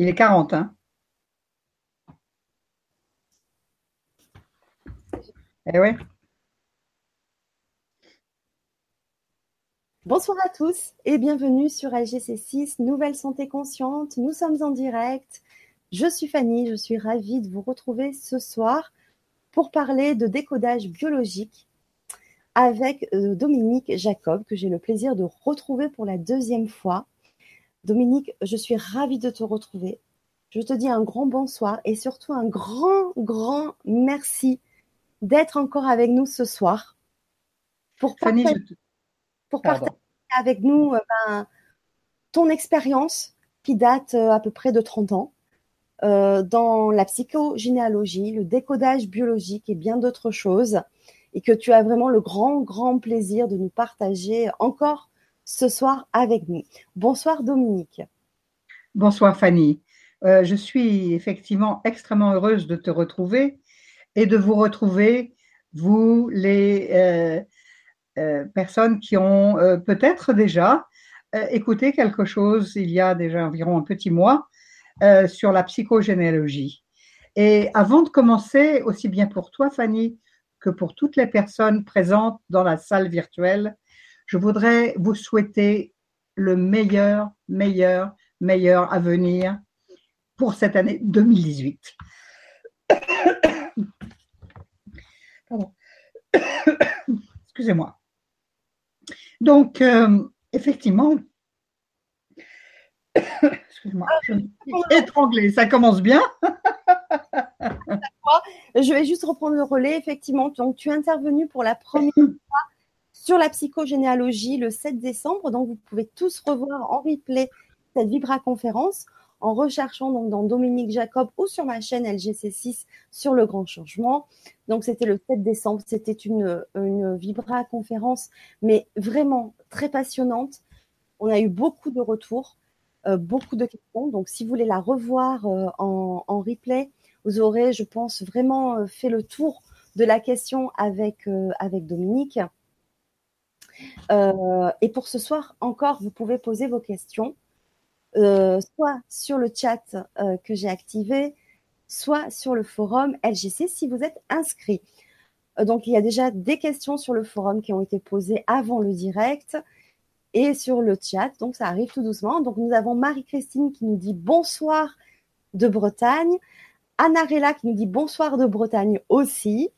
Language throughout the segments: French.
Il est 40, hein Eh oui. Bonsoir à tous et bienvenue sur LGC6, Nouvelle Santé Consciente. Nous sommes en direct. Je suis Fanny, je suis ravie de vous retrouver ce soir pour parler de décodage biologique avec euh, Dominique Jacob, que j'ai le plaisir de retrouver pour la deuxième fois. Dominique, je suis ravie de te retrouver. Je te dis un grand bonsoir et surtout un grand, grand merci d'être encore avec nous ce soir pour partager, pour partager avec nous euh, ben, ton expérience qui date euh, à peu près de 30 ans euh, dans la psychogénéalogie, le décodage biologique et bien d'autres choses, et que tu as vraiment le grand, grand plaisir de nous partager encore ce soir avec nous. Bonsoir Dominique. Bonsoir Fanny. Euh, je suis effectivement extrêmement heureuse de te retrouver et de vous retrouver, vous les euh, euh, personnes qui ont peut-être déjà écouté quelque chose il y a déjà environ un petit mois sur la psychogénéalogie. Et avant de commencer, aussi bien pour toi Fanny que pour toutes les personnes présentes dans la salle virtuelle, je voudrais vous souhaiter le meilleur, meilleur, meilleur avenir pour cette année 2018. Pardon. Excusez-moi. Donc, euh, effectivement, excusez-moi, je suis étranglée, ça commence bien. je vais juste reprendre le relais, effectivement. Donc, tu es intervenu pour la première fois sur la psychogénéalogie le 7 décembre. Donc, vous pouvez tous revoir en replay cette Vibra conférence en recherchant donc dans Dominique Jacob ou sur ma chaîne LGC6 sur le grand changement. Donc, c'était le 7 décembre. C'était une, une Vibra conférence, mais vraiment très passionnante. On a eu beaucoup de retours, euh, beaucoup de questions. Donc, si vous voulez la revoir euh, en, replay, vous aurez, je pense, vraiment euh, fait le tour de la question avec, avec Dominique. Euh, et pour ce soir encore, vous pouvez poser vos questions, euh, soit sur le chat euh, que j'ai activé, soit sur le forum LGC si vous êtes inscrit. donc il y a déjà des questions sur le forum qui ont été posées avant le direct et sur le chat. Donc ça arrive tout doucement. Donc nous avons Marie-Christine qui nous dit bonsoir de Bretagne. Anarella qui nous dit bonsoir de Bretagne aussi.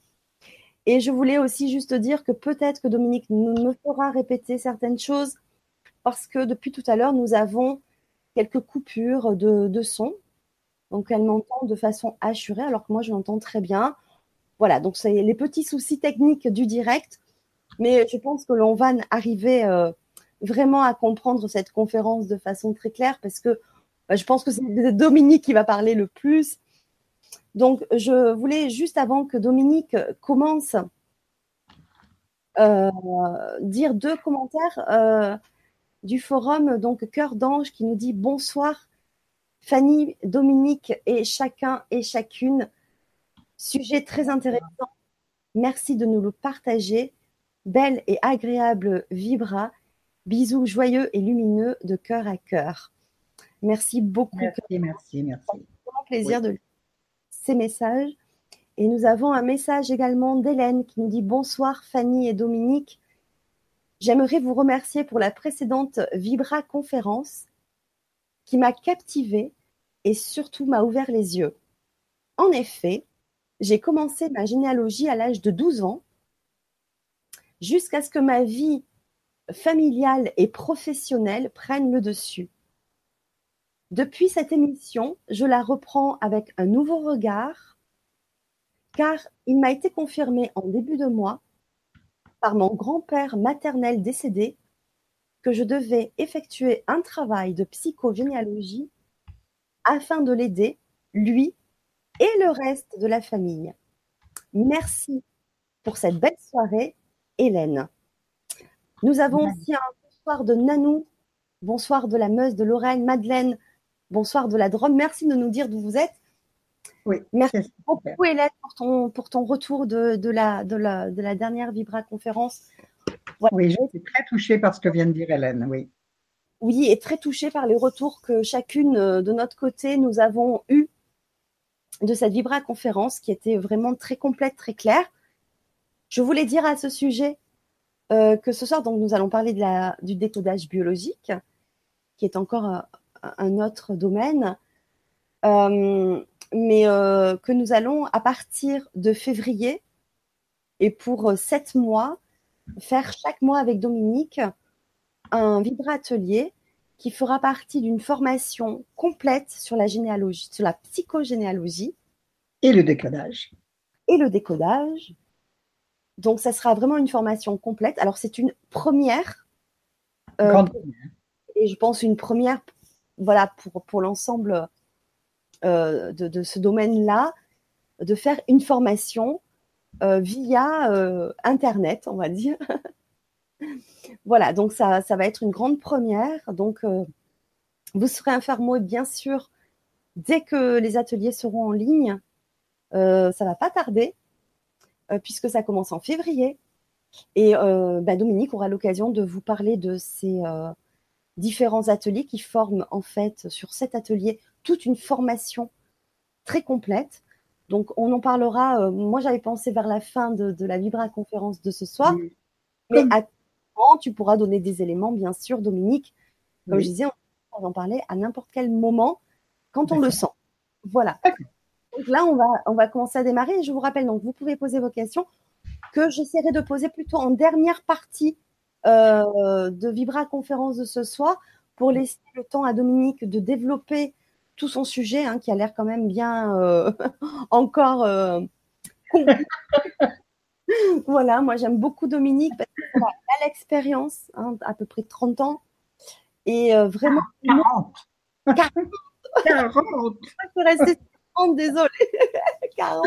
Et je voulais aussi juste dire que peut-être que Dominique me fera répéter certaines choses parce que depuis tout à l'heure, nous avons quelques coupures de, son. Donc, elle m'entend de façon assurée alors que moi, je l'entends très bien. Voilà, donc c'est les petits soucis techniques du direct. Mais je pense que l'on va arriver euh, vraiment à comprendre cette conférence de façon très claire parce que bah, je pense que c'est Dominique qui va parler le plus donc, je voulais juste avant que Dominique commence euh, dire deux commentaires euh, du forum. Donc, Cœur d'Ange qui nous dit bonsoir Fanny, Dominique et chacun et chacune. Sujet très intéressant. Merci de nous le partager. Belle et agréable vibra. Bisous joyeux et lumineux de cœur à cœur. Merci beaucoup. Merci, merci, merci. C'est un plaisir de messages. Et nous avons un message également d'Hélène qui nous dit bonsoir Fanny et Dominique. J'aimerais vous remercier pour la précédente Vibra conférence qui m'a captivée et surtout m'a ouvert les yeux. En effet, j'ai commencé ma généalogie à l'âge de 12 ans jusqu'à ce que ma vie familiale et professionnelle prenne le dessus. Depuis cette émission, je la reprends avec un nouveau regard, car il m'a été confirmé en début de mois par mon grand-père maternel décédé que je devais effectuer un travail de psychogénéalogie afin de l'aider, lui et le reste de la famille. Merci pour cette belle soirée, Hélène. Nous avons aussi un bonsoir de Nanou, bonsoir de la Meuse de Lorraine, Madeleine, Bonsoir de la Drôme. Merci de nous dire d'où vous êtes. Oui, Merci beaucoup, Hélène, pour ton, pour ton retour de, de, la, de, la, de la dernière Vibra conférence. Oui, je suis très touchée par ce que vient de dire Hélène, oui. oui, et très touchée par les retours que chacune de notre côté nous avons eus de cette Vibra conférence qui était vraiment très complète, très claire. Je voulais dire à ce sujet euh, que ce soir, donc, nous allons parler de la, du décodage biologique, qui est encore un, autre domaine, euh, mais euh, que nous allons, à partir de février, et pour sept mois, faire chaque mois avec Dominique un Vibra Atelier qui fera partie d'une formation complète sur la généalogie, sur la psychogénéalogie. Et le décodage. Et le décodage. Donc, ça sera vraiment une formation complète. Alors, c'est une première. Euh, et je pense une première, voilà, pour, l'ensemble euh, de, ce domaine-là, de faire une formation euh, via euh, Internet, on va dire. voilà, donc ça, va être une grande première. Donc, vous serez informés, bien sûr, dès que les ateliers seront en ligne. Euh, ça va pas tarder, puisque ça commence en février. Et bah, Dominique aura l'occasion de vous parler de ces différents ateliers qui forment en fait sur cet atelier toute une formation très complète. Donc on en parlera. moi j'avais pensé vers la fin de, de la Vibra conférence de ce soir, mais à tu pourras donner des éléments, bien sûr, Dominique. Comme je disais, on va en parler à n'importe quel moment quand on le sent. Voilà. Donc là, on va, on va commencer à démarrer. Je vous rappelle, donc, vous pouvez poser vos questions que j'essaierai de poser plutôt en dernière partie euh, de Vibra conférence de ce soir pour laisser le temps à Dominique de développer tout son sujet, hein, qui a l'air quand même bien euh, encore euh, voilà, moi j'aime beaucoup Dominique parce qu'elle a l'expérience, hein, à peu près 30 ans. Et euh, vraiment. 40. 40. 40. Je suis restée 30, désolée. 40.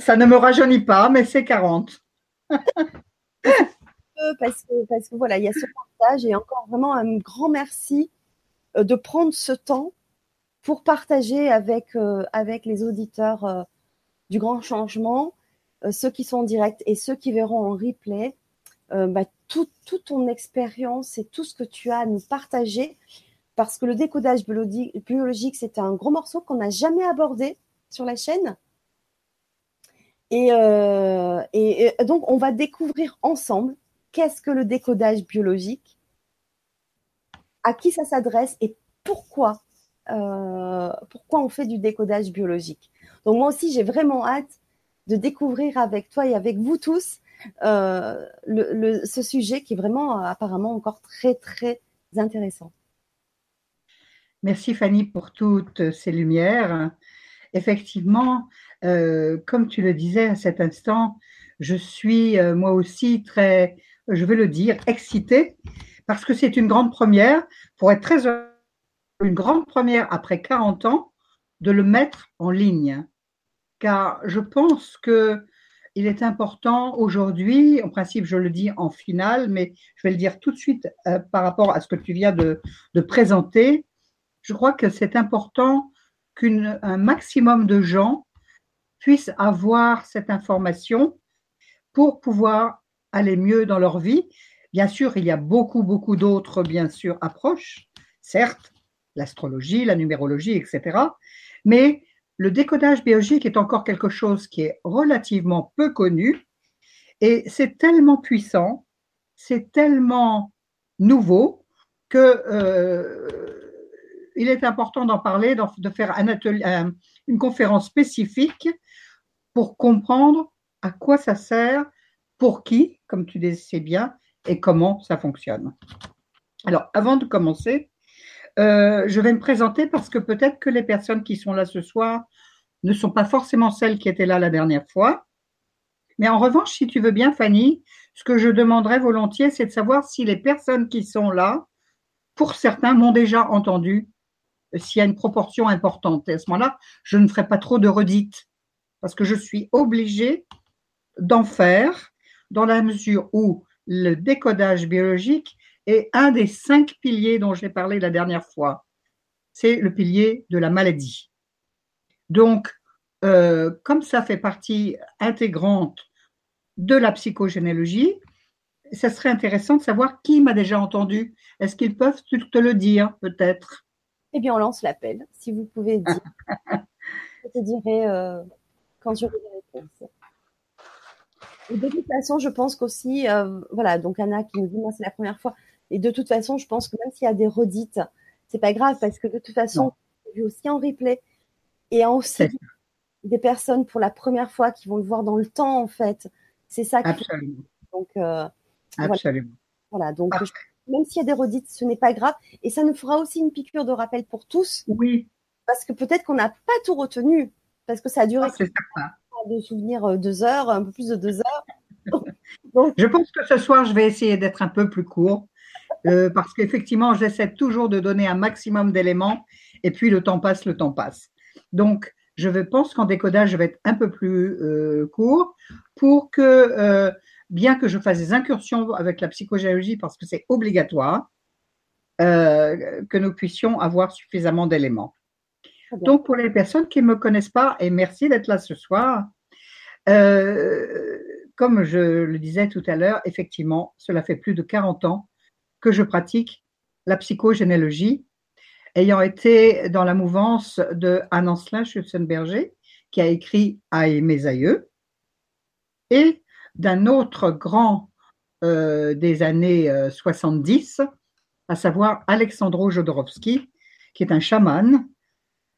Ça ne me rajeunit pas, mais c'est 40. Parce, que, voilà, il y a ce partage et encore vraiment un grand merci euh, de prendre ce temps pour partager avec, euh, les auditeurs euh, du grand changement ceux qui sont en direct et ceux qui verront en replay, bah, toute tout ton expérience et tout ce que tu as à nous partager, parce que le décodage biologique, c'est un gros morceau qu'on n'a jamais abordé sur la chaîne. Et, donc, on va découvrir ensemble qu'est-ce que le décodage biologique, à qui ça s'adresse et pourquoi, euh, pourquoi on fait du décodage biologique. Donc, moi aussi, j'ai vraiment hâte de découvrir avec toi et avec vous tous euh, ce sujet qui est vraiment euh, apparemment encore très, très intéressant. Merci Fanny pour toutes ces lumières. Effectivement, comme tu le disais à cet instant, je suis moi aussi très, je veux le dire, excitée parce que c'est une grande première, pour être très une grande première après 40 ans, de le mettre en ligne. Car je pense que il est important aujourd'hui, en principe je le dis en finale, mais je vais le dire tout de suite euh, par rapport à ce que tu viens de, de présenter, je crois que c'est important qu'un maximum de gens puissent avoir cette information pour pouvoir aller mieux dans leur vie. Bien sûr, il y a beaucoup, beaucoup d'autres, bien sûr, approches, certes, l'astrologie, la numérologie, etc. Mais le décodage biologique est encore quelque chose qui est relativement peu connu et c'est tellement puissant, c'est tellement nouveau que euh, il est important d'en parler, de faire une conférence spécifique pour comprendre à quoi ça sert, pour qui, comme tu le sais bien, et comment ça fonctionne. Alors, avant de commencer, euh, je vais me présenter parce que peut-être que les personnes qui sont là ce soir ne sont pas forcément celles qui étaient là la dernière fois. Mais en revanche, si tu veux bien, Fanny, ce que je demanderais volontiers, c'est de savoir si les personnes qui sont là, pour certains, m'ont déjà entendu, s'il y a une proportion importante. Et à ce moment-là, je ne ferai pas trop de redites parce que je suis obligée d'en faire dans la mesure où le décodage biologique et un des cinq piliers dont j'ai parlé la dernière fois. C'est le pilier de la maladie. Donc, euh, comme ça fait partie intégrante de la psychogénéalogie, ça serait intéressant de savoir qui m'a déjà entendu. Est-ce qu'ils peuvent te le dire, peut-être? Eh bien, on lance l'appel, si vous pouvez dire. je te dirai euh, quand j'aurai des réponses. Et de toute façon, je pense qu'aussi, euh, voilà, donc Anna qui nous dit, moi, c'est la première fois. Et de toute façon, je pense que même s'il y a des redites, c'est pas grave parce que de toute façon, j'ai vu aussi en replay et en aussi des personnes pour la première fois qui vont le voir dans le temps, en fait. C'est ça qui. Absolument. Donc, euh, Absolument. Voilà, donc même s'il y a des redites, ce n'est pas grave. Et ça nous fera aussi une piqûre de rappel pour tous. Oui. Parce que peut-être qu'on n'a pas tout retenu, parce que ça a duré ah, de souvenir euh, deux heures, un peu plus de deux heures. donc, je pense que ce soir, je vais essayer d'être un peu plus court, euh, parce qu'effectivement, j'essaie toujours de donner un maximum d'éléments, et puis le temps passe, le temps passe. Donc, je pense qu'en décodage, je vais être un peu plus euh, court pour que bien que je fasse des incursions avec la psychogéologie parce que c'est obligatoire, que nous puissions avoir suffisamment d'éléments. Donc, pour les personnes qui ne me connaissent pas, et merci d'être là ce soir, euh, comme je le disais tout à l'heure, effectivement, cela fait plus de 40 ans que je pratique la psychogénéalogie, ayant été dans la mouvance de Anne Ancelin Schutzenberger, qui a écrit À mes aïeux, et d'un autre grand euh, des années 70, euh, à savoir Alexandro Jodorowsky, qui est un chaman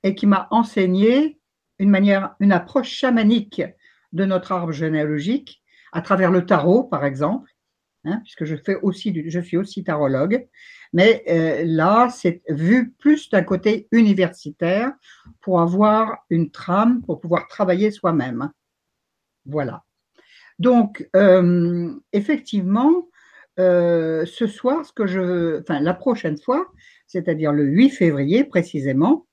et qui m'a enseigné une manière, une approche chamanique de notre arbre généalogique à travers le tarot, par exemple, hein, puisque je fais aussi, je suis aussi tarologue. Mais euh, là, c'est vu plus d'un côté universitaire pour avoir une trame, pour pouvoir travailler soi-même. Voilà. Donc, euh, effectivement, euh, ce soir, ce que je, enfin, la prochaine fois, c'est-à-dire le 8 février précisément,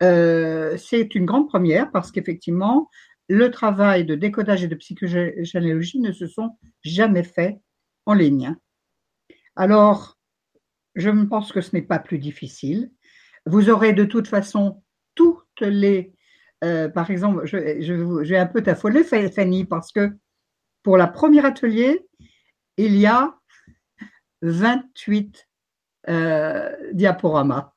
c'est une grande première parce qu'effectivement, le travail de décodage et de psychogénéalogie ne se sont jamais faits en ligne. Alors, je pense que ce n'est pas plus difficile. Vous aurez de toute façon toutes les. par exemple, je, vais un peu t'affoler, Fanny, parce que pour la première atelier, il y a 28 euh, diaporamas.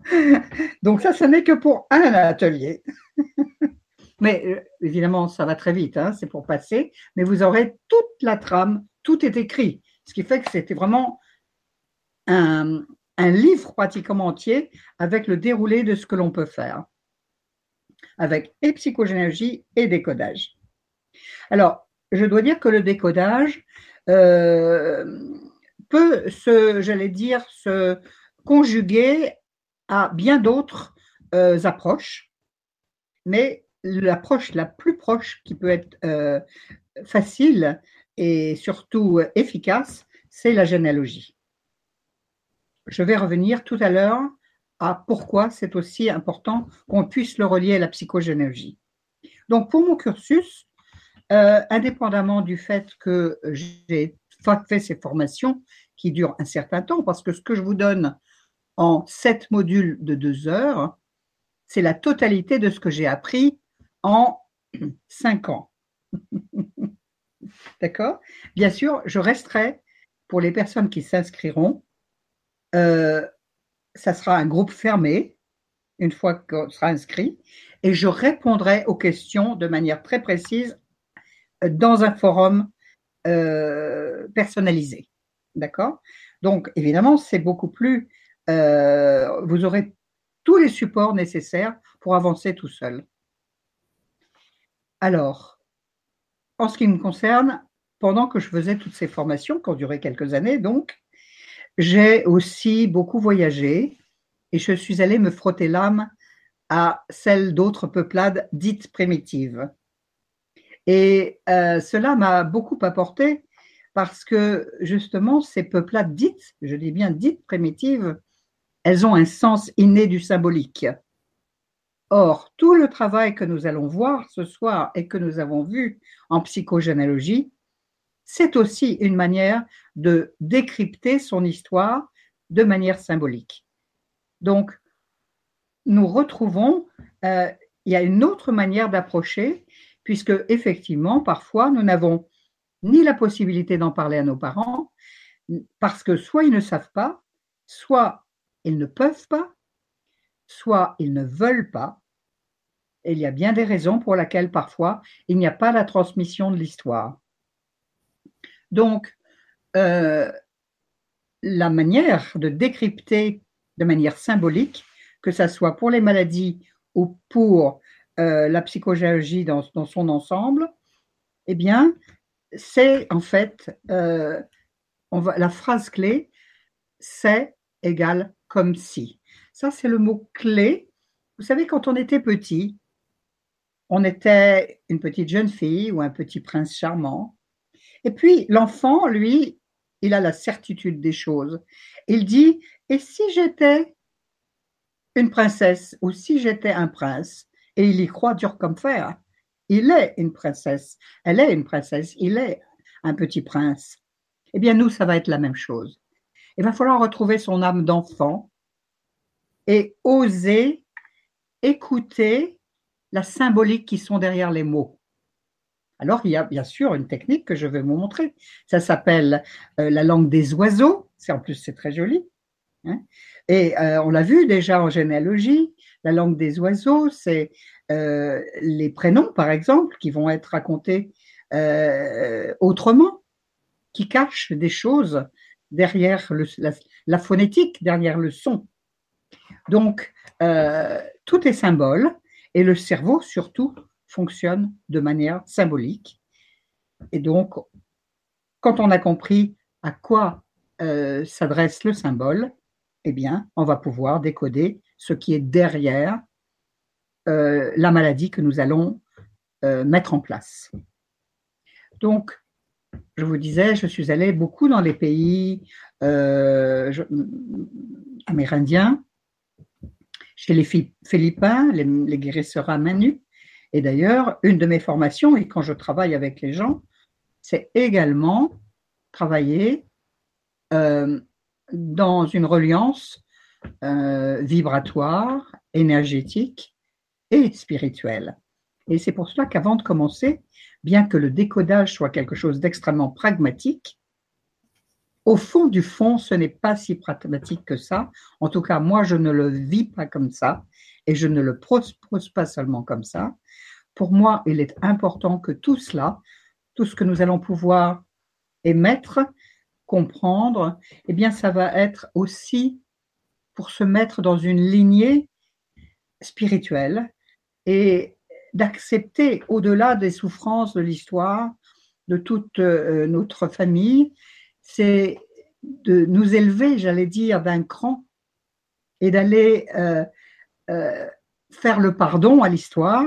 Donc ça, ce n'est que pour un atelier. Mais euh, évidemment, ça va très vite, hein, c'est pour passer. Mais vous aurez toute la trame, tout est écrit. Ce qui fait que c'était vraiment un, livre pratiquement entier avec le déroulé de ce que l'on peut faire, avec et psychogénéalogie et décodage. Alors, je dois dire que le décodage euh, peut se, j'allais dire, se conjuguer à bien d'autres euh, approches, mais l'approche la plus proche qui peut être euh, facile et surtout efficace, c'est la généalogie. Je vais revenir tout à l'heure à pourquoi c'est aussi important qu'on puisse le relier à la psychogénéalogie. Donc, pour mon cursus, euh, indépendamment du fait que j'ai fait ces formations qui durent un certain temps, parce que ce que je vous donne en sept modules de deux heures, c'est la totalité de ce que j'ai appris en cinq ans. D'accord? Bien sûr, je resterai pour les personnes qui s'inscriront. Euh, ça sera un groupe fermé une fois qu'on sera inscrit et je répondrai aux questions de manière très précise dans un forum euh, personnalisé. D'accord? Donc, évidemment, c'est beaucoup plus. Euh, vous aurez tous les supports nécessaires pour avancer tout seul. Alors, en ce qui me concerne, pendant que je faisais toutes ces formations, qui ont duré quelques années, donc, j'ai aussi beaucoup voyagé et je suis allée me frotter l'âme à celle d'autres peuplades dites primitives. Et euh, cela m'a beaucoup apporté parce que justement, ces peuplades dites, je dis bien dites primitives, elles ont un sens inné du symbolique. Or, tout le travail que nous allons voir ce soir et que nous avons vu en psychogénéalogie, c'est aussi une manière de décrypter son histoire de manière symbolique. Donc, nous retrouvons, euh, il y a une autre manière d'approcher puisque effectivement, parfois, nous n'avons ni la possibilité d'en parler à nos parents, parce que soit ils ne savent pas, soit ils ne peuvent pas, soit ils ne veulent pas. Et il y a bien des raisons pour lesquelles parfois il n'y a pas la transmission de l'histoire. Donc, euh, la manière de décrypter de manière symbolique, que ce soit pour les maladies ou pour euh, la psychogéologie dans, son ensemble, eh bien, c'est en fait euh, la phrase clé, c'est égal comme si. Ça, c'est le mot clé. Vous savez, quand on était petit, on était une petite jeune fille ou un petit prince charmant. Et puis, l'enfant, lui, il a la certitude des choses. Il dit, et si j'étais une princesse ou si j'étais un prince? Et il y croit dur comme fer. Il est une princesse, elle est une princesse, il est un petit prince. Eh bien, nous, ça va être la même chose. Il va falloir retrouver son âme d'enfant et oser écouter la symbolique qui sont derrière les mots. Alors, il y a bien sûr une technique que je vais vous montrer. Ça s'appelle euh, la langue des oiseaux. En plus c'est très joli. Hein. Et euh, on l'a vu déjà en généalogie. La langue des oiseaux, c'est euh, les prénoms, par exemple, qui vont être racontés autrement, qui cachent des choses derrière la, phonétique, derrière le son. Donc, tout est symbole et le cerveau, surtout, fonctionne de manière symbolique. Et donc, quand on a compris à quoi euh, s'adresse le symbole, eh bien, on va pouvoir décoder ce qui est derrière euh, la maladie que nous allons euh, mettre en place. Donc, je vous disais, je suis allée beaucoup dans les pays amérindiens, chez les Philippins, les, guérisseurs à main nue, et d'ailleurs, une de mes formations, et quand je travaille avec les gens, c'est également travailler euh, dans une reliance euh, vibratoire, énergétique et spirituelle. Et c'est pour cela qu'avant de commencer, bien que le décodage soit quelque chose d'extrêmement pragmatique, au fond du fond, ce n'est pas si pragmatique que ça. En tout cas, moi, je ne le vis pas comme ça et je ne le propose pas seulement comme ça pour moi, il est important que tout cela, tout ce que nous allons pouvoir émettre, comprendre, eh bien, ça va être aussi pour se mettre dans une lignée spirituelle et d'accepter au-delà des souffrances de l'histoire de toute euh, notre famille, c'est de nous élever, j'allais dire, d'un cran et d'aller euh, euh, faire le pardon à l'histoire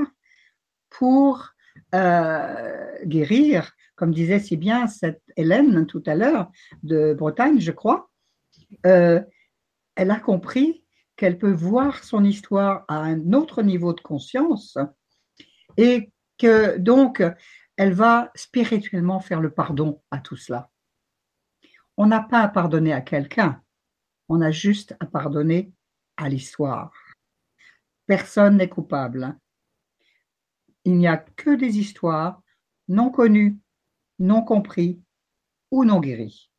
pour euh, guérir, comme disait si bien cette Hélène tout à l'heure de Bretagne, je crois. Elle a compris qu'elle peut voir son histoire à un autre niveau de conscience et que donc elle va spirituellement faire le pardon à tout cela. On n'a pas à pardonner à quelqu'un, on a juste à pardonner à l'histoire. Personne n'est coupable il n'y a que des histoires non connues, non comprises ou non guéries.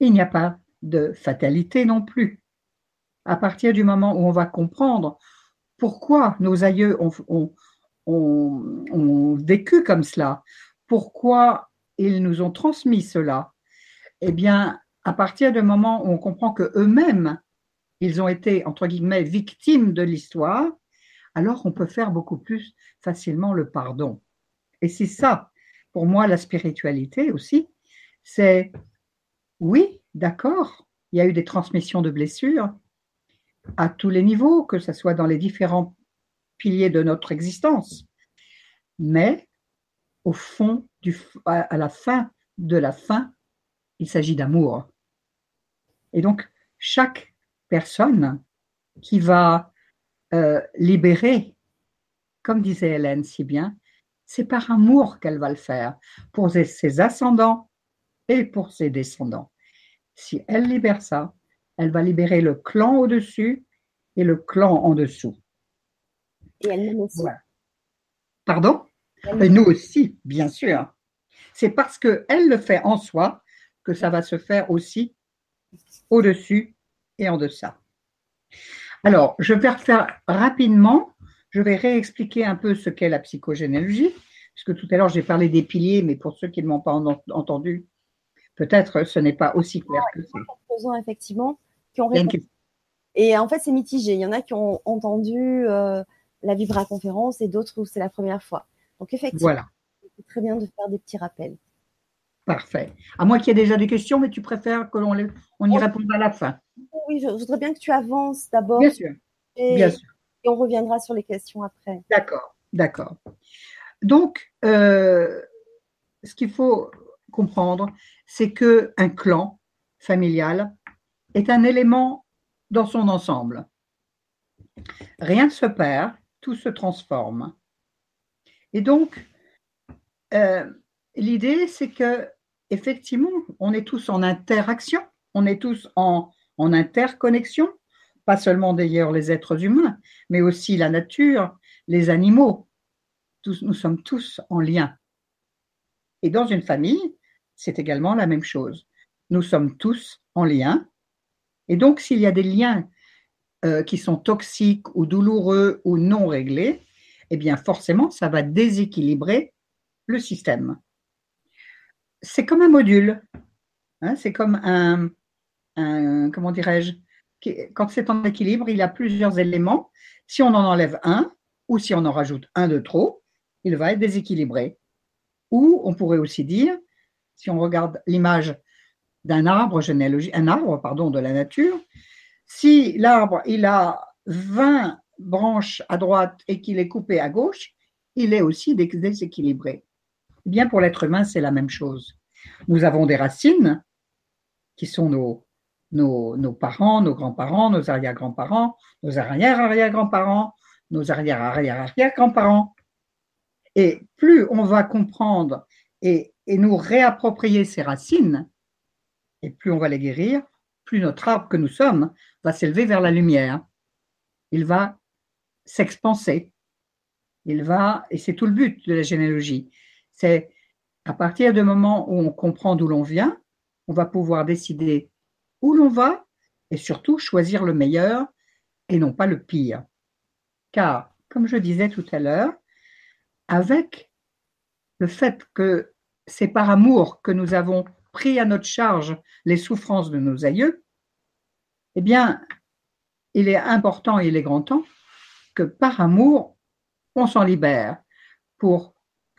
Il n'y a pas de fatalité non plus. À partir du moment où on va comprendre pourquoi nos aïeux ont, vécu comme cela, pourquoi ils nous ont transmis cela, eh bien, à partir du moment où on comprend que eux-mêmes, ils ont été, entre guillemets, victimes de l'histoire, alors on peut faire beaucoup plus facilement le pardon. Et c'est ça, pour moi, la spiritualité aussi, c'est oui, d'accord, il y a eu des transmissions de blessures à tous les niveaux, que ce soit dans les différents piliers de notre existence. Mais au fond, à la fin de la fin, il s'agit d'amour. Et donc, chaque personne qui va euh, libérer, comme disait Hélène si bien, c'est par amour qu'elle va le faire, pour ses ascendants et pour ses descendants. Si elle libère ça, elle va libérer le clan au-dessus et le clan en dessous. Et elle aussi. Pardon? Et nous aussi, bien sûr. C'est parce qu'elle le fait en soi que ça va se faire aussi au-dessus et en deçà. Alors, je vais faire rapidement, je vais réexpliquer un peu ce qu'est la psychogénéalogie, puisque tout à l'heure j'ai parlé des piliers, mais pour ceux qui ne m'ont pas entendu, peut-être ce n'est pas aussi clair que c'est. effectivement, qui ont Et en fait, c'est mitigé. Il y en a qui ont entendu euh, la Vibra conférence et d'autres où c'est la première fois. Donc, effectivement, voilà. c'est très bien de faire des petits rappels. Parfait. À moins qu'il y ait déjà des questions, mais tu préfères que l'on on y réponde à la fin. Oui, je voudrais bien que tu avances d'abord. Bien sûr. Et, bien sûr. Et on reviendra sur les questions après. D'accord, d'accord. Donc, euh, ce qu'il faut comprendre, c'est que un clan familial est un élément dans son ensemble. Rien ne se perd, tout se transforme. Et donc, euh, l'idée, c'est que effectivement, on est tous en interaction, on est tous en, interconnexion, pas seulement d'ailleurs les êtres humains, mais aussi la nature, les animaux. Nous sommes tous en lien. Et dans une famille, c'est également la même chose. Nous sommes tous en lien. Et donc, s'il y a des liens euh, qui sont toxiques ou douloureux ou non réglés, eh bien, forcément, ça va déséquilibrer le système c'est comme un module. Hein, c'est comme un, comment dirais-je, quand c'est en équilibre, il a plusieurs éléments. Si on en enlève un, ou si on en rajoute un de trop, il va être déséquilibré. Ou on pourrait aussi dire, si on regarde l'image d'un arbre généalogique, un arbre pardon de la nature, si l'arbre il a 20 branches à droite et qu'il est coupé à gauche, il est aussi déséquilibré. Bien pour l'être humain, c'est la même chose. Nous avons des racines qui sont nos, parents, nos grands-parents, nos arrière-grands-parents, nos arrière-arrière-grands-parents, nos arrière-arrière-arrière-grands-parents. Et plus on va comprendre et, et, nous réapproprier ces racines, et plus on va les guérir, plus notre arbre que nous sommes va s'élever vers la lumière. Il va s'expanser. Il va, et c'est tout le but de la généalogie, c'est à partir du moment où on comprend d'où l'on vient, on va pouvoir décider où l'on va et surtout choisir le meilleur et non pas le pire. Car, comme je disais tout à l'heure, avec le fait que c'est par amour que nous avons pris à notre charge les souffrances de nos aïeux, eh bien, il est important et il est grand temps que par amour, on s'en libère pour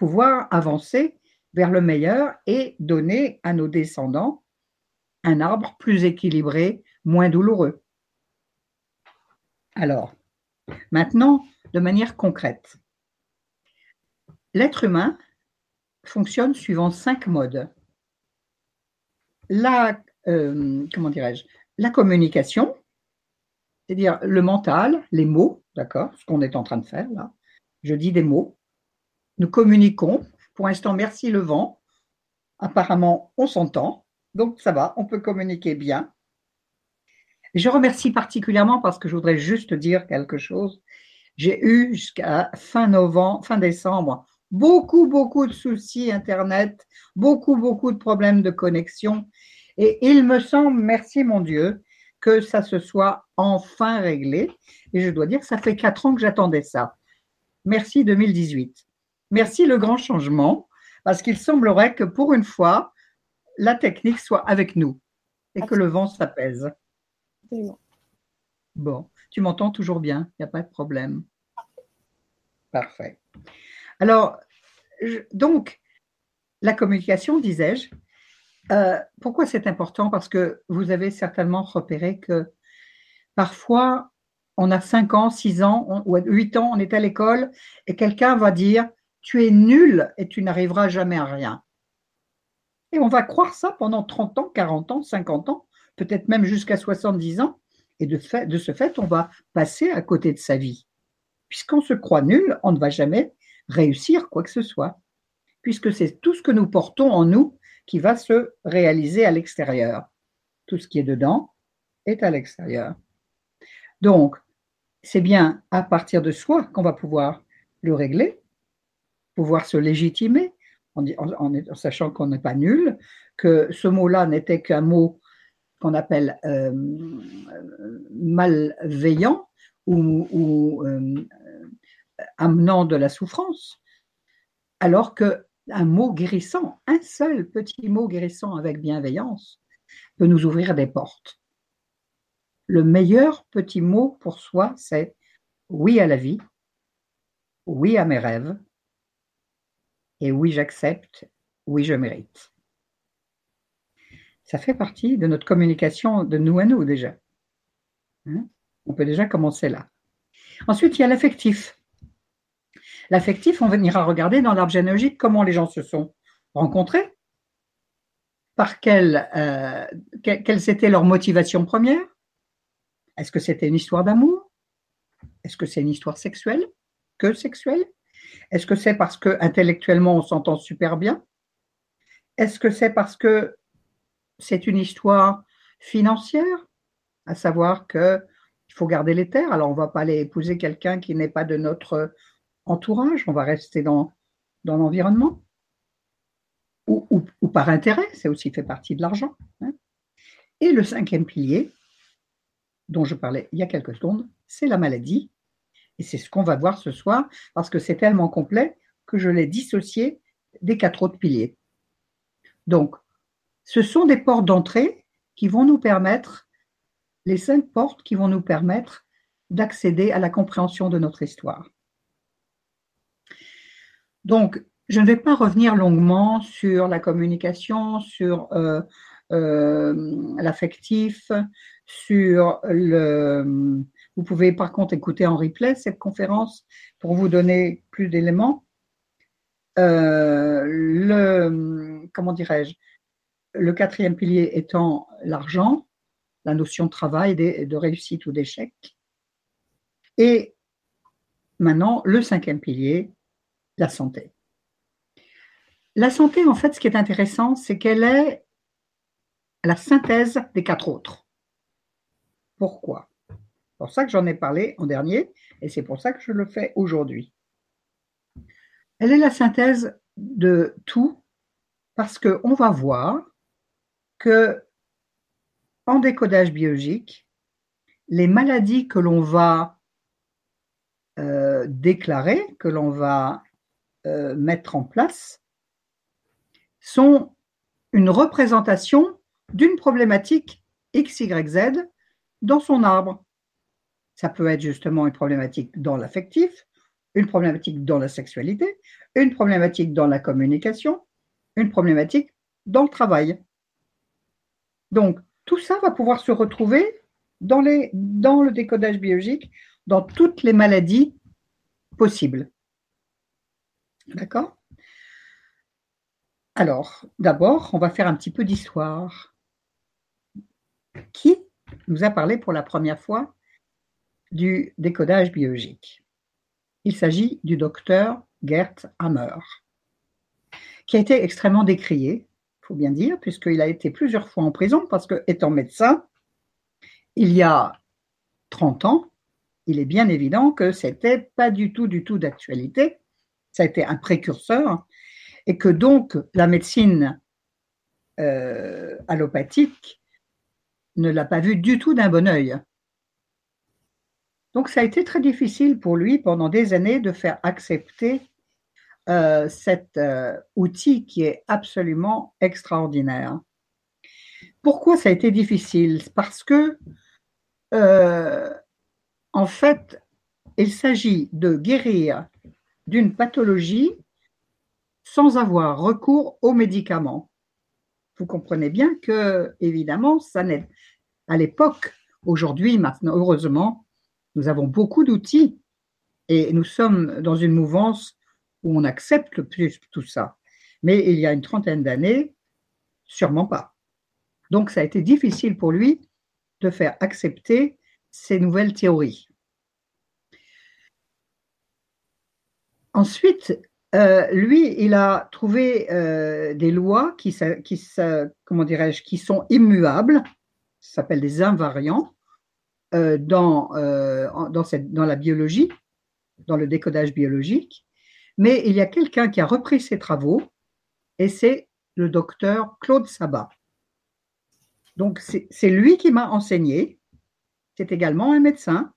pouvoir avancer vers le meilleur et donner à nos descendants un arbre plus équilibré, moins douloureux. Alors, maintenant, de manière concrète, l'être humain fonctionne suivant cinq modes. La, euh, comment dirais-je, la communication, c'est-à-dire le mental, les mots, d'accord, ce qu'on est en train de faire là. Je dis des mots, nous communiquons. Pour l'instant, merci le vent. Apparemment, on s'entend. Donc, ça va, on peut communiquer bien. Je remercie particulièrement parce que je voudrais juste dire quelque chose. J'ai eu jusqu'à fin novembre, fin décembre, beaucoup, beaucoup de soucis Internet, beaucoup, beaucoup de problèmes de connexion. Et il me semble, merci mon Dieu, que ça se soit enfin réglé. Et je dois dire que ça fait quatre ans que j'attendais ça. Merci 2018. Merci le grand changement, parce qu'il semblerait que pour une fois, la technique soit avec nous et que le vent s'apaise. Bon, tu m'entends toujours bien, il n'y a pas de problème. Parfait. Alors, donc, la communication, disais-je, euh, pourquoi c'est important? Parce que vous avez certainement repéré que parfois, on a 5 ans, 6 ans ou 8 ans, on est à l'école et quelqu'un va dire tu es nul et tu n'arriveras jamais à rien. Et on va croire ça pendant 30 ans, 40 ans, 50 ans, peut-être même jusqu'à 70 ans. Et de, fait, de ce fait, on va passer à côté de sa vie. Puisqu'on se croit nul, on ne va jamais réussir quoi que ce soit. Puisque c'est tout ce que nous portons en nous qui va se réaliser à l'extérieur. Tout ce qui est dedans est à l'extérieur. Donc, c'est bien à partir de soi qu'on va pouvoir le régler pouvoir se légitimer, en, sachant qu'on n'est pas nul, que ce mot-là n'était qu'un mot qu'on appelle euh, malveillant ou, euh, amenant de la souffrance, alors que un mot guérissant, un seul petit mot guérissant avec bienveillance, peut nous ouvrir des portes. Le meilleur petit mot pour soi, c'est oui à la vie, oui à mes rêves, et oui j'accepte, oui je mérite. Ça fait partie de notre communication de nous à nous déjà. Hein? on peut déjà commencer là. Ensuite, il y a l'affectif. L'affectif, on ira regarder dans l'arbre généalogique comment les gens se sont rencontrés, par quelle, euh, quelles étaient leurs motivations premières. Est-ce que c'était une histoire d'amour? Est-ce que c'est une histoire sexuelle? Que sexuelle? Est-ce que c'est parce que intellectuellement on s'entend super bien? Est-ce que c'est parce que c'est une histoire financière? À savoir que il faut garder les terres. Alors, on ne va pas aller épouser quelqu'un qui n'est pas de notre entourage. On va rester dans, l'environnement. Ou, par intérêt, c'est aussi fait partie de l'argent. Hein. Et le cinquième pilier, dont je parlais il y a quelques secondes, c'est la maladie. Et c'est ce qu'on va voir ce soir, parce que c'est tellement complet que je l'ai dissocié des quatre autres piliers. Donc, ce sont des portes d'entrée qui vont nous permettre les cinq portes qui vont nous permettre d'accéder à la compréhension de notre histoire. Donc, je ne vais pas revenir longuement sur la communication, sur euh, euh, l'affectif, sur le... Vous pouvez par contre écouter en replay cette conférence pour vous donner plus d'éléments. Euh, le, comment dirais-je, le quatrième pilier étant l'argent, la notion de travail, de réussite ou d'échec. Et maintenant, le cinquième pilier, la santé. La santé, en fait, ce qui est intéressant, c'est qu'elle est la synthèse des quatre autres. Pourquoi? Pour ça que j'en ai parlé en dernier, et c'est pour ça que je le fais aujourd'hui. Elle est la synthèse de tout, parce qu'on va voir que en décodage biologique, les maladies que l'on va euh, déclarer, que l'on va euh, mettre en place, sont une représentation d'une problématique XYZ dans son arbre. Ça peut être justement une problématique dans l'affectif, une problématique dans la sexualité, une problématique dans la communication, une problématique dans le travail. Donc, tout ça va pouvoir se retrouver dans, dans le décodage biologique, dans toutes les maladies possibles. D'accord? Alors, d'abord, on va faire un petit peu d'histoire. Qui nous a parlé pour la première fois du décodage biologique Il s'agit du docteur Gert Hammer, qui a été extrêmement décrié bien dire, puisqu'il a été plusieurs fois en prison, parce que, étant médecin, il y a 30 ans, il est bien évident que c'était pas du tout, du tout d'actualité. Ça a été un précurseur, et que donc la médecine euh, allopathique ne l'a pas vu du tout d'un bon œil. Donc ça a été très difficile pour lui pendant des années de faire accepter euh, cet euh, outil qui est absolument extraordinaire. Pourquoi ça a été difficile? Parce que, euh, en fait, il s'agit de guérir d'une pathologie sans avoir recours aux médicaments. Vous comprenez bien que, évidemment, ça n'est à l'époque, aujourd'hui, maintenant, heureusement, nous avons beaucoup d'outils et nous sommes dans une mouvance où on accepte plus tout ça. Mais il y a une trentaine d'années, sûrement pas. Donc ça a été difficile pour lui de faire accepter ces nouvelles théories. Ensuite, euh, lui, il a trouvé euh, des lois qui, sont immuables, ça s'appelle des invariants, euh, dans, cette, dans la biologie, dans le décodage biologique. Mais il y a quelqu'un qui a repris ses travaux et c'est le docteur Claude Sabat. Donc, c'est lui qui m'a enseigné. C'est également un médecin,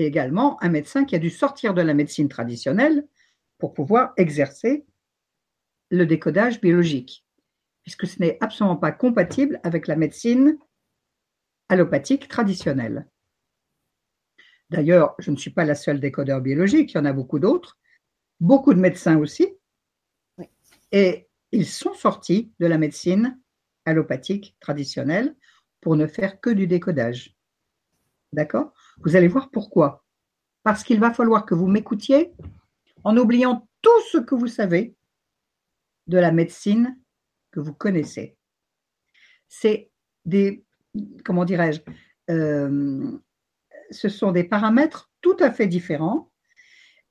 et également un médecin qui a dû sortir de la médecine traditionnelle pour pouvoir exercer le décodage biologique, puisque ce n'est absolument pas compatible avec la médecine allopathique traditionnelle. D'ailleurs, je ne suis pas la seule décodeur biologique, il y en a beaucoup d'autres, beaucoup de médecins aussi. Et ils sont sortis de la médecine allopathique traditionnelle pour ne faire que du décodage. D'accord? Vous allez voir pourquoi. Parce qu'il va falloir que vous m'écoutiez en oubliant tout ce que vous savez de la médecine que vous connaissez. C'est des, comment dirais-je, euh, ce sont des paramètres tout à fait différents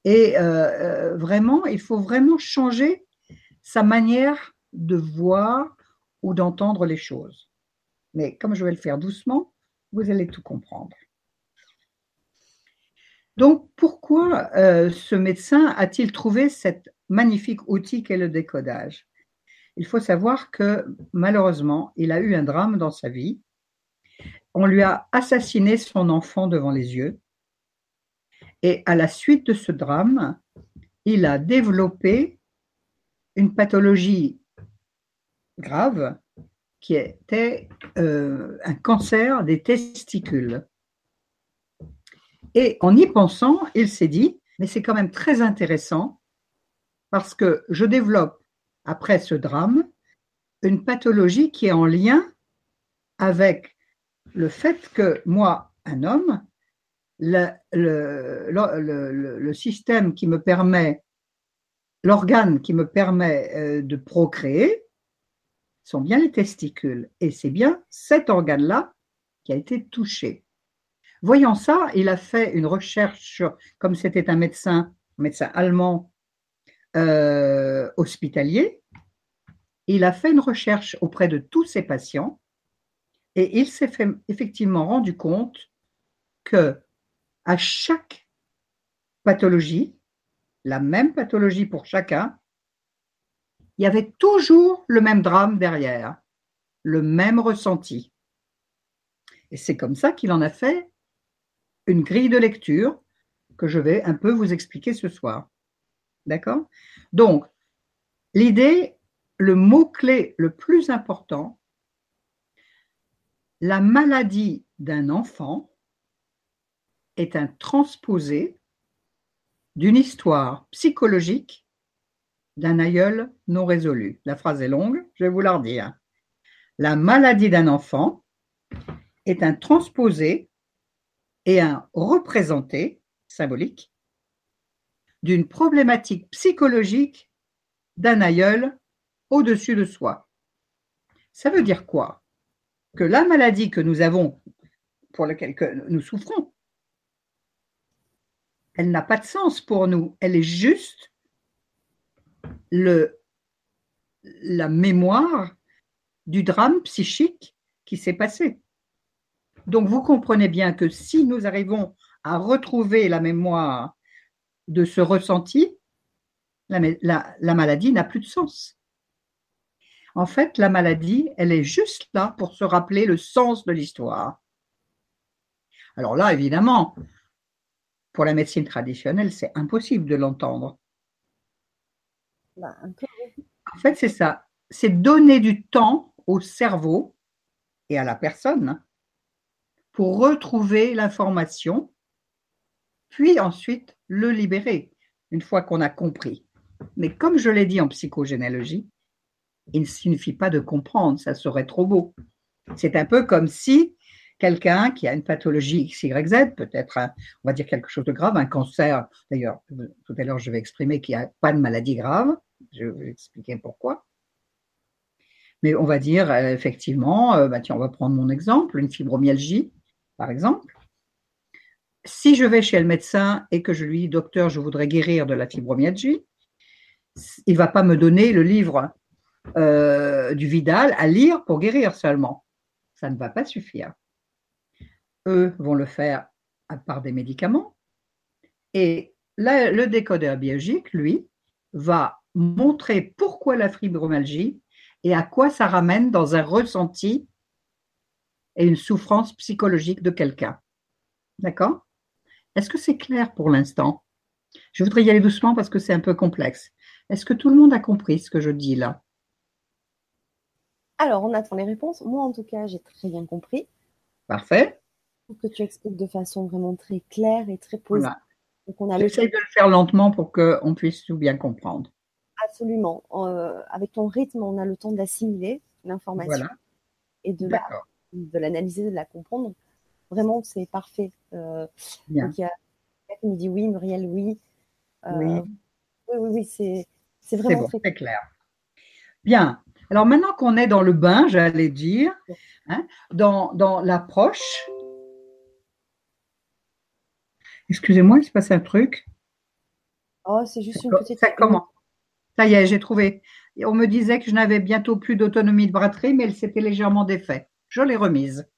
et euh, euh, vraiment, il faut vraiment changer sa manière de voir ou d'entendre les choses. Mais comme je vais le faire doucement, vous allez tout comprendre. Donc, pourquoi euh, ce médecin a-t-il trouvé cet magnifique outil qu'est le décodage? Il faut savoir que malheureusement, il a eu un drame dans sa vie. On lui a assassiné son enfant devant les yeux. Et à la suite de ce drame, il a développé une pathologie grave qui était euh, un cancer des testicules. Et en y pensant, il s'est dit, mais c'est quand même très intéressant parce que je développe, après ce drame, une pathologie qui est en lien avec le fait que moi, un homme, le, système qui me permet, l'organe qui me permet euh, de procréer, sont bien les testicules. Et c'est bien cet organe-là qui a été touché. Voyant ça, il a fait une recherche, comme c'était un médecin, médecin allemand euh, hospitalier, il a fait une recherche auprès de tous ses patients et il s'est effectivement rendu compte que à chaque pathologie, la même pathologie pour chacun, il y avait toujours le même drame derrière, le même ressenti. Et c'est comme ça qu'il en a fait une grille de lecture que je vais un peu vous expliquer ce soir. D'accord? Donc, l'idée, le mot-clé le plus important, la maladie d'un enfant est un transposé d'une histoire psychologique d'un aïeul non résolu. La phrase est longue, je vais vous la redire. La maladie d'un enfant est un transposé et un représenté symbolique d'une problématique psychologique d'un aïeul au-dessus de soi. Ça veut dire quoi? Que la maladie que nous avons, pour laquelle nous souffrons, elle n'a pas de sens pour nous, elle est juste la mémoire du drame psychique qui s'est passé. Donc vous comprenez bien que si nous arrivons à retrouver la mémoire de ce ressenti, la, maladie n'a plus de sens. En fait, la maladie, elle est juste là pour se rappeler le sens de l'histoire. Alors là, évidemment, pour la médecine traditionnelle, c'est impossible de l'entendre. Bah, en fait, c'est ça. C'est donner du temps au cerveau et à la personne pour retrouver l'information, puis ensuite le libérer, une fois qu'on a compris. Mais comme je l'ai dit en psychogénéalogie, il ne suffit pas de comprendre, ça serait trop beau. C'est un peu comme si quelqu'un qui a une pathologie XYZ, peut-être, on va dire quelque chose de grave, un cancer, d'ailleurs, tout à l'heure je vais exprimer qu'il n'y a pas de maladie grave, je vais expliquer pourquoi. Mais on va dire euh, effectivement, euh, bah tiens, on va prendre mon exemple, une fibromyalgie par exemple, si je vais chez le médecin et que je lui dis, docteur, je voudrais guérir de la fibromyalgie, il ne va pas me donner le livre euh, du Vidal à lire pour guérir seulement. Ça ne va pas suffire. Eux vont le faire par des médicaments. Et le décodeur biologique, lui, va montrer pourquoi la fibromyalgie et à quoi ça ramène dans un ressenti et une souffrance psychologique de quelqu'un. D'accord? Est-ce que c'est clair pour l'instant? Je voudrais y aller doucement parce que c'est un peu complexe. Est-ce que tout le monde a compris ce que je dis là? Alors, on attend les réponses. Moi, en tout cas, j'ai très bien compris. Parfait. Que tu expliques de façon vraiment très claire et très posée. J'essaie de le faire lentement pour qu'on puisse tout bien comprendre. Absolument. Euh, avec ton rythme, on a le temps d'assimiler l'information et de l'analyser, de, la comprendre. vraiment, c'est parfait. Euh, donc, il y a quelqu'un qui me dit oui, Muriel, oui. Euh, oui. Oui, oui, c'est, c'est vraiment très clair. Bien. Alors maintenant qu'on est dans le bain, j'allais dire, hein, dans, dans l'approche, Excusez-moi, il se passe un truc. Oh, c'est juste une petite. Ça commence. Ça y est, j'ai trouvé. On me disait que je n'avais bientôt plus d'autonomie de batterie, mais elle s'était légèrement défait. Je l'ai remise.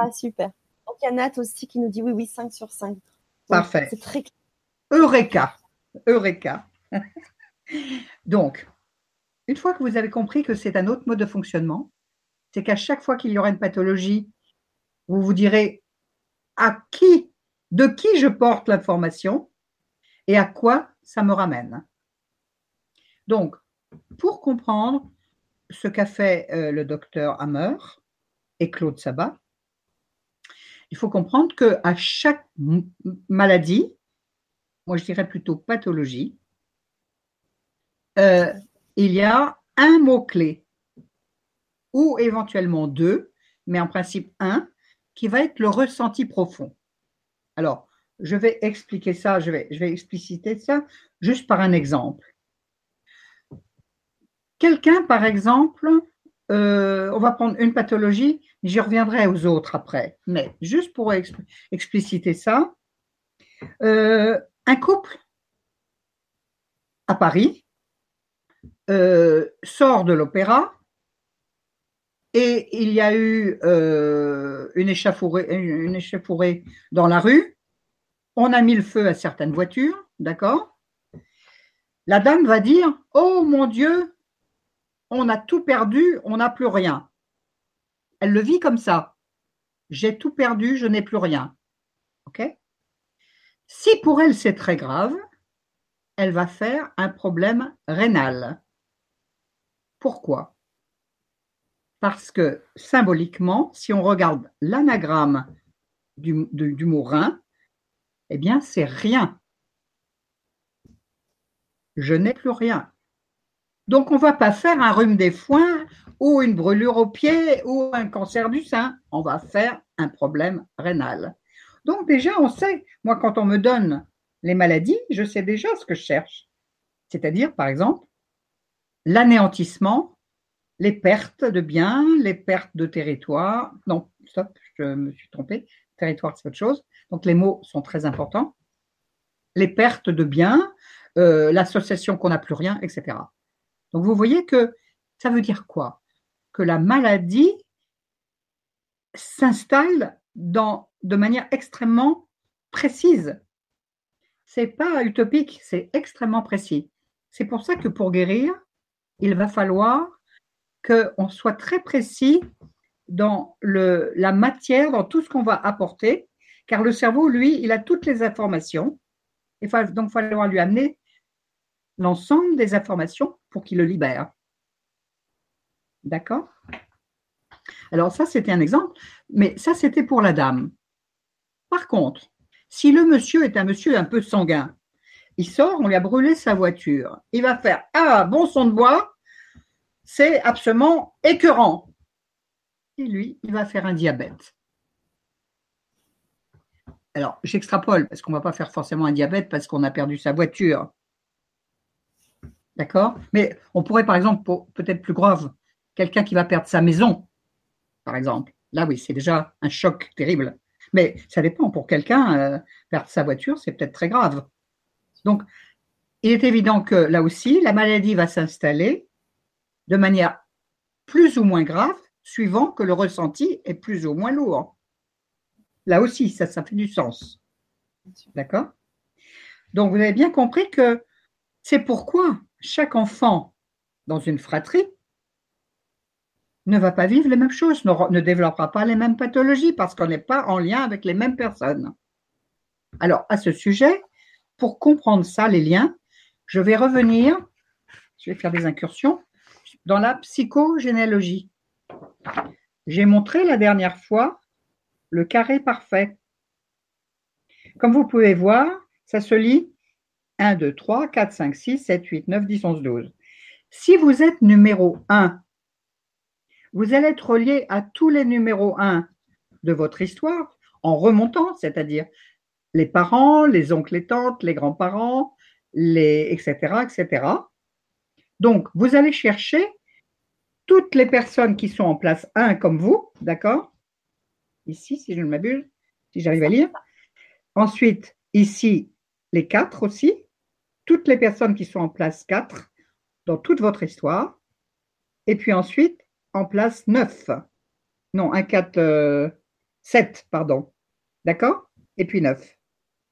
Ah, super. Donc, il y a Nat aussi qui nous dit oui, oui, 5 sur 5. Parfait. C'est très. Eureka. Eureka. Donc, une fois que vous avez compris que c'est un autre mode de fonctionnement, c'est qu'à chaque fois qu'il y aura une pathologie, vous vous direz à qui de qui je porte l'information et à quoi ça me ramène. Donc, pour comprendre ce qu'a fait euh, le docteur Hammer et Claude Sabat, il faut comprendre que à chaque maladie, moi je dirais plutôt pathologie, euh, il y a un mot-clé ou éventuellement deux, mais en principe un, qui va être le ressenti profond. Alors, je vais expliquer ça, je vais, je vais expliciter ça juste par un exemple. Quelqu'un, par exemple, euh, on va prendre une pathologie, j'y reviendrai aux autres après, mais juste pour expliciter ça, euh, un couple à Paris sort de l'opéra et il y a eu euh, une échauffourée dans la rue. On a mis le feu à certaines voitures, d'accord? La dame va dire Oh mon Dieu, on a tout perdu, on n'a plus rien. Elle le vit comme ça. J'ai tout perdu, je n'ai plus rien. OK? Si pour elle c'est très grave, elle va faire un problème rénal. Pourquoi? Parce que symboliquement, si on regarde l'anagramme du, mot rein, eh bien, c'est rien. Je n'ai plus rien. Donc, on ne va pas faire un rhume des foins ou une brûlure au pied ou un cancer du sein. On va faire un problème rénal. Donc, déjà, on sait, moi, quand on me donne les maladies, je sais déjà ce que je cherche. C'est-à-dire, par exemple, l'anéantissement les pertes de biens, les pertes de territoire. Non, stop, je me suis trompé. Territoire, c'est autre chose. Donc les mots sont très importants. Les pertes de biens, euh, l'association qu'on n'a plus rien, etc. Donc vous voyez que ça veut dire quoi? Que la maladie s'installe de manière extrêmement précise. C'est pas utopique, c'est extrêmement précis. C'est pour ça que pour guérir, il va falloir qu'on soit très précis dans la matière, dans tout ce qu'on va apporter, car le cerveau, lui, il a toutes les informations. Il faut, donc, va falloir lui amener l'ensemble des informations pour qu'il le libère. D'accord? Alors ça, c'était un exemple, mais ça, c'était pour la dame. Par contre, si le monsieur est un monsieur un peu sanguin, il sort, on lui a brûlé sa voiture, il va faire Ah, bon son de bois, c'est absolument écœurant. Et lui, il va faire un diabète. Alors, j'extrapole, parce qu'on ne va pas faire forcément un diabète parce qu'on a perdu sa voiture. D'accord? Mais on pourrait, par exemple, peut-être plus grave, quelqu'un qui va perdre sa maison, par exemple. Là, oui, c'est déjà un choc terrible. Mais ça dépend. Pour quelqu'un, euh, perdre sa voiture, c'est peut-être très grave. Donc, il est évident que là aussi, la maladie va s'installer de manière plus ou moins grave, suivant que le ressenti est plus ou moins lourd. Là aussi, ça, ça fait du sens. D'accord? Donc, vous avez bien compris que c'est pourquoi chaque enfant dans une fratrie ne va pas vivre les mêmes choses, ne, développera pas les mêmes pathologies parce qu'on n'est pas en lien avec les mêmes personnes. Alors, à ce sujet, pour comprendre ça, les liens, je vais revenir, je vais faire des incursions, dans la psychogénéalogie. J'ai montré la dernière fois le carré parfait. Comme vous pouvez voir, ça se lit 1, 2, 3, 4, 5, 6, 7, 8, 9, 10, 11, 12. Si vous êtes numéro 1 vous allez être relié à tous les numéros 1 de votre histoire en remontant, c'est-à-dire les parents, les oncles et tantes, les grands-parents, les, etc., etc. Donc, vous allez chercher toutes les personnes qui sont en place 1 comme vous, d'accord? Ici, si je ne m'abuse, si j'arrive à lire. Ensuite, ici, les 4 aussi, toutes les personnes qui sont en place 4 dans toute votre histoire. Et puis ensuite, en place 9. Non, 1, 4, 7, pardon. D'accord? Et puis 9.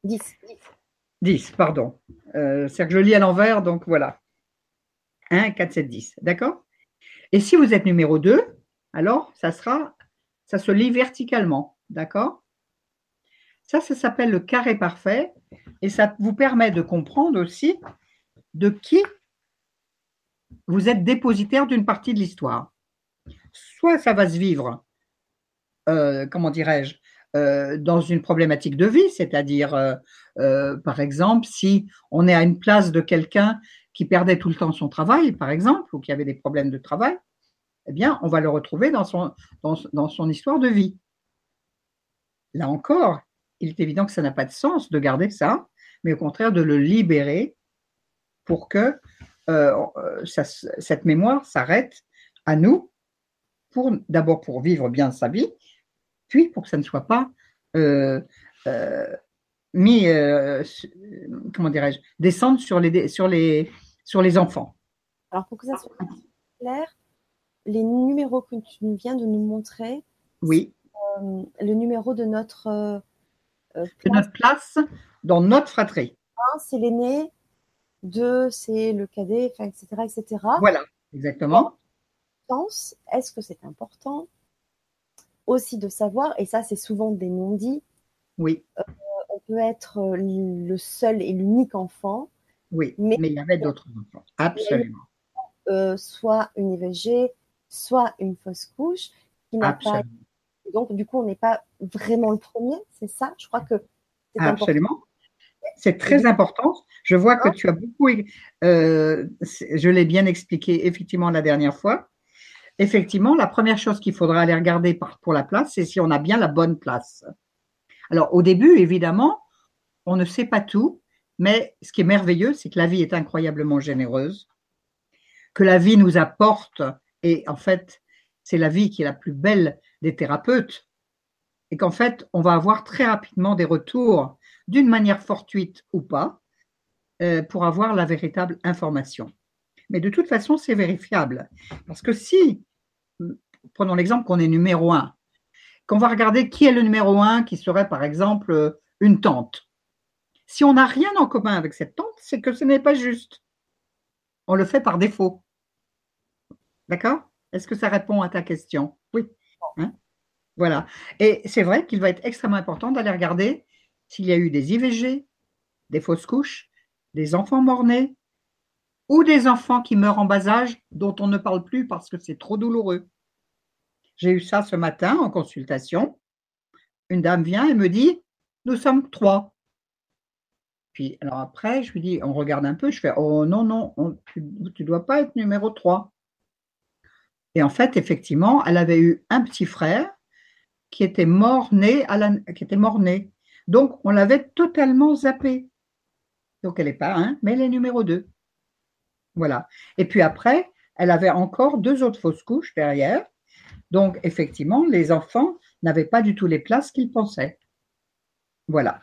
10. 10, pardon. Euh, C'est-à-dire que je lis à l'envers, donc voilà. 1, 4, 7, 10. D'accord? Et si vous êtes numéro 2, alors ça sera, ça se lit verticalement. D'accord? Ça, ça s'appelle le carré parfait et ça vous permet de comprendre aussi de qui vous êtes dépositaire d'une partie de l'histoire soit ça va se vivre, euh, comment dirais-je, euh, dans une problématique de vie, c'est-à-dire, euh, par exemple, si on est à une place de quelqu'un qui perdait tout le temps son travail, par exemple, ou qui avait des problèmes de travail, eh bien, on va le retrouver dans son, dans son histoire de vie. Là encore, il est évident que ça n'a pas de sens de garder ça, mais au contraire de le libérer pour que cette mémoire s'arrête à nous d'abord pour vivre bien sa vie, pour que ça ne soit pas euh, euh, mis, euh, comment dirais-je, descendre sur les, sur, les, sur les enfants. Alors pour que ça soit clair, les numéros que tu viens de nous montrer, oui. le numéro de notre, de notre place dans notre fratrie. Un, c'est l'aîné, deux, c'est le cadet, etc., etc. Voilà, exactement est-ce que c'est important aussi de savoir, et ça c'est souvent des non-dits, oui. Euh, on peut être euh, le seul et l'unique enfant. Oui, mais, il y avait d'autres enfants, absolument. Euh, soit une IVG, soit une fausse couche, qui n'a pas. Donc, du coup, on n'est pas vraiment le premier, c'est ça? Je crois que c'est Absolument. C'est très important. Je vois que tu as beaucoup. je l'ai bien expliqué effectivement la dernière fois effectivement, la première chose qu'il faudra aller regarder pour la place, c'est si on a bien la bonne place. Alors, au début, évidemment, on ne sait pas tout, mais ce qui est merveilleux, c'est que la vie est incroyablement généreuse, que la vie nous apporte, et en fait, c'est la vie qui est la plus belle des thérapeutes, et qu'en fait, on va avoir très rapidement des retours, d'une manière fortuite ou pas, euh, pour avoir la véritable information. Mais de toute façon, c'est vérifiable. Parce que si, prenons l'exemple qu'on est numéro un, qu'on va regarder qui est le numéro un, qui serait par exemple une tante. Si on n'a rien en commun avec cette tante, c'est que ce n'est pas juste. On le fait par défaut. D'accord? Est-ce que ça répond à ta question? Oui. Hein? Voilà. Et c'est vrai qu'il va être extrêmement important d'aller regarder s'il y a eu des IVG, des fausses couches, des enfants morts-nés, ou des enfants qui meurent en bas âge dont on ne parle plus parce que c'est trop douloureux. J'ai eu ça ce matin en consultation. Une dame vient et me dit Nous sommes trois. Puis, alors après, je lui dis On regarde un peu. Je fais Oh non, non, tu ne dois pas être numéro trois. Et en fait, effectivement, elle avait eu un petit frère qui était mort-né. Donc, on l'avait totalement zappé. Donc, elle n'est pas un, mais elle est numéro deux. Voilà. Et puis après, elle avait encore deux autres fausses couches derrière. Donc, effectivement, les enfants n'avaient pas du tout les places qu'ils pensaient. Voilà.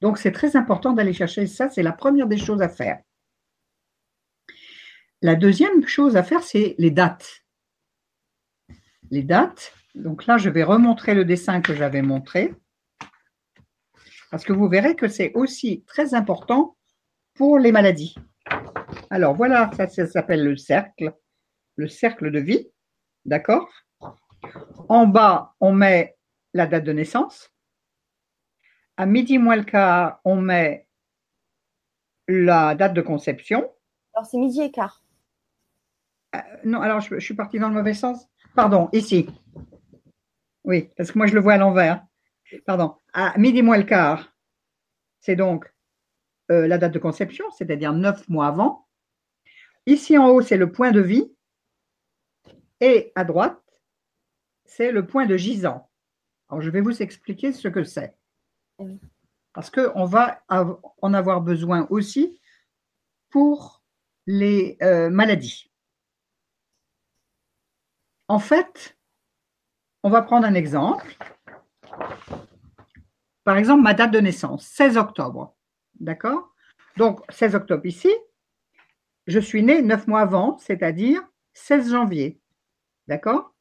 Donc, c'est très important d'aller chercher ça. C'est la première des choses à faire. La deuxième chose à faire, c'est les dates. Les dates. Donc là, je vais remontrer le dessin que j'avais montré. Parce que vous verrez que c'est aussi très important pour les maladies. Alors voilà, ça, ça s'appelle le cercle, le cercle de vie. D'accord? En bas, on met la date de naissance. À midi moins le quart, on met la date de conception. Alors c'est midi et quart. Euh, non, alors je, je suis partie dans le mauvais sens. Pardon, ici. Oui, parce que moi je le vois à l'envers. Pardon. À midi moins le quart, c'est donc euh, la date de conception, c'est-à-dire neuf mois avant. Ici en haut, c'est le point de vie. Et à droite, c'est le point de gisant. Alors, je vais vous expliquer ce que c'est. Parce qu'on va en avoir besoin aussi pour les euh, maladies. En fait, on va prendre un exemple. Par exemple, ma date de naissance, 16 octobre. D'accord? Donc, 16 octobre ici, je suis né neuf mois avant, c'est-à-dire 16 janvier. D'accord?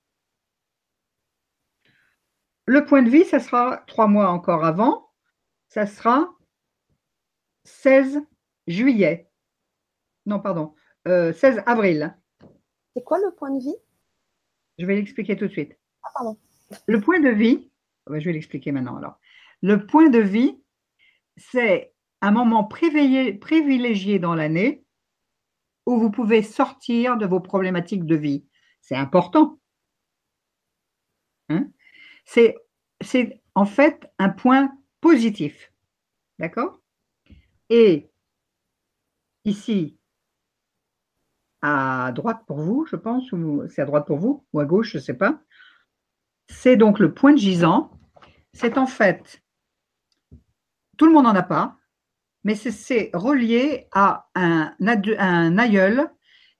Le point de vie, ça sera trois mois encore avant, ça sera 16 juillet. Non, pardon, euh, 16 avril. C'est quoi le point de vie? Je vais l'expliquer tout de suite. Ah, pardon. Le point de vie, oh ben, je vais l'expliquer maintenant alors. Le point de vie, c'est un moment privilégié dans l'année où vous pouvez sortir de vos problématiques de vie. C'est important. Hein? C'est, c'est en fait un point positif. D'accord? Et ici, à droite pour vous, je pense, ou c'est à droite pour vous, ou à gauche, je ne sais pas. C'est donc le point de gisant. C'est en fait, tout le monde n'en a pas, mais c'est- relié à un, aïeul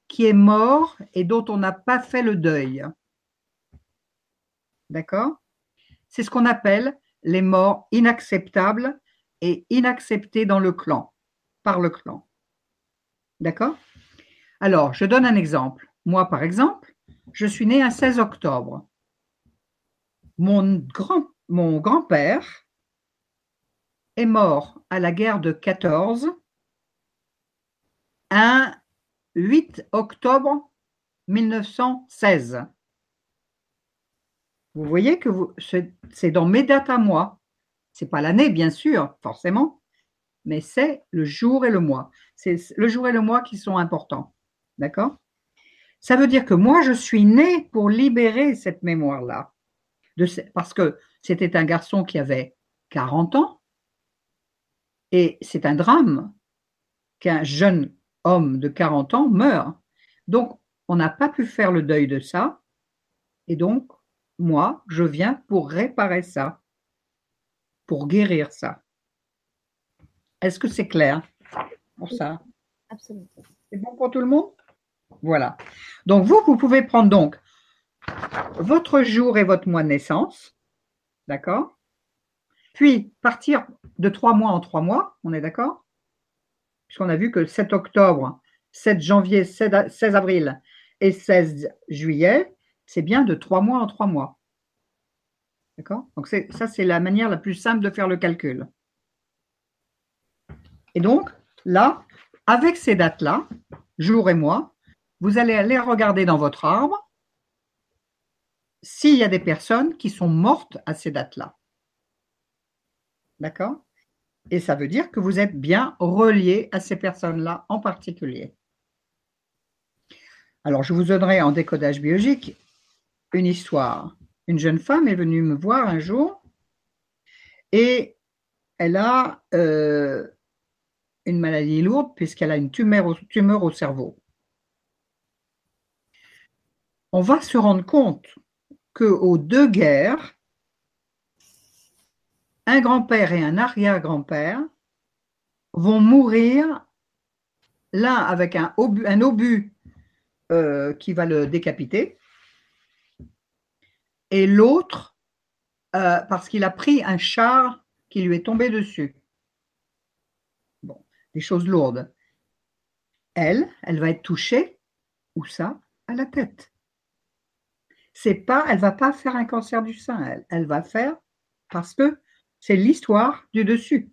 qui est mort et dont on n'a pas fait le deuil. D'accord? C'est ce qu'on appelle les morts inacceptables et inacceptés dans le clan, par le clan. D'accord? Alors, je donne un exemple. Moi, par exemple, je suis né un 16 octobre. Mon grand, mon grand-père est mort à la guerre de 14 un 8 octobre 1916. Vous voyez que c'est dans mes dates à moi. C'est pas l'année, bien sûr, forcément, mais c'est le jour et le mois. C'est le jour et le mois qui sont importants. D'accord? Ça veut dire que moi, je suis né pour libérer cette mémoire-là. Parce que c'était un garçon qui avait 40 ans et c'est un drame qu'un jeune homme de 40 ans meure. Donc, on n'a pas pu faire le deuil de ça. Et donc, moi, je viens pour réparer ça, pour guérir ça. Est-ce que c'est clair pour ça? Absolument. C'est bon pour tout le monde? Voilà. Donc, vous, vous pouvez prendre donc votre jour et votre mois de naissance. D'accord? Puis, partir de trois mois en trois mois. On est d'accord? Puisqu'on a vu que 7 octobre, 7 janvier, 16 a- 16 avril et 16 juillet, c'est bien de trois mois en trois mois. D'accord? Donc, ça, c'est la manière la plus simple de faire le calcul. Et donc, là, avec ces dates-là, jour et mois, vous allez aller regarder dans votre arbre s'il y a des personnes qui sont mortes à ces dates-là. D'accord? Et ça veut dire que vous êtes bien relié à ces personnes-là en particulier. Alors, je vous donnerai en décodage biologique une histoire. Une jeune femme est venue me voir un jour et elle a euh, une maladie lourde puisqu'elle a une tumeur au, tumeur au cerveau. On va se rendre compte qu'aux deux guerres, un grand-père et un arrière-grand-père vont mourir, l'un avec un obus, euh, qui va le décapiter, et l'autre euh, parce qu'il a pris un char qui lui est tombé dessus. Bon, des choses lourdes. Elle, elle va être touchée, où ça À la tête. C'est pas, elle va pas faire un cancer du sein, elle, elle va faire parce que c'est l'histoire du dessus.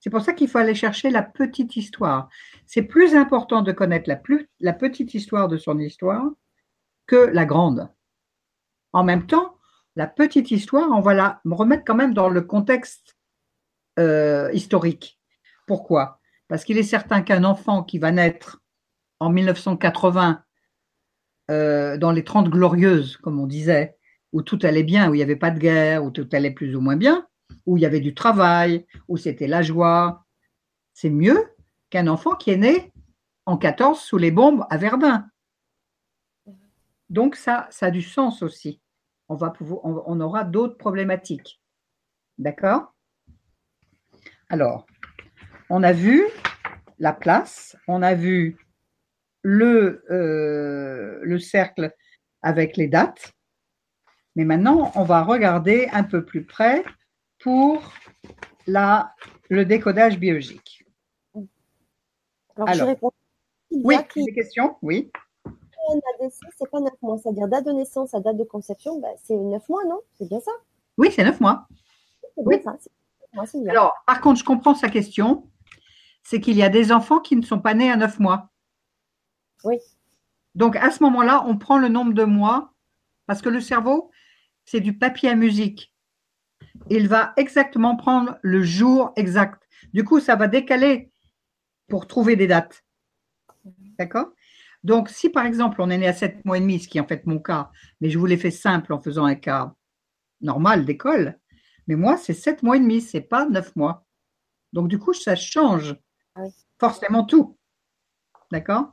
C'est pour ça qu'il faut aller chercher la petite histoire. C'est plus important de connaître la, petite histoire de son histoire que la grande. En même temps, la petite histoire, on va la remettre quand même dans le contexte euh, historique. Pourquoi? Parce qu'il est certain qu'un enfant qui va naître en 1980 euh, dans les Trente Glorieuses, comme on disait, où tout allait bien, où il n'y avait pas de guerre, où tout allait plus ou moins bien, où il y avait du travail, où c'était la joie, c'est mieux qu'un enfant qui est né en 14 sous les bombes à Verdun. Donc ça, ça a du sens aussi. On, va on aura d'autres problématiques. D'accord? Alors, on a vu la place, on a vu euh, le cercle avec les dates, mais maintenant, on va regarder un peu plus près pour la, le décodage biologique. Alors, je réponds. Oui, des questions Oui. NADC, c'est pas 9 mois, c'est-à-dire date de naissance à date de conception, bah, c'est 9 mois, non? C'est bien ça? Oui, c'est 9 mois. C'est bien ça. Alors, par contre, je comprends sa question. C'est qu'il y a des enfants qui ne sont pas nés à 9 mois. Oui. Donc, à ce moment-là, on prend le nombre de mois parce que le cerveau, c'est du papier à musique. Il va exactement prendre le jour exact. Du coup, ça va décaler pour trouver des dates. D'accord? Donc, si par exemple, on est né à 7 mois et demi, ce qui est en fait mon cas, mais je vous l'ai fait simple en faisant un cas normal d'école, mais moi, c'est 7 mois et demi, c'est pas 9 mois. Donc, du coup, ça change ah forcément tout. D'accord?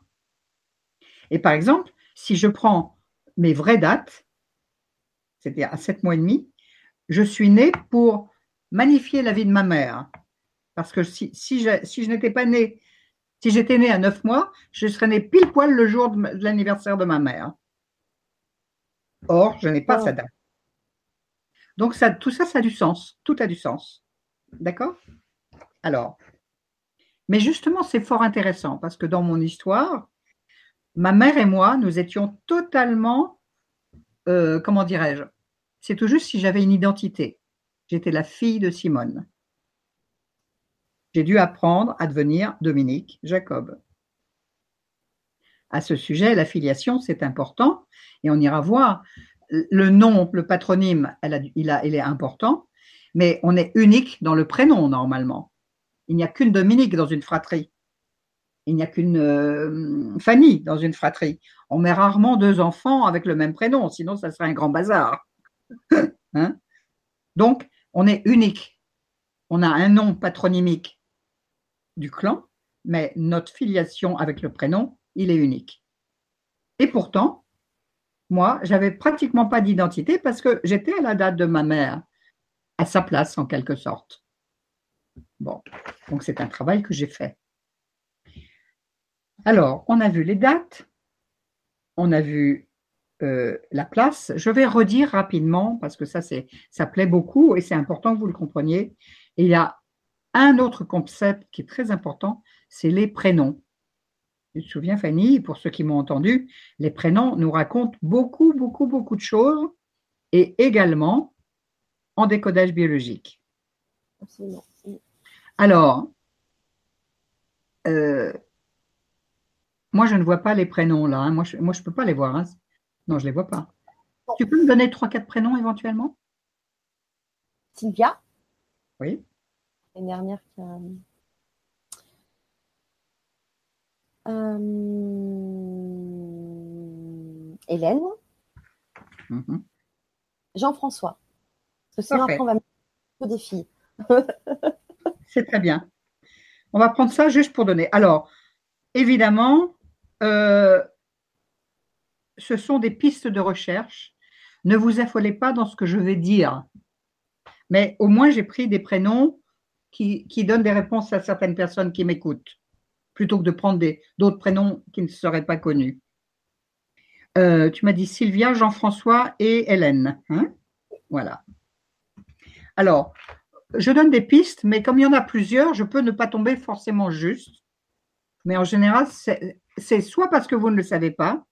Et par exemple, si je prends mes vraies dates, c'était à 7 mois et demi, je suis née pour magnifier la vie de ma mère. Parce que si, si je, si je n'étais pas née, si j'étais née à 9 mois, je serais née pile poil le jour de, l'anniversaire de ma mère. Or, je n'ai pas sa date. Donc, ça, tout ça, ça a du sens. Tout a du sens. D'accord? Alors, mais justement, c'est fort intéressant parce que dans mon histoire, ma mère et moi, nous étions totalement, euh, comment dirais-je, c'est tout juste si j'avais une identité. J'étais la fille de Simone. J'ai dû apprendre à devenir Dominique Jacob. À ce sujet, la filiation, c'est important et on ira voir. Le nom, le patronyme, il est important, mais on est unique dans le prénom normalement. Il n'y a qu'une Dominique dans une fratrie. Il n'y a qu'une euh, Fanny dans une fratrie. On met rarement deux enfants avec le même prénom, sinon ça serait un grand bazar. Hein? Donc, on est unique. On a un nom patronymique du clan, mais notre filiation avec le prénom, il est unique. Et pourtant, moi, j'avais pratiquement pas d'identité parce que j'étais à la date de ma mère, à sa place en quelque sorte. Bon, donc c'est un travail que j'ai fait. Alors, on a vu les dates, on a vu euh, la place. Je vais redire rapidement parce que ça, ça plaît beaucoup et c'est important que vous le compreniez. il y a un autre concept qui est très important, c'est les prénoms. Tu te souviens, Fanny, pour ceux qui m'ont entendu, les prénoms nous racontent beaucoup, beaucoup, beaucoup de choses et également en décodage biologique. Absolument. Alors, euh, moi, je ne vois pas les prénoms là. Hein. Moi, je ne peux pas les voir. Hein. Non, je ne les vois pas. Tu peux me donner trois, quatre prénoms éventuellement? Sylvia? Oui. Une dernière qui euh, Hélène. Mhm. Jean-François. Parce que sinon, après, on va mettre des filles. C'est très bien. On va prendre ça juste pour donner. Alors, évidemment, euh, ce sont des pistes de recherche. Ne vous affolez pas dans ce que je vais dire. Mais au moins, j'ai pris des prénoms qui, donnent des réponses à certaines personnes qui m'écoutent, plutôt que de prendre d'autres prénoms qui ne seraient pas connus. Euh, tu m'as dit Sylvia, Jean-François et Hélène. Hein? Voilà. Alors, je donne des pistes, mais comme il y en a plusieurs, je peux ne pas tomber forcément juste. Mais en général, c'est soit parce que vous ne le savez pas,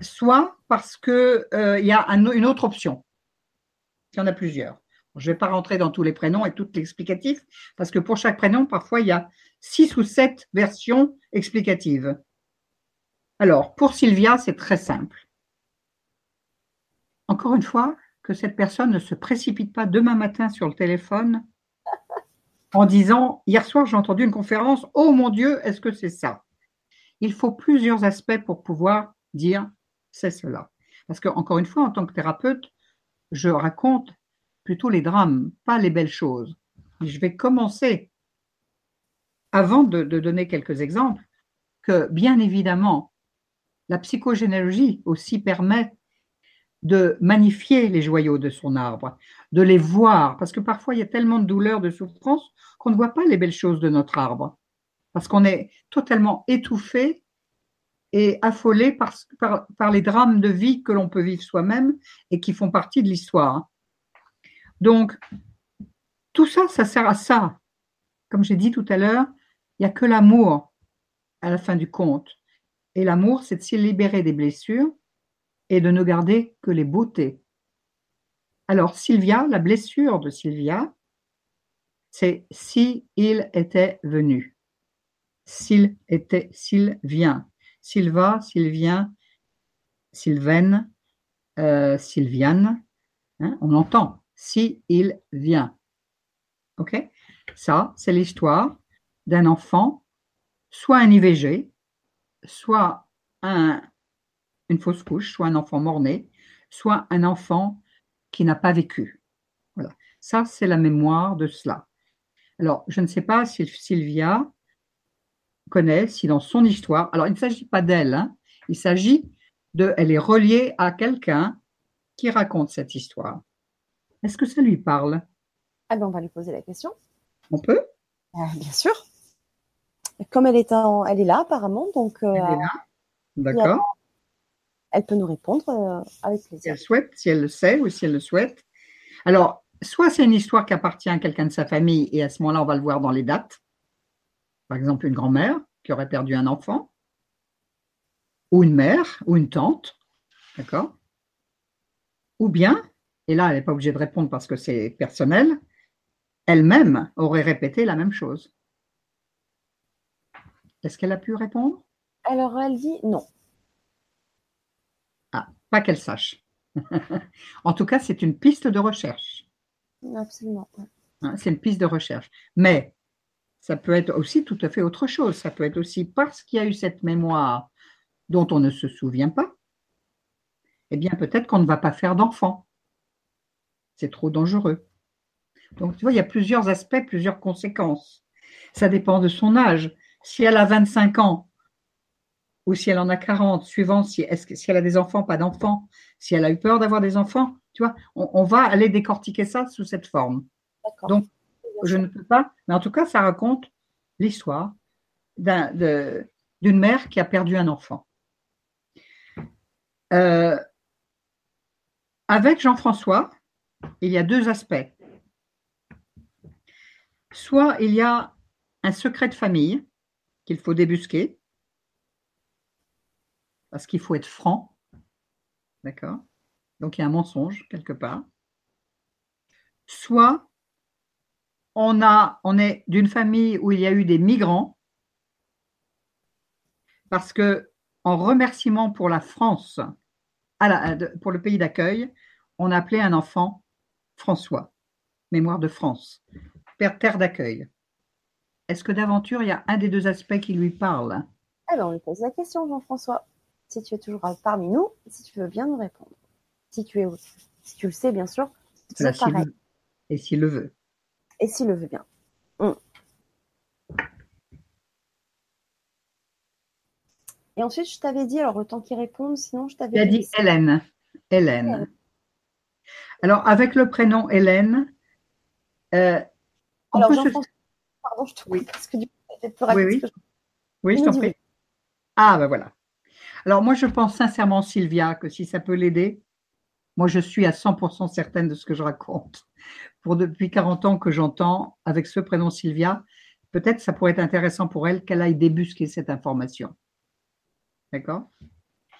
soit parce qu'il euh, y a une autre option. Il y en a plusieurs. Je ne vais pas rentrer dans tous les prénoms et tout l'explicatif, parce que pour chaque prénom, parfois, il y a six ou sept versions explicatives. Alors, pour Sylvia, c'est très simple. Encore une fois, que cette personne ne se précipite pas demain matin sur le téléphone en disant Hier soir, j'ai entendu une conférence, oh mon Dieu, est-ce que c'est ça? Il faut plusieurs aspects pour pouvoir dire c'est cela. Parce que, encore une fois, en tant que thérapeute, je raconte plutôt les drames, pas les belles choses. Je vais commencer, avant de, donner quelques exemples, que bien évidemment, la psychogénéalogie aussi permet de magnifier les joyaux de son arbre, de les voir, parce que parfois il y a tellement de douleur, de souffrance, qu'on ne voit pas les belles choses de notre arbre, parce qu'on est totalement étouffé et affolé par, les drames de vie que l'on peut vivre soi-même et qui font partie de l'histoire. Donc, tout ça, ça sert à ça. Comme j'ai dit tout à l'heure, il n'y a que l'amour à la fin du compte. Et l'amour, c'est de s'y libérer des blessures et de ne garder que les beautés. Alors, Sylvia, la blessure de Sylvia, c'est si il était venu. S'il était, s'il vient. Sylva, Sylvien, Sylvaine, euh, Sylviane. Hein, on entend. Si il vient. OK? Ça, c'est l'histoire d'un enfant, soit un IVG, soit un, une fausse couche, soit un enfant mort-né, soit un enfant qui n'a pas vécu. Voilà. Ça, c'est la mémoire de cela. Alors, je ne sais pas si Sylvia connaît, si dans son histoire, alors il ne s'agit pas d'elle, hein, il s'agit de, elle est reliée à quelqu'un qui raconte cette histoire. Est-ce que ça lui parle? Ah ben, on va lui poser la question. On peut? Euh, Bien sûr. Comme elle est, en, elle est là apparemment, donc. Euh, elle est là. D'accord. Elle peut nous répondre euh, avec plaisir. Si elle souhaite, si elle le sait ou si elle le souhaite. Alors, soit c'est une histoire qui appartient à quelqu'un de sa famille et à ce moment-là, on va le voir dans les dates par exemple une grand-mère qui aurait perdu un enfant, ou une mère, ou une tante, d'accord? Ou bien, et là, elle n'est pas obligée de répondre parce que c'est personnel, elle-même aurait répété la même chose. Est-ce qu'elle a pu répondre? Alors, elle dit non. Ah, pas qu'elle sache. en tout cas, c'est une piste de recherche. Absolument. Hein, c'est une piste de recherche. Mais ça peut être aussi tout à fait autre chose. Ça peut être aussi parce qu'il y a eu cette mémoire dont on ne se souvient pas, eh bien peut-être qu'on ne va pas faire d'enfant. C'est trop dangereux. Donc tu vois, il y a plusieurs aspects, plusieurs conséquences. Ça dépend de son âge. Si elle a 25 ans ou si elle en a 40, suivant si, elle a des enfants, pas d'enfants, si elle a eu peur d'avoir des enfants, tu vois, on, on, va aller décortiquer ça sous cette forme. Donc, je ne peux pas, mais en tout cas, ça raconte l'histoire d'une mère qui a perdu un enfant. Euh, avec Jean-François, il y a deux aspects. Soit il y a un secret de famille qu'il faut débusquer, parce qu'il faut être franc, d'accord? Donc il y a un mensonge quelque part. Soit on, a, on est d'une famille où il y a eu des migrants, parce que en remerciement pour la France, pour le pays d'accueil, on appelait un enfant François, mémoire de France, père terre d'accueil. Est-ce que d'aventure, il y a un des deux aspects qui lui parle? Alors, on lui pose la question, Jean-François. Si tu es toujours parmi nous, si tu veux bien nous répondre. Si tu, es, si tu le sais, bien sûr, c'est pareil. Et s'il le veut et s'il le veut bien. Mm. Et ensuite, je t'avais dit, alors autant qu'il réponde, sinon je t'avais dit. dit Hélène. Hélène. Alors, avec le prénom Hélène, euh, alors, je... Pardon, je te oui. parce que du coup, peut-être plus rapide. Oui, oui. oui je t'en prie. Ah, ben voilà. Alors, moi, je pense sincèrement, Sylvia, que si ça peut l'aider, moi, je suis à 100% certaine de ce que je raconte pour depuis 40 ans que j'entends avec ce prénom Sylvia, peut-être ça pourrait être intéressant pour elle qu'elle aille débusquer cette information. D'accord?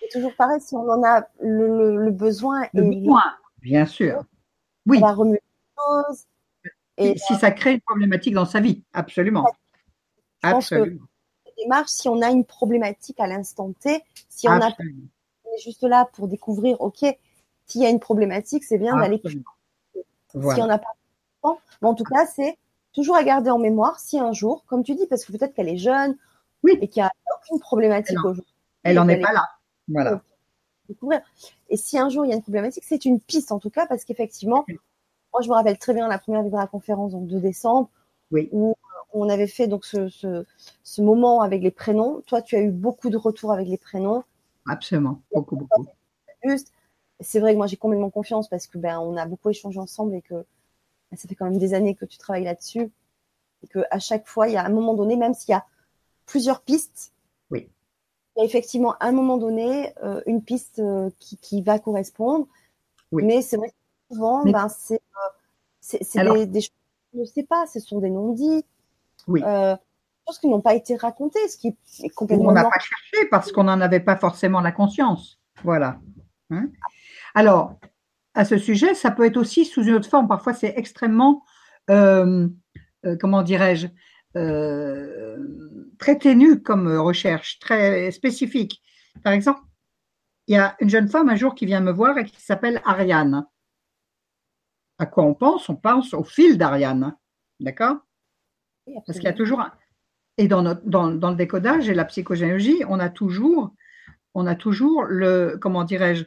C'est toujours pareil, si on en a le, besoin. Le besoin, bien sûr. Oui. Remuer. Et si ça crée une problématique dans sa vie, absolument. Je absolument. Que démarche, si on a une problématique à l'instant T, si on, a, on est juste là pour découvrir, ok, s'il y a une problématique, c'est bien d'aller. Si on n'a pas temps, mais en tout cas, c'est toujours à garder en mémoire si un jour, comme tu dis, parce que peut-être qu'elle est jeune oui. et qu'il n'y a aucune problématique aujourd'hui. Elle n'en est pas là. Voilà. Découvrir. Et si un jour il y a une problématique, c'est une piste en tout cas, parce qu'effectivement, moi je me rappelle très bien la première Vibra conférence donc de décembre, oui. où on avait fait donc ce, ce, ce, moment avec les prénoms. Toi, tu as eu beaucoup de retours avec les prénoms. Absolument, beaucoup, beaucoup. Juste. C'est vrai que moi j'ai complètement confiance parce que ben on a beaucoup échangé ensemble et que ben, ça fait quand même des années que tu travailles là-dessus et que à chaque fois il y a un moment donné, même s'il y a plusieurs pistes, oui. il y a effectivement à un moment donné euh, une piste euh, qui, qui, va correspondre. Oui. Mais c'est vrai que souvent, Mais... ben, c'est euh, Alors... des, des, choses je ne sais pas, ce sont des non-dits. Oui. Euh, choses qui n'ont pas été racontées, ce qui est complètement. On n'a pas cherché parce qu'on n'en avait pas forcément la conscience. Voilà. Hein? Alors, à ce sujet, ça peut être aussi sous une autre forme. Parfois, c'est extrêmement, euh, euh, comment dirais-je, euh, très ténu comme recherche, très spécifique. Par exemple, il y a une jeune femme un jour qui vient me voir et qui s'appelle Ariane. À quoi on pense? On pense au fil d'Ariane. D'accord? Parce qu'il y a toujours. Un... Et dans, notre, dans, dans, le décodage et la psychogénéalogie, on a toujours, on a toujours le, comment dirais-je,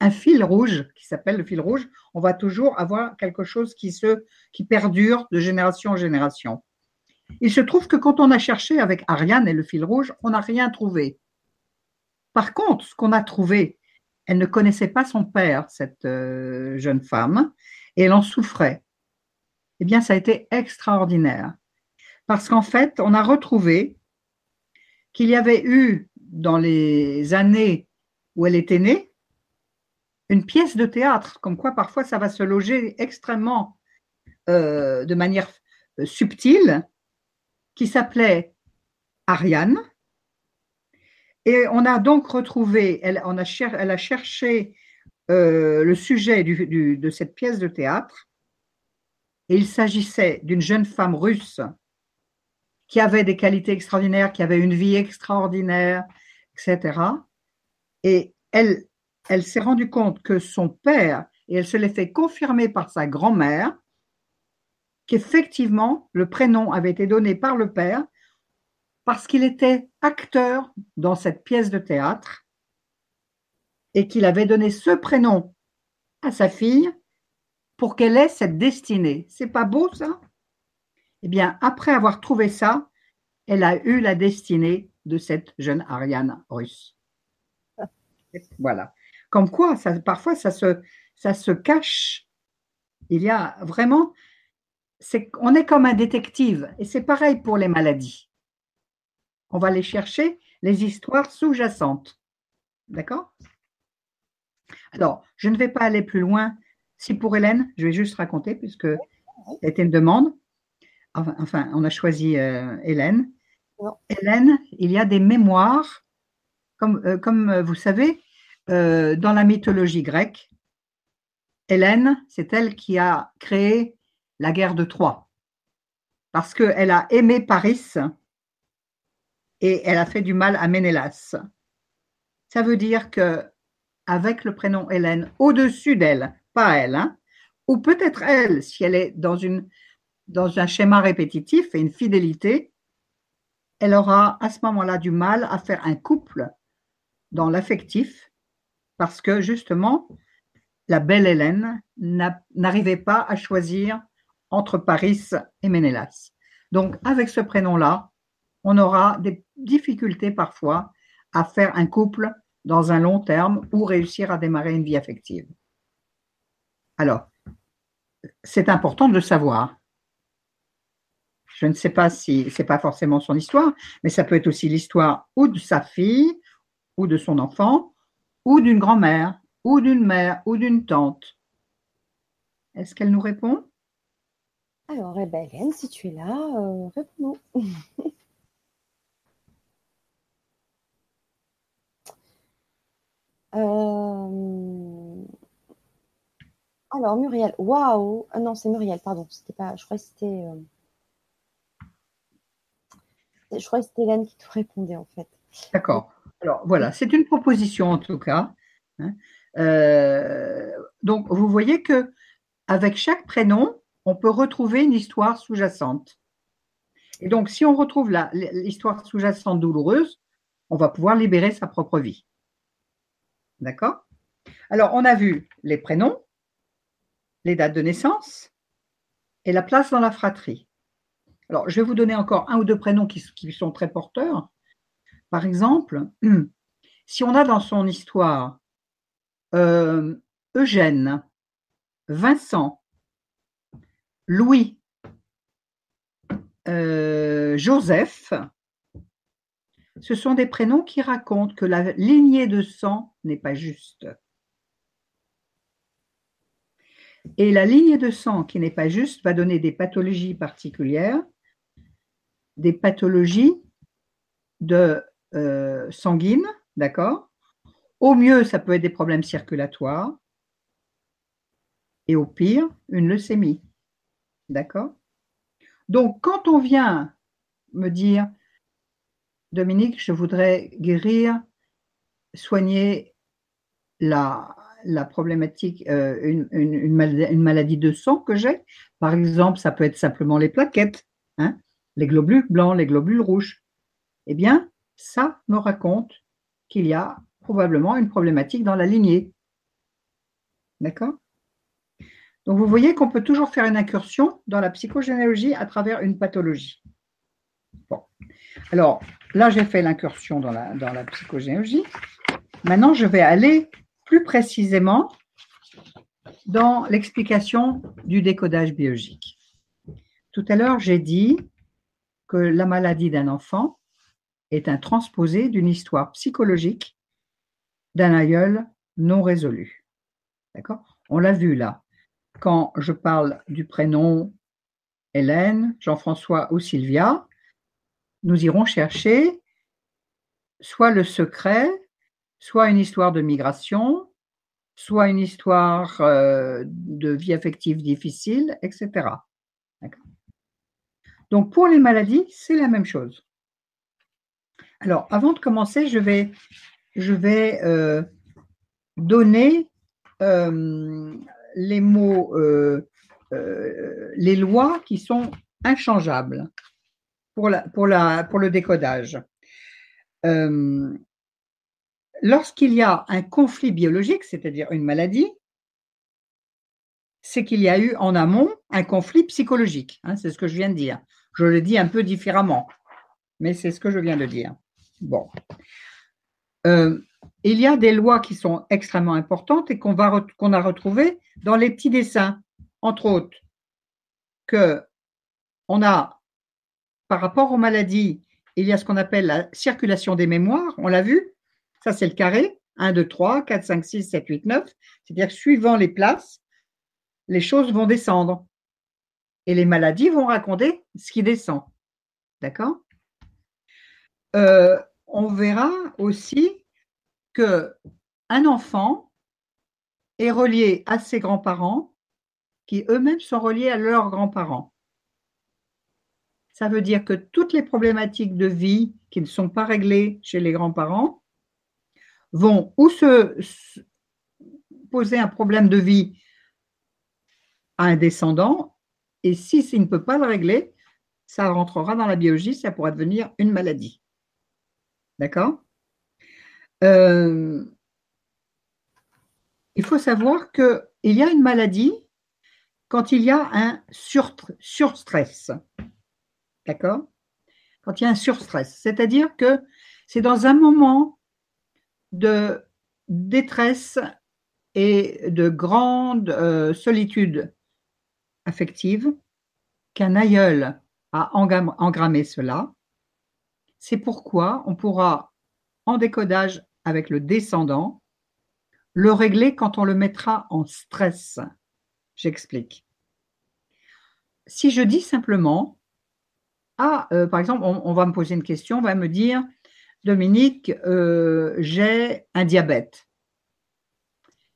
un fil rouge qui s'appelle le fil rouge. On va toujours avoir quelque chose qui se, qui perdure de génération en génération. Il se trouve que quand on a cherché avec Ariane et le fil rouge, on n'a rien trouvé. Par contre, ce qu'on a trouvé, elle ne connaissait pas son père, cette euh, jeune femme, et elle en souffrait. Eh bien, ça a été extraordinaire. Parce qu'en fait, on a retrouvé qu'il y avait eu, dans les années où elle était née, une pièce de théâtre, comme quoi parfois ça va se loger extrêmement euh, de manière euh, subtile, qui s'appelait Ariane. Et on a donc retrouvé, elle, a, cherché euh, le sujet de cette pièce de théâtre. Et il s'agissait d'une jeune femme russe qui avait des qualités extraordinaires, qui avait une vie extraordinaire, etc. Et elle, elle s'est rendue compte que son père, et elle se l'est fait confirmer par sa grand-mère, qu'effectivement, le prénom avait été donné par le père parce qu'il était acteur dans cette pièce de théâtre et qu'il avait donné ce prénom à sa fille pour qu'elle ait cette destinée. C'est pas beau ça? Eh bien, après avoir trouvé ça, elle a eu la destinée de cette jeune Ariane russe. Voilà. Comme quoi, ça, parfois, ça se, ça se cache. Il y a vraiment on est comme un détective et c'est pareil pour les maladies. On va aller chercher les histoires sous-jacentes. D'accord? Alors, je ne vais pas aller plus loin. Si pour Hélène, je vais juste raconter puisque c'était une demande. Enfin, on a choisi euh, Hélène. Hélène, il y a des mémoires, comme, euh, comme vous savez, euh, dans la mythologie grecque. Hélène, c'est elle qui a créé la guerre de Troie, parce qu'elle a aimé Paris et elle a fait du mal à Ménélas. Ça veut dire que avec le prénom Hélène au-dessus d'elle, pas elle, hein, ou peut-être elle, si elle est dans, une, dans un schéma répétitif et une fidélité, elle aura à ce moment-là du mal à faire un couple dans l'affectif parce que justement, la belle Hélène n'arrivait pas à choisir entre Paris et Ménélas. Donc, avec ce prénom-là, on aura des difficultés parfois à faire un couple dans un long terme ou réussir à démarrer une vie affective. Alors, c'est important de le savoir. Je ne sais pas si c'est pas forcément son histoire, mais ça peut être aussi l'histoire ou de sa fille, ou de son enfant, ou d'une grand-mère, ou d'une mère, ou d'une tante. Est-ce qu'elle nous répond? Alors, eh ben, Hélène, si tu es là, euh, réponds-nous. euh... Alors, Muriel, waouh ah Non, c'est Muriel, pardon. C'était pas, je crois que c'était. Euh, je crois que c'était Hélène qui te répondait, en fait. D'accord. Alors, voilà, c'est une proposition en tout cas. Hein. Euh, donc, vous voyez que avec chaque prénom, on peut retrouver une histoire sous-jacente. Et donc, si on retrouve l'histoire sous-jacente douloureuse, on va pouvoir libérer sa propre vie. D'accord? Alors, on a vu les prénoms, les dates de naissance et la place dans la fratrie. Alors, je vais vous donner encore un ou deux prénoms qui, sont très porteurs. Par exemple, si on a dans son histoire euh, Eugène, Vincent, Louis, euh, Joseph, ce sont des prénoms qui racontent que la lignée de sang n'est pas juste. Et la lignée de sang qui n'est pas juste va donner des pathologies particulières, des pathologies de euh, sanguines, d'accord? Au mieux, ça peut être des problèmes circulatoires, et au pire, une leucémie, d'accord? Donc, quand on vient me dire, Dominique, je voudrais guérir, soigner la, problématique, euh, une, une, maladie, de sang que j'ai. Par exemple, ça peut être simplement les plaquettes, hein, les globules blancs, les globules rouges. Eh bien, ça me raconte qu'il y a probablement une problématique dans la lignée. D'accord? Donc, vous voyez qu'on peut toujours faire une incursion dans la psychogénéalogie à travers une pathologie. Bon. Alors, là, j'ai fait l'incursion dans la, dans la psychogénéalogie. Maintenant, je vais aller plus précisément dans l'explication du décodage biologique. Tout à l'heure, j'ai dit que la maladie d'un enfant est un transposé d'une histoire psychologique d'un aïeul non résolu. D'accord? On l'a vu là. Quand je parle du prénom Hélène, Jean-François ou Sylvia, nous irons chercher soit le secret, soit une histoire de migration, soit une histoire euh, de vie affective difficile, etc. Donc pour les maladies, c'est la même chose. Alors avant de commencer, je vais, euh, donner euh, les mots, les lois qui sont inchangeables pour le décodage lorsqu'il y a un conflit biologique, c'est-à-dire une maladie, c'est qu'il y a eu en amont un conflit psychologique. Hein, c'est ce que je viens de dire. Je le dis un peu différemment, mais c'est ce que je viens de dire. Bon. Euh, il y a des lois qui sont extrêmement importantes et qu'on a retrouvées dans les petits dessins, entre autres, que on a, par rapport aux maladies, il y a ce qu'on appelle la circulation des mémoires, on l'a vu, ça, c'est le carré. 1, 2, 3, 4, 5, 6, 7, 8, 9. C'est-à-dire que suivant les places, les choses vont descendre. Et les maladies vont raconter ce qui descend. D'accord? Euh, On verra aussi que un enfant est relié à ses grands-parents qui eux-mêmes sont reliés à leurs grands-parents. Ça veut dire que toutes les problématiques de vie qui ne sont pas réglées chez les grands-parents vont ou se poser un problème de vie à un descendant, et si il ne peut pas le régler, ça rentrera dans la biologie, ça pourra devenir une maladie. D'accord? Euh, Il faut savoir qu'il y a une maladie quand il y a un surstress. D'accord? Quand il y a un surstress. C'est-à-dire que c'est dans un moment de détresse et de grande euh, solitude affective qu'un aïeul a engrammé cela. C'est pourquoi on pourra, en décodage avec le descendant, le régler quand on le mettra en stress. J'explique. Si je dis simplement, ah, euh, par exemple, on, va me poser une question, on va me dire, Dominique, euh, j'ai un diabète.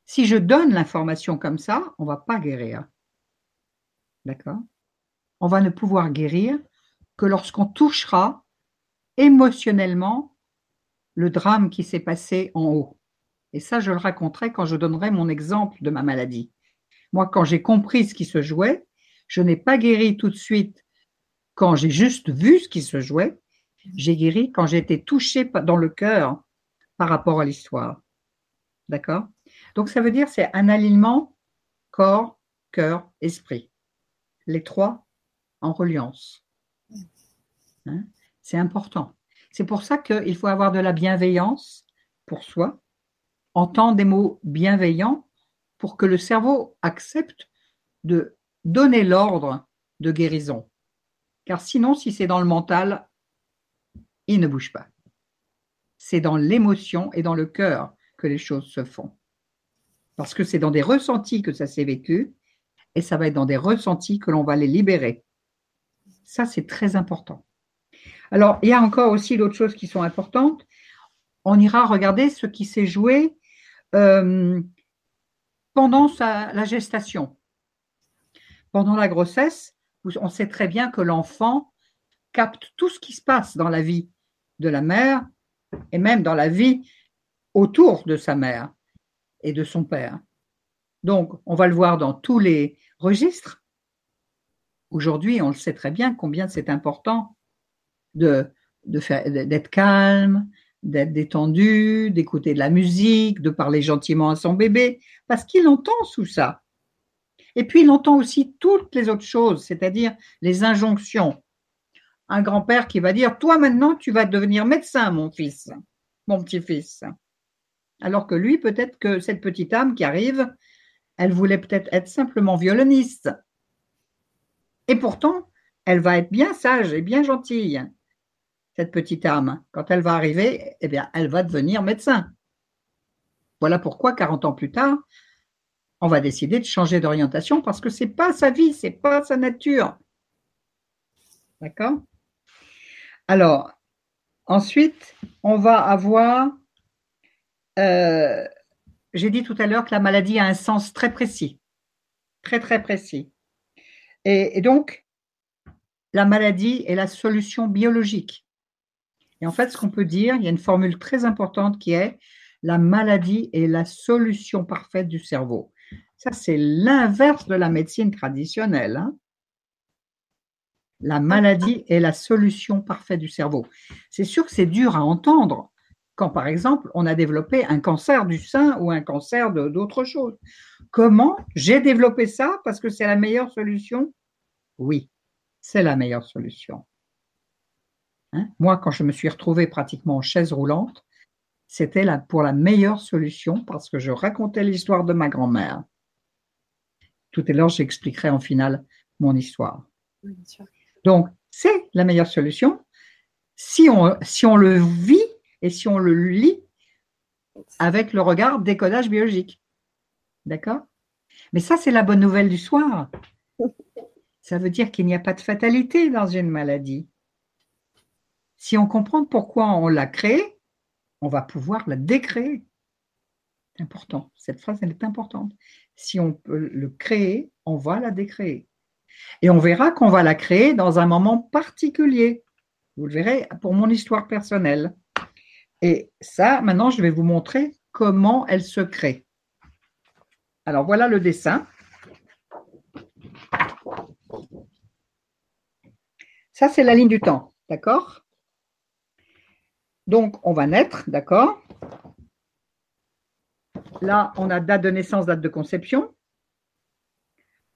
Si je donne l'information comme ça, on ne va pas guérir. D'accord? On va ne pouvoir guérir que lorsqu'on touchera émotionnellement le drame qui s'est passé en haut. Et ça, je le raconterai quand je donnerai mon exemple de ma maladie. Moi, quand j'ai compris ce qui se jouait, je n'ai pas guéri tout de suite quand j'ai juste vu ce qui se jouait. J'ai guéri quand j'ai été touché dans le cœur par rapport à l'histoire. D'accord? Donc, ça veut dire c'est un alignement corps, cœur, esprit. Les trois en reliance. Hein? C'est important. C'est pour ça qu'il faut avoir de la bienveillance pour soi, entendre des mots bienveillants pour que le cerveau accepte de donner l'ordre de guérison. Car sinon, si c'est dans le mental, il ne bouge pas. C'est dans l'émotion et dans le cœur que les choses se font. Parce que c'est dans des ressentis que ça s'est vécu et ça va être dans des ressentis que l'on va les libérer. Ça, c'est très important. Alors, il y a encore aussi d'autres choses qui sont importantes. On ira regarder ce qui s'est joué euh, pendant la gestation. Pendant la grossesse, on sait très bien que l'enfant capte tout ce qui se passe dans la vie de la mère et même dans la vie autour de sa mère et de son père. Donc, on va le voir dans tous les registres. Aujourd'hui, on le sait très bien combien c'est important de, d'être calme, d'être détendu, d'écouter de la musique, de parler gentiment à son bébé, parce qu'il entend tout ça. Et puis il entend aussi toutes les autres choses, c'est-à-dire les injonctions. Un grand-père qui va dire, toi maintenant, tu vas devenir médecin, mon fils, mon petit-fils. Alors que lui, peut-être que cette petite âme qui arrive, elle voulait peut-être être simplement violoniste. Et pourtant, elle va être bien sage et bien gentille cette petite âme, quand elle va arriver, eh bien, elle va devenir médecin. Voilà pourquoi, 40 ans plus tard, on va décider de changer d'orientation parce que ce n'est pas sa vie, ce n'est pas sa nature. D'accord? Alors, ensuite, on va avoir, euh, j'ai dit tout à l'heure que la maladie a un sens très précis, très très précis. et donc, la maladie est la solution biologique. Et en fait, ce qu'on peut dire, il y a une formule très importante qui est la maladie est la solution parfaite du cerveau. Ça, c'est l'inverse de la médecine traditionnelle. Hein. la maladie est la solution parfaite du cerveau. C'est sûr que c'est dur à entendre quand, par exemple, on a développé un cancer du sein ou un cancer d'autre chose. Comment j'ai développé ça parce que c'est la meilleure solution? Oui, c'est la meilleure solution. Hein? Moi, quand je me suis retrouvée pratiquement en chaise roulante, c'était pour la meilleure solution parce que je racontais l'histoire de ma grand-mère. Tout à l'heure, j'expliquerai en finale mon histoire. Donc, c'est la meilleure solution si on, si on le vit et si on le lit avec le regard décodage biologique. D'accord? Mais ça, c'est la bonne nouvelle du soir. Ça veut dire qu'il n'y a pas de fatalité dans une maladie. Si on comprend pourquoi on l'a créée, on va pouvoir la décréer. C'est important. Cette phrase, elle est importante. Si on peut le créer, on va la décréer. Et on verra qu'on va la créer dans un moment particulier. Vous le verrez pour mon histoire personnelle. Et ça, maintenant, je vais vous montrer comment elle se crée. Alors voilà le dessin. Ça, c'est la ligne du temps, d'accord? Donc, on va naître, d'accord? Là, on a date de naissance, date de conception.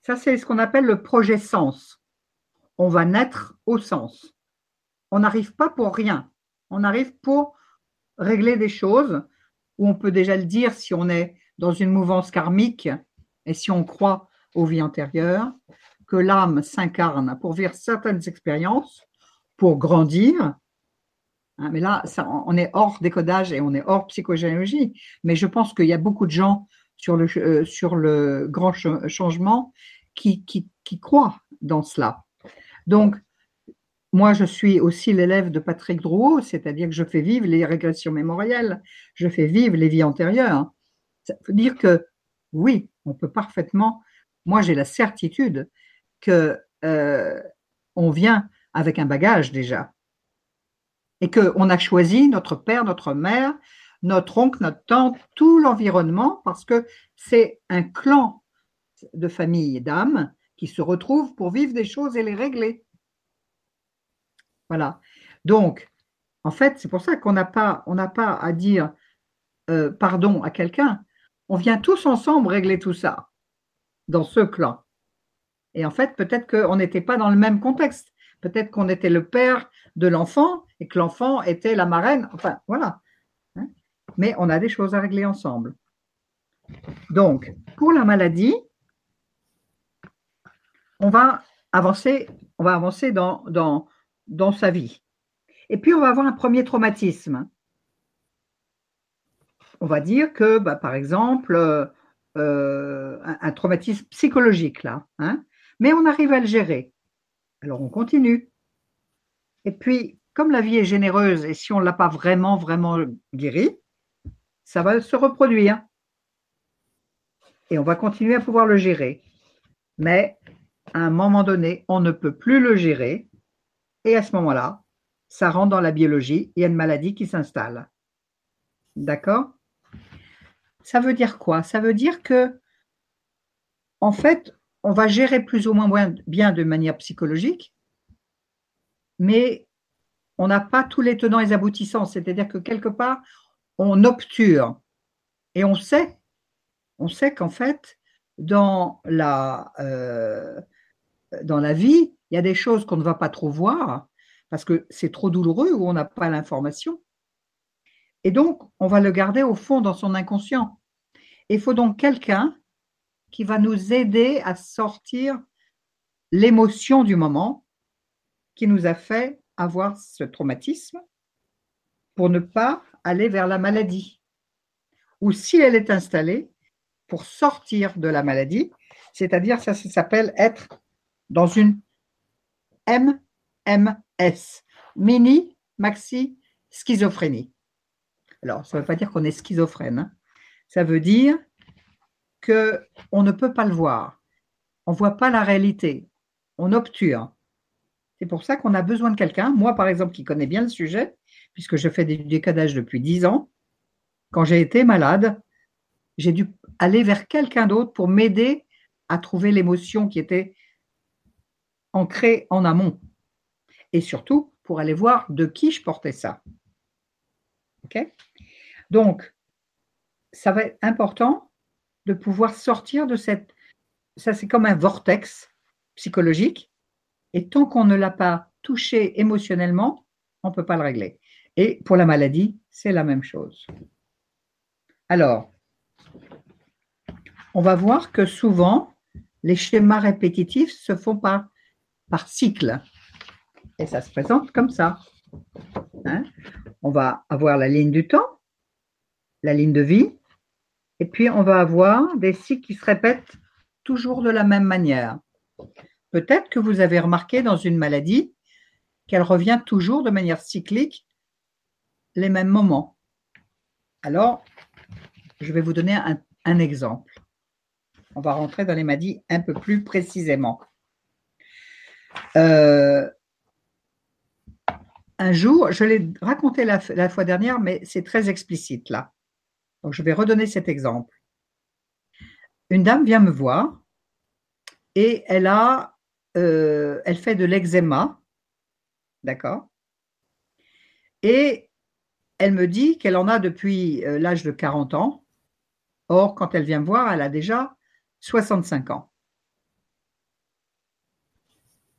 Ça, c'est ce qu'on appelle le projet sens. On va naître au sens. On n'arrive pas pour rien. On arrive pour régler des choses où on peut déjà le dire si on est dans une mouvance karmique et si on croit aux vies antérieures, que l'âme s'incarne pour vivre certaines expériences, pour grandir, Hein, mais là, on est hors décodage et on est hors psychogénéalogie. Mais je pense qu'il y a beaucoup de gens sur le, euh, sur le grand changement qui, qui, croient dans cela. Donc, moi, je suis aussi l'élève de Patrick Drouot, c'est-à-dire que je fais vivre les régressions mémorielles, je fais vivre les vies antérieures. Ça veut dire que oui, on peut parfaitement. Moi, j'ai la certitude que euh, on vient avec un bagage déjà et qu'on a choisi notre père, notre mère, notre oncle, notre tante, tout l'environnement parce que c'est un clan de famille d'âmes qui se retrouvent pour vivre des choses et les régler. Voilà. Donc, en fait, c'est pour ça qu'on n'a pas, on n'a pas à dire euh, pardon à quelqu'un. On vient tous ensemble régler tout ça dans ce clan. Et en fait, peut-être qu'on n'était pas dans le même contexte. Peut-être qu'on était le père de l'enfant et que l'enfant était la marraine. Enfin, voilà. Hein. Mais on a des choses à régler ensemble. Donc, pour la maladie, on va avancer, dans, sa vie. Et puis, on va avoir un premier traumatisme. On va dire que, bah, par exemple, euh, un, traumatisme psychologique, là. Hein, mais on arrive à le gérer. Alors, on continue. Et puis, comme la vie est généreuse et si on ne l'a pas vraiment, vraiment guéri, ça va se reproduire. Et on va continuer à pouvoir le gérer. Mais à un moment donné, on ne peut plus le gérer. Et à ce moment-là, ça rentre dans la biologie, il y a une maladie qui s'installe. D'accord? Ça veut dire quoi? Ça veut dire que, en fait, on va gérer plus ou moins bien de manière psychologique, mais on n'a pas tous les tenants et aboutissants. C'est-à-dire que quelque part, on obture. Et on sait, on sait qu'en fait, dans la, euh, dans la vie, il y a des choses qu'on ne va pas trop voir parce que c'est trop douloureux ou on n'a pas l'information. Et donc, on va le garder au fond dans son inconscient. Il faut donc quelqu'un qui va nous aider à sortir l'émotion du moment qui nous a fait avoir ce traumatisme pour ne pas aller vers la maladie. Ou si elle est installée, pour sortir de la maladie, c'est-à-dire ça, s'appelle être dans une MMS, mini, maxi, schizophrénie. Alors, ça ne veut pas dire qu'on est schizophrène. Hein. Ça veut dire qu'on ne peut pas le voir. On ne voit pas la réalité. On obture. C'est pour ça qu'on a besoin de quelqu'un. Moi, par exemple, qui connais bien le sujet, puisque je fais des décadages depuis dix ans, quand j'ai été malade, j'ai dû aller vers quelqu'un d'autre pour m'aider à trouver l'émotion qui était ancrée en amont. Et surtout, pour aller voir de qui je portais ça. OK? Donc, ça va être important de pouvoir sortir de cette... Ça, c'est comme un vortex psychologique. Et tant qu'on ne l'a pas touché émotionnellement, on ne peut pas le régler. Et pour la maladie, c'est la même chose. Alors, on va voir que souvent, les schémas répétitifs se font par, par cycle. Et ça se présente comme ça. Hein? on va avoir la ligne du temps, la ligne de vie, et puis on va avoir des cycles qui se répètent toujours de la même manière. Peut-être que vous avez remarqué dans une maladie qu'elle revient toujours de manière cyclique les mêmes moments. Alors, je vais vous donner un, exemple. On va rentrer dans les maladies un peu plus précisément. Euh, un jour, je l'ai raconté la, fois dernière, mais c'est très explicite là. Je vais redonner cet exemple. Une dame vient me voir et elle a, euh, elle fait de l'eczéma, d'accord? Et elle me dit qu'elle en a depuis euh, l'âge de 40 ans. Or, quand elle vient me voir, elle a déjà 65 ans.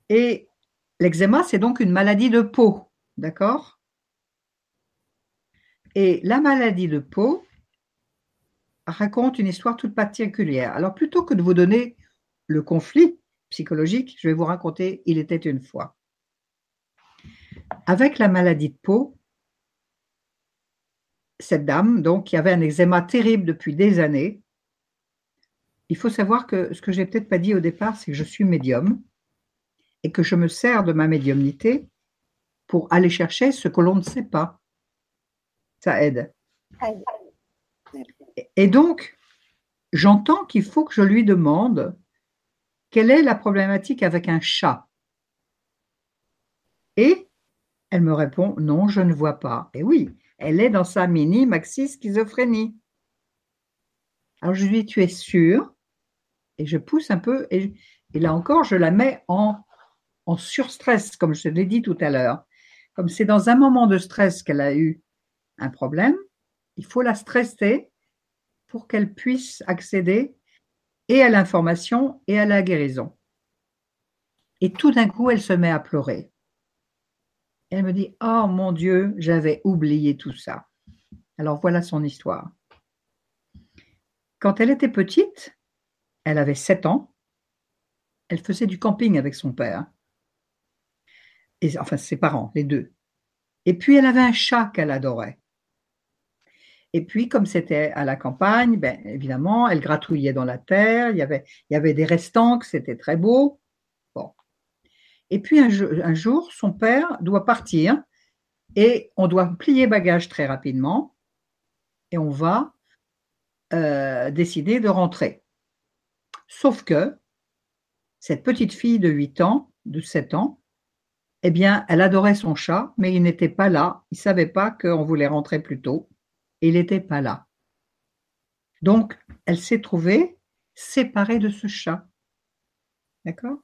Et l'eczéma, c'est donc une maladie de peau. D'accord? Et la maladie de peau raconte une histoire toute particulière. Alors plutôt que de vous donner le conflit psychologique, je vais vous raconter Il était une fois. Avec la maladie de peau, cette dame, donc, qui avait un eczéma terrible depuis des années, il faut savoir que ce que j'ai peut-être pas dit au départ, c'est que je suis médium et que je me sers de ma médiumnité pour aller chercher ce que l'on ne sait pas. Ça aide. Et donc, j'entends qu'il faut que je lui demande quelle est la problématique avec un chat. Et elle me répond non, je ne vois pas. Et oui, elle est dans sa mini maxi schizophrénie. Alors je lui dis tu es sûr? Et je pousse un peu et, là encore je la mets en, en surstress, comme je l'ai dit tout à l'heure. Comme c'est dans un moment de stress qu'elle a eu un problème, il faut la stresser pour qu'elle puisse accéder et à l'information et à la guérison. Et tout d'un coup, elle se met à pleurer. Elle me dit, oh mon Dieu, j'avais oublié tout ça. Alors voilà son histoire. Quand elle était petite, elle avait 7 ans, elle faisait du camping avec son père. Enfin, ses parents, les deux. Et puis, elle avait un chat qu'elle adorait. Et puis, comme c'était à la campagne, ben, évidemment, elle gratouillait dans la terre, il y avait, il y avait des restants, c'était très beau. Bon. Et puis, un, un, jour, son père doit partir et on doit plier bagage très rapidement et on va euh, décider de rentrer. Sauf que cette petite fille de 8 ans, de 7 ans, eh bien, elle adorait son chat, mais il n'était pas là. Il ne savait pas qu'on voulait rentrer plus tôt il n'était pas là. Donc, elle s'est trouvée séparée de ce chat. D'accord?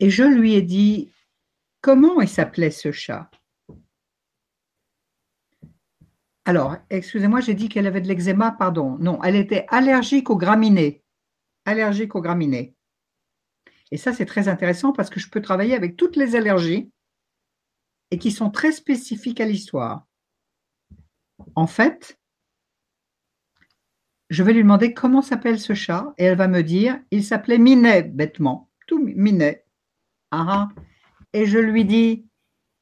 Et je lui ai dit, comment il s'appelait ce chat? Alors, excusez-moi, j'ai dit qu'elle avait de l'eczéma, pardon. Non, elle était allergique aux graminées. Allergique aux graminées. Et ça, c'est très intéressant parce que je peux travailler avec toutes les allergies et qui sont très spécifiques à l'histoire en fait, je vais lui demander comment s'appelle ce chat et elle va me dire, il s'appelait Minet, bêtement, tout Minet. Ah, ah, et je lui dis,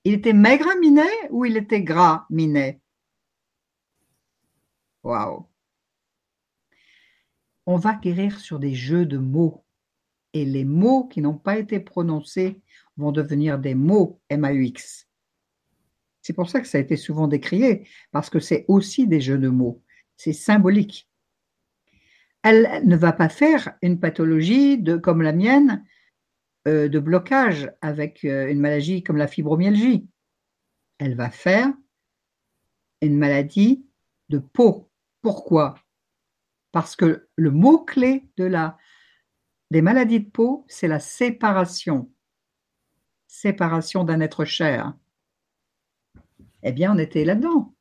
il était maigre Minet ou il était gras Minet? Waouh. On va guérir sur des jeux de mots. Et les mots qui n'ont pas été prononcés vont devenir des mots MAUX. C'est pour ça que ça a été souvent décrié, parce que c'est aussi des jeux de mots, c'est symbolique. Elle ne va pas faire une pathologie comme la mienne euh, de blocage avec euh, une maladie comme la fibromyalgie. Elle va faire une maladie de peau. Pourquoi? Parce que le mot-clé de la, des maladies de peau, c'est la séparation. Séparation d'un être cher eh bien, on était là-dedans.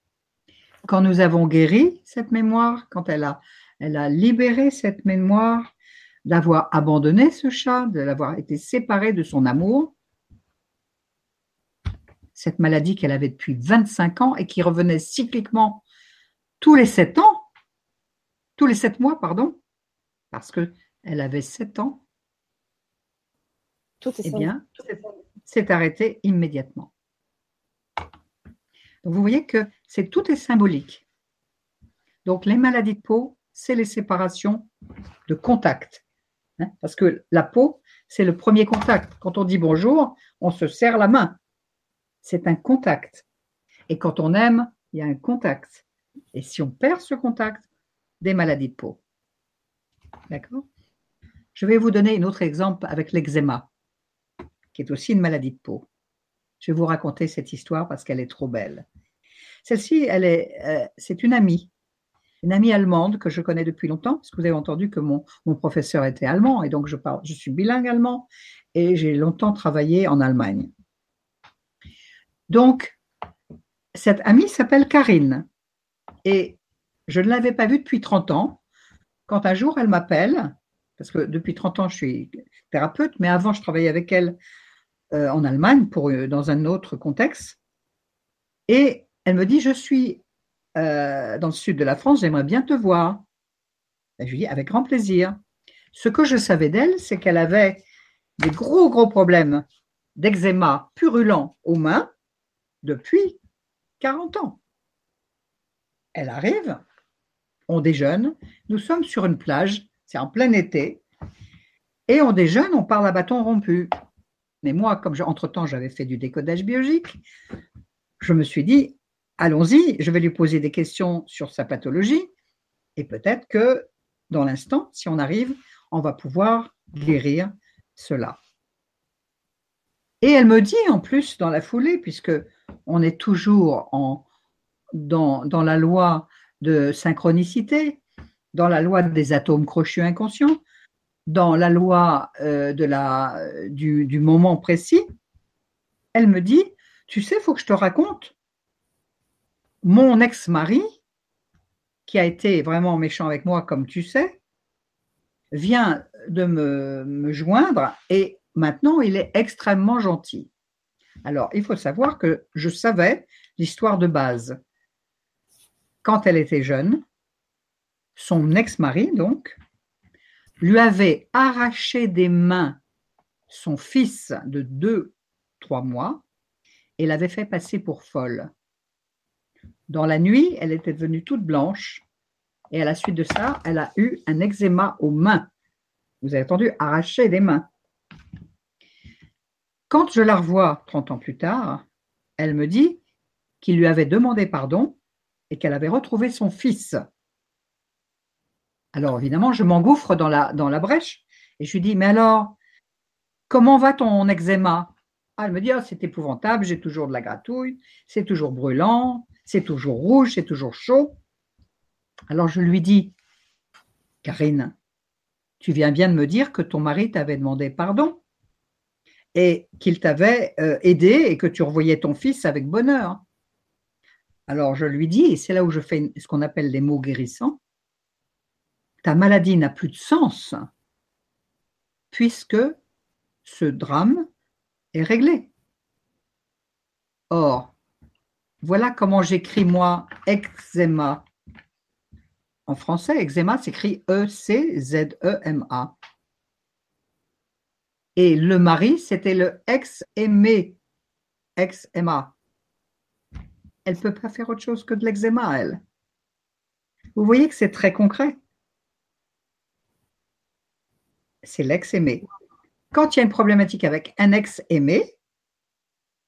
Quand nous avons guéri cette mémoire, quand elle a, elle a libéré cette mémoire, d'avoir abandonné ce chat, de l'avoir été séparée de son amour, cette maladie qu'elle avait depuis 25 ans et qui revenait cycliquement tous les 7 ans, tous les 7 mois, pardon, parce qu'elle avait 7 ans, Tout eh bien, c'est arrêté immédiatement. Donc vous voyez que c'est tout est symbolique. Donc les maladies de peau, c'est les séparations de contact. Hein, parce que la peau, c'est le premier contact. Quand on dit bonjour, on se serre la main. C'est un contact. Et quand on aime, il y a un contact. Et si on perd ce contact, des maladies de peau. D'accord? Je vais vous donner un autre exemple avec l'eczéma, qui est aussi une maladie de peau. Je vais vous raconter cette histoire parce qu'elle est trop belle. Celle-ci, euh, c'est une amie, une amie allemande que je connais depuis longtemps, parce que vous avez entendu que mon, professeur était allemand, et donc je parle, je suis bilingue allemand, et j'ai longtemps travaillé en Allemagne. Donc, cette amie s'appelle Karine, et je ne l'avais pas vue depuis 30 ans, quand un jour elle m'appelle, parce que depuis 30 ans je suis thérapeute, mais avant je travaillais avec elle euh, en Allemagne euh, dans un autre contexte. Et elle me dit, je suis euh, dans le sud de la France, j'aimerais bien te voir. je lui dis, avec grand plaisir. Ce que je savais d'elle, c'est qu'elle avait des gros, gros problèmes d'eczéma purulent aux mains depuis 40 ans. Elle arrive, on déjeune, nous sommes sur une plage, c'est en plein été, et on déjeune, on parle à bâton rompu. Mais moi, comme entre-temps j'avais fait du décodage biologique, je me suis dit, allons-y, je vais lui poser des questions sur sa pathologie Et peut-être que dans l'instant, si on arrive, on va pouvoir guérir cela. Et elle me dit en plus dans la foulée, puisque on est toujours en, dans, dans la loi de synchronicité, dans la loi des atomes crochus inconscients, dans la loi euh, de la, du, moment précis, elle me dit, tu sais, il faut que je te raconte, mon ex-mari, qui a été vraiment méchant avec moi, comme tu sais, vient de me, me joindre et maintenant il est extrêmement gentil. Alors, il faut savoir que je savais l'histoire de base. Quand elle était jeune, son ex-mari, donc, lui avait arraché des mains son fils de deux, trois mois et l'avait fait passer pour folle. Dans la nuit, elle était devenue toute blanche et à la suite de ça, elle a eu un eczéma aux mains. Vous avez entendu, arracher des mains. Quand je la revois 30 ans plus tard, elle me dit qu'il lui avait demandé pardon et qu'elle avait retrouvé son fils. Alors évidemment, je m'engouffre dans la, brèche et je lui dis, mais alors, comment va ton eczéma? Ah, Elle me dit, ah, c'est épouvantable, j'ai toujours de la gratouille, c'est toujours brûlant, c'est toujours rouge, c'est toujours chaud. Alors je lui dis, Karine, tu viens bien de me dire que ton mari t'avait demandé pardon et qu'il t'avait euh, aidé et que tu revoyais ton fils avec bonheur. Alors je lui dis, et c'est là où je fais ce qu'on appelle les mots guérissants, ta maladie n'a plus de sens puisque ce drame est réglé. Or, voilà comment j'écris moi eczéma. En français, eczéma s'écrit E-C-Z-E-M-A. Et le mari, c'était le ex-aimé, ex-Emma. Elle ne peut pas faire autre chose que de l'eczéma, elle. Vous voyez que c'est très concret c'est l'ex-aimé. Quand il y a une problématique avec un ex-aimé,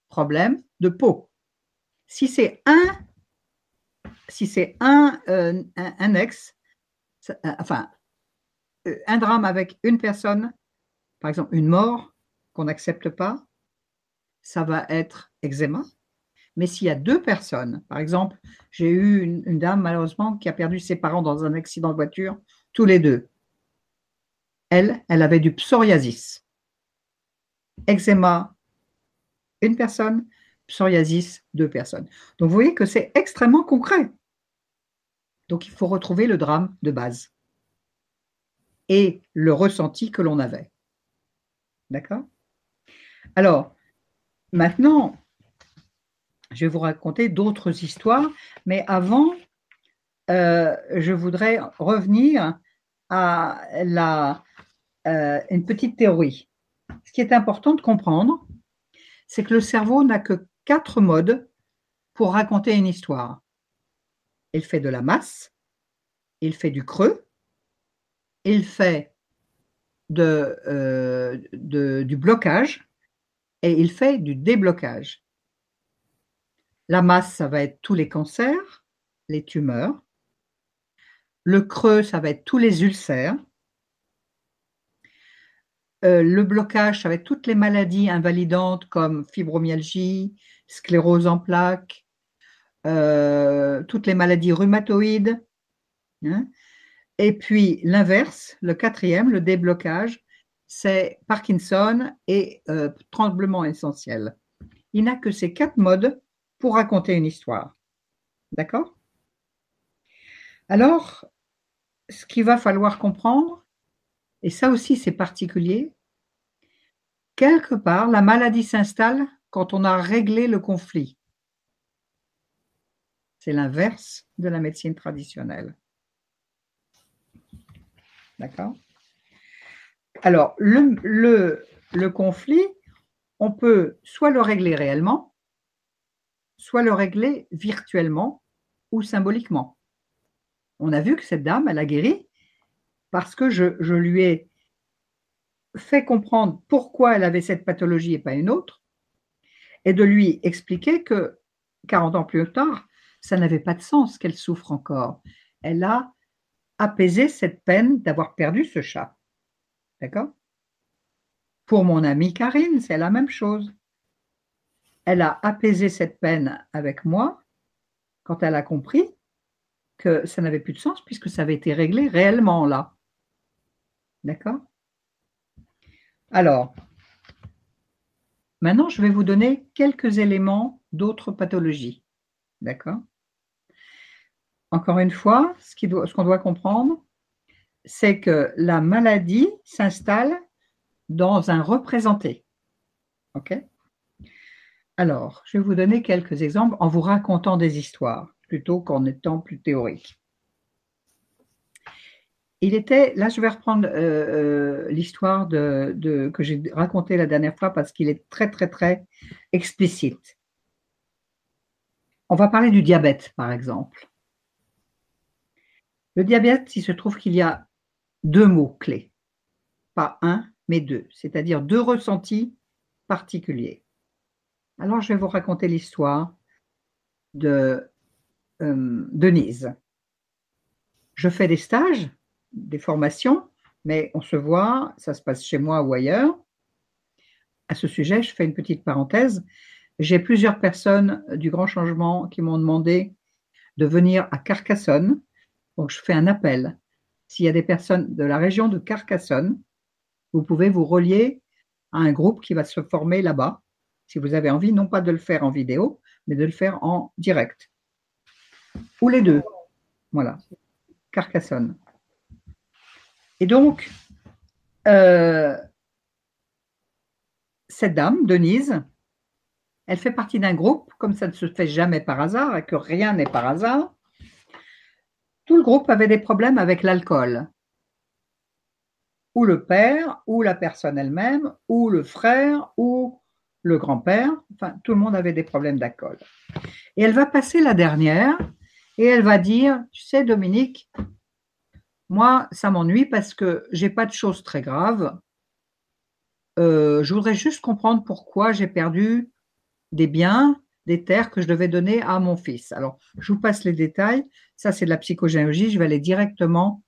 problème de peau. Si c'est un, si c'est un, euh, ex, euh, enfin, euh, un drame avec une personne, par exemple une mort qu'on n'accepte pas, ça va être eczéma. Mais s'il y a deux personnes, par exemple, j'ai eu une, dame malheureusement qui a perdu ses parents dans un accident de voiture, tous les deux elle, elle avait du psoriasis. Eczéma, une personne, psoriasis, deux personnes. Donc vous voyez que c'est extrêmement concret. Donc il faut retrouver le drame de base et le ressenti que l'on avait. D'accord? Alors, maintenant, je vais vous raconter d'autres histoires, mais avant, euh, je voudrais revenir à la, euh, une petite théorie. Ce qui est important de comprendre, c'est que le cerveau n'a que quatre modes pour raconter une histoire. Il fait de la masse, il fait du creux, il fait euh, du blocage et il fait du déblocage. La masse, ça va être tous les cancers, les tumeurs. Le creux, ça va être tous les ulcères. Euh, le blocage, être toutes les maladies invalidantes comme fibromyalgie, sclérose en plaques, euh, toutes les maladies rhumatoïdes. Hein. Et puis l'inverse, le quatrième, le déblocage, c'est Parkinson et euh, tremblement essentiel. Il n'a que ces quatre modes pour raconter une histoire. D'accord? Alors, ce qu'il va falloir comprendre, et ça aussi c'est particulier, quelque part, la maladie s'installe quand on a réglé le conflit. C'est l'inverse de la médecine traditionnelle. D'accord? Alors, le, conflit, on peut soit le régler réellement, soit le régler virtuellement ou symboliquement. On a vu que cette dame, elle a guéri parce que je, lui ai fait comprendre pourquoi elle avait cette pathologie et pas une autre, et de lui expliquer que 40 ans plus tard, ça n'avait pas de sens qu'elle souffre encore. Elle a apaiser cette peine d'avoir perdu ce chat. D'accord? Pour mon amie Karine, c'est la même chose. Elle a apaisé cette peine avec moi quand elle a compris que ça n'avait plus de sens puisque ça avait été réglé réellement là. D'accord? Alors, maintenant, je vais vous donner quelques éléments d'autres pathologies. D'accord? Encore une fois, ce qu'on doit, comprendre, c'est que la maladie s'installe dans un représenté. OK? Alors, je vais vous donner quelques exemples en vous racontant des histoires plutôt qu'en étant plus théorique. Il était, là je vais reprendre euh, euh, l'histoire que j'ai racontée la dernière fois parce qu'il est très très très explicite. On va parler du diabète par exemple. Le diabète, il se trouve qu'il y a deux mots clés, pas un, mais deux, c'est-à-dire deux ressentis particuliers. Alors je vais vous raconter l'histoire de euh, Denise. Je fais des stages, des formations, mais on se voit, ça se passe chez moi ou ailleurs. À ce sujet, je fais une petite parenthèse. J'ai plusieurs personnes du Grand Changement qui m'ont demandé de venir à Carcassonne. Donc, je fais un appel. S'il y a des personnes de la région de Carcassonne, vous pouvez vous relier à un groupe qui va se former là-bas. Si vous avez envie, non pas de le faire en vidéo, mais de le faire en direct. Ou les deux. Voilà. Carcassonne. Et donc, euh, cette dame, Denise, elle fait partie d'un groupe, comme ça ne se fait jamais par hasard et que rien n'est par hasard. Tout le groupe avait des problèmes avec l'alcool. Ou le père, ou la personne elle-même, ou le frère, ou le grand-père. Enfin, tout le monde avait des problèmes d'alcool. Et elle va passer la dernière et elle va dire, tu sais Dominique, moi ça m'ennuie parce que j'ai pas de choses très graves. Euh, je voudrais juste comprendre pourquoi j'ai perdu des biens, des terres que je devais donner à mon fils. Alors, je vous passe les détails. Ça, c'est de la psychogénéalogie. Je vais aller directement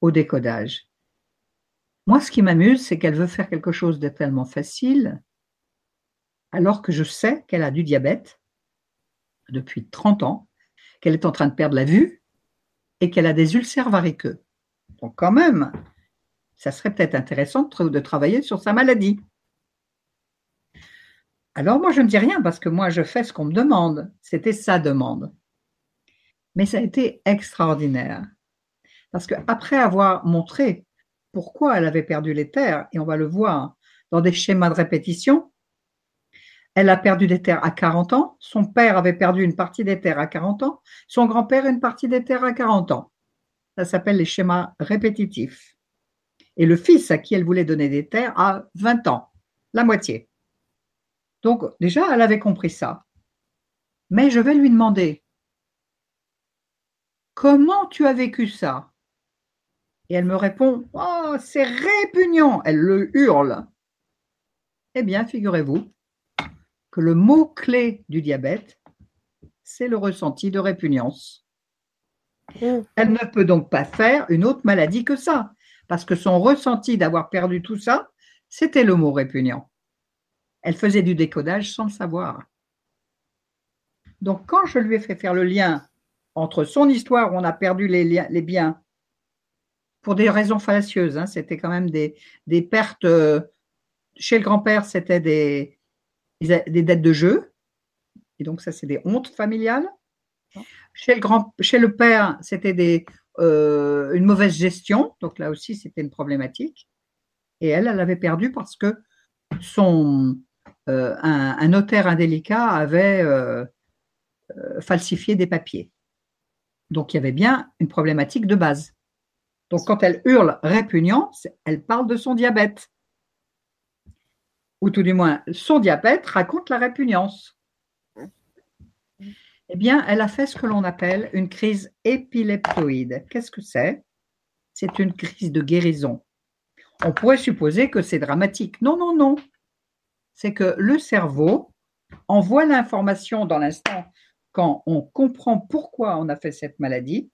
au décodage. Moi, ce qui m'amuse, c'est qu'elle veut faire quelque chose de tellement facile, alors que je sais qu'elle a du diabète depuis 30 ans, qu'elle est en train de perdre la vue et qu'elle a des ulcères variqueux. Donc quand même, ça serait peut-être intéressant de, travailler sur sa maladie. Alors moi, je ne dis rien parce que moi, je fais ce qu'on me demande. C'était sa demande. Mais ça a été extraordinaire. Parce qu'après avoir montré pourquoi elle avait perdu les terres, et on va le voir dans des schémas de répétition, elle a perdu des terres à 40 ans. Son père avait perdu une partie des terres à 40 ans. Son grand-père une partie des terres à 40 ans. Ça s'appelle les schémas répétitifs. Et le fils à qui elle voulait donner des terres a 20 ans, la moitié. Donc déjà, elle avait compris ça. Mais je vais lui demander, comment tu as vécu ça? Et elle me répond, oh, c'est répugnant. Elle le hurle. Eh bien, figurez-vous que le mot-clé du diabète, c'est le ressenti de répugnance. Mmh. Elle ne peut donc pas faire une autre maladie que ça, parce que son ressenti d'avoir perdu tout ça, c'était le mot répugnant. Elle faisait du décodage sans le savoir. Donc quand je lui ai fait faire le lien entre son histoire où on a perdu les, biens, pour des raisons fallacieuses, hein, c'était quand même des, pertes, euh, chez le grand-père, c'était des, des dettes de jeu. Et donc, ça, c'est des hontes familiales. Chez le, grand, chez le père, c'était euh, une mauvaise gestion. Donc, là aussi, c'était une problématique. Et elle, elle avait perdu parce que son, euh, un, notaire indélicat avait euh, falsifié des papiers. Donc, il y avait bien une problématique de base. Donc, quand elle hurle répugnant, elle parle de son diabète ou tout du moins son diabète, raconte la répugnance. Eh bien, elle a fait ce que l'on appelle une crise épileptoïde. Qu'est-ce que c'est? C'est une crise de guérison. On pourrait supposer que c'est dramatique. Non, non, non. C'est que le cerveau envoie l'information dans l'instant quand on comprend pourquoi on a fait cette maladie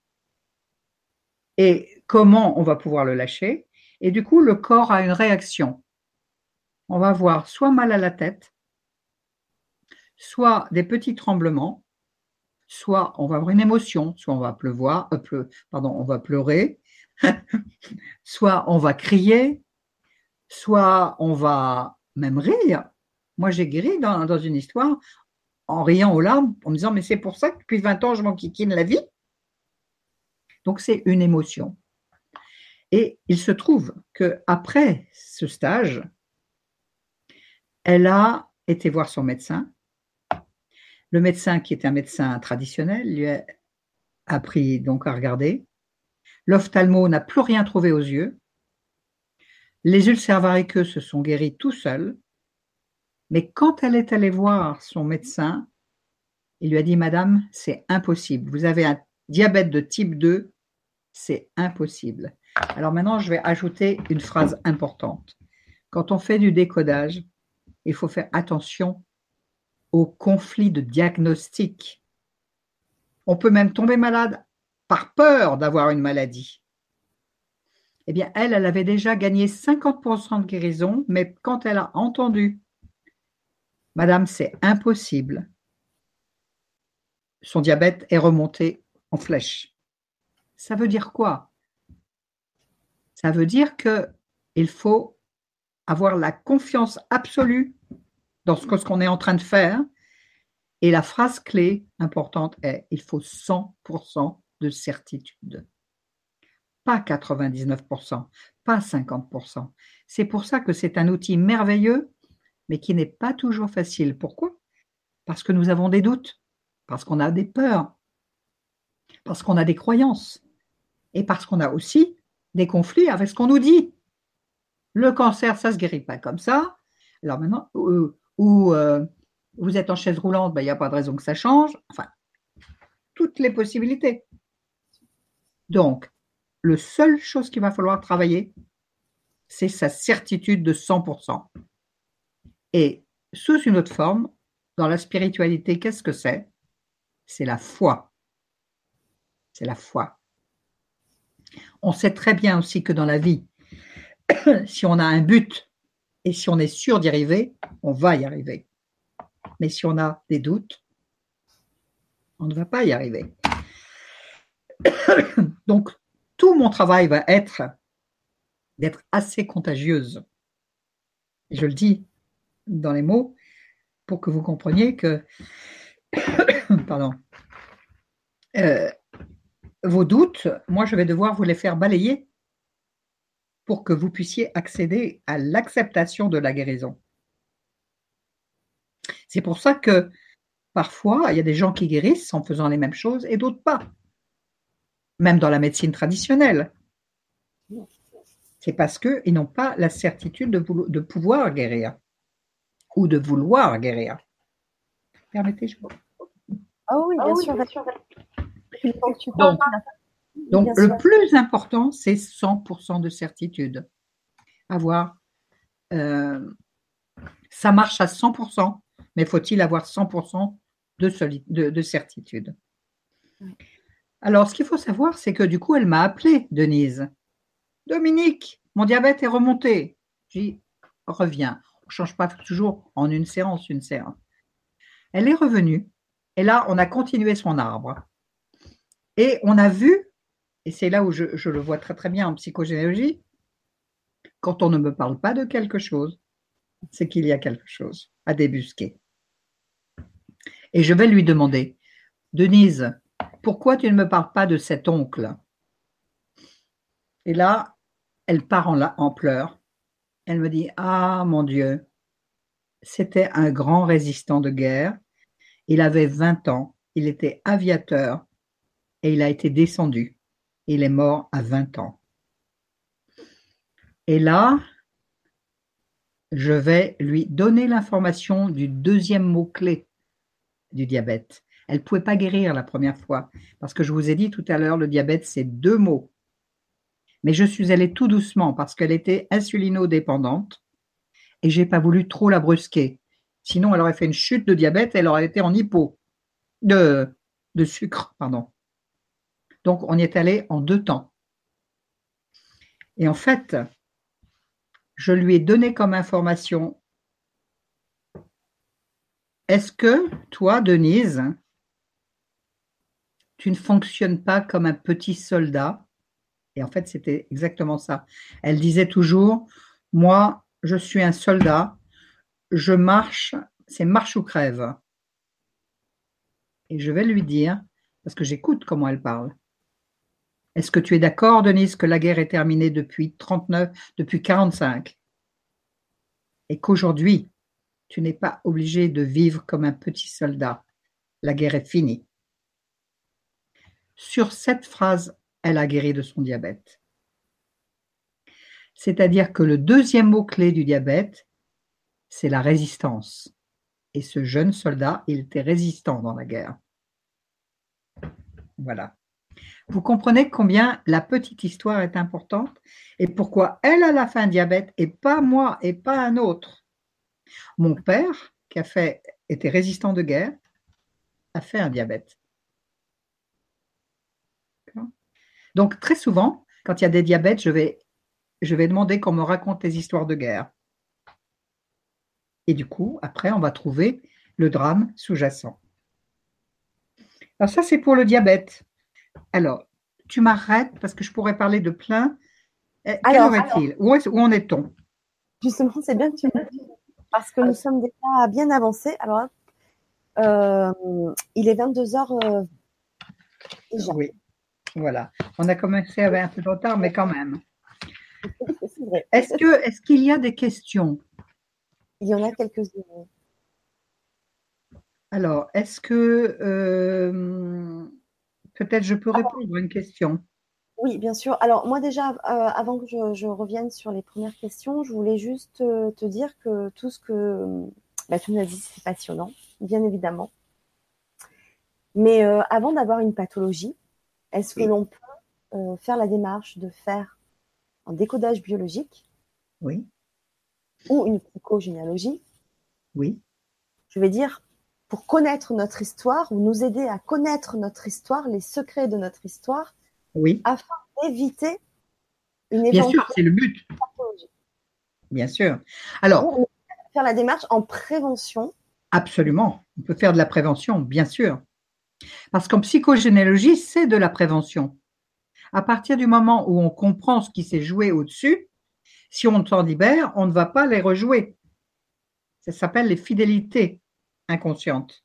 Et comment on va pouvoir le lâcher Et du coup, le corps a une réaction. On va avoir soit mal à la tête, soit des petits tremblements, soit on va avoir une émotion, soit on va pleuvoir, euh, pardon, on va pleurer, soit on va crier, soit on va même rire. Moi, j'ai guéri dans, une histoire en riant aux larmes, en me disant, mais c'est pour ça que depuis 20 ans, je m'enquiquine la vie. Donc, c'est une émotion. Et il se trouve que après ce stage, elle a été voir son médecin. Le médecin, qui est un médecin traditionnel, lui a appris donc à regarder. L'ophtalmo n'a plus rien trouvé aux yeux. Les ulcères variqueux se sont guéris tout seuls. Mais quand elle est allée voir son médecin, il lui a dit Madame, c'est impossible. Vous avez un diabète de type 2, c'est impossible. Alors maintenant, je vais ajouter une phrase importante. Quand on fait du décodage, il faut faire attention au conflit de diagnostic. On peut même tomber malade par peur d'avoir une maladie. Eh bien, elle, elle avait déjà gagné 50% de guérison, mais quand elle a entendu Madame, c'est impossible, son diabète est remonté en flèche. Ça veut dire quoi? Ça veut dire qu'il faut avoir la confiance absolue dans ce qu'on est en train de faire. Et la phrase clé importante est il faut 100% de certitude. Pas 99%, pas 50%. C'est pour ça que c'est un outil merveilleux, mais qui n'est pas toujours facile. Pourquoi? Parce que nous avons des doutes, parce qu'on a des peurs, parce qu'on a des croyances, et parce qu'on a aussi des conflits avec ce qu'on nous dit. Le cancer, ça ne se guérit pas comme ça. Alors maintenant, euh, ou euh, vous êtes en chaise roulante, ben, il n'y a pas de raison que ça change. Enfin, toutes les possibilités. Donc, le seule chose qu'il va falloir travailler, c'est sa certitude de 100%. Et sous une autre forme, dans la spiritualité, qu'est-ce que c'est? C'est la foi. C'est la foi. On sait très bien aussi que dans la vie, si on a un but et si on est sûr d'y arriver, on va y arriver. Mais si on a des doutes, on ne va pas y arriver. Donc, tout mon travail va être d'être assez contagieuse. Je le dis dans les mots pour que vous compreniez que, pardon, euh, vos doutes, moi je vais devoir vous les faire balayer pour que vous puissiez accéder à l'acceptation de la guérison. C'est pour ça que parfois, il y a des gens qui guérissent en faisant les mêmes choses et d'autres pas. Même dans la médecine traditionnelle. C'est parce qu'ils n'ont pas la certitude de, de, pouvoir guérir ou de vouloir guérir. Permettez-moi. Ah oui, bien ah sûr. Donc, donc, le plus important, c'est 100% de certitude. Avoir, euh, ça marche à 100%, mais faut-il avoir 100% de, de, certitude? Alors, ce qu'il faut savoir, c'est que du coup, elle m'a appelé, Denise. Dominique, mon diabète est remonté. J'y reviens. On ne change pas toujours en une séance, une séance. Elle est revenue. Et là, on a continué son arbre. Et on a vu et c'est là où je, le vois très très bien en psychogénéalogie, quand on ne me parle pas de quelque chose, c'est qu'il y a quelque chose à débusquer. Et je vais lui demander, Denise, pourquoi tu ne me parles pas de cet oncle? Et là, elle part en, en pleurs. Elle me dit, ah mon Dieu, c'était un grand résistant de guerre. Il avait 20 ans, il était aviateur et il a été descendu il est mort à 20 ans. Et là, je vais lui donner l'information du deuxième mot-clé du diabète. Elle ne pouvait pas guérir la première fois, parce que je vous ai dit tout à l'heure, le diabète, c'est deux mots. Mais je suis allée tout doucement parce qu'elle était insulino-dépendante et j'ai pas voulu trop la brusquer. Sinon, elle aurait fait une chute de diabète, elle aurait été en hypo de, de sucre, pardon. Donc, on y est allé en deux temps. Et en fait, je lui ai donné comme information, est-ce que toi, Denise, tu ne fonctionnes pas comme un petit soldat? Et en fait, c'était exactement ça. Elle disait toujours, moi, je suis un soldat, je marche, c'est marche ou crève. Et je vais lui dire, parce que j'écoute comment elle parle. Est-ce que tu es d'accord, Denise, que la guerre est terminée depuis 39, depuis 45 et qu'aujourd'hui, tu n'es pas obligé de vivre comme un petit soldat. La guerre est finie. Sur cette phrase, elle a guéri de son diabète. C'est-à-dire que le deuxième mot-clé du diabète, c'est la résistance. Et ce jeune soldat, il était résistant dans la guerre. Voilà. Vous comprenez combien la petite histoire est importante et pourquoi elle a la fin diabète et pas moi et pas un autre. Mon père, qui a fait, était résistant de guerre, a fait un diabète. Donc très souvent, quand il y a des diabètes, je vais, je vais demander qu'on me raconte des histoires de guerre. Et du coup, après, on va trouver le drame sous-jacent. Alors ça, c'est pour le diabète. Alors, tu m'arrêtes parce que je pourrais parler de plein. Quelle heure est-il où, où, en est-on? Justement, c'est bien que tu me dises parce que nous sommes déjà bien avancés. Alors, euh, il est 22h euh, déjà. Oui, voilà. On a commencé avec un peu de retard, mais quand même. Est-ce que est-ce qu'il y a des questions? Il y en a quelques-unes. Alors, est-ce que euh, Peut-être je peux répondre à une question. Oui, bien sûr. Alors moi déjà, euh, avant que je, revienne sur les premières questions, je voulais juste euh, te dire que tout ce que bah, tu nous as dit, c'est passionnant, bien évidemment. Mais euh, avant d'avoir une pathologie, est-ce que l'on peut faire la démarche de faire un décodage biologique Oui. Ou une psychogénéalogie? Oui. Je vais dire pour connaître notre histoire ou nous aider à connaître notre histoire, les secrets de notre histoire, oui. afin d'éviter une Bien sûr, c'est le but. Bien sûr. Alors, on peut faire la démarche en prévention. Absolument. On peut faire de la prévention, bien sûr. Parce qu'en psychogénéalogie, c'est de la prévention. À partir du moment où on comprend ce qui s'est joué au-dessus, si on s'en libère, on ne va pas les rejouer. Ça s'appelle les fidélités inconscientes.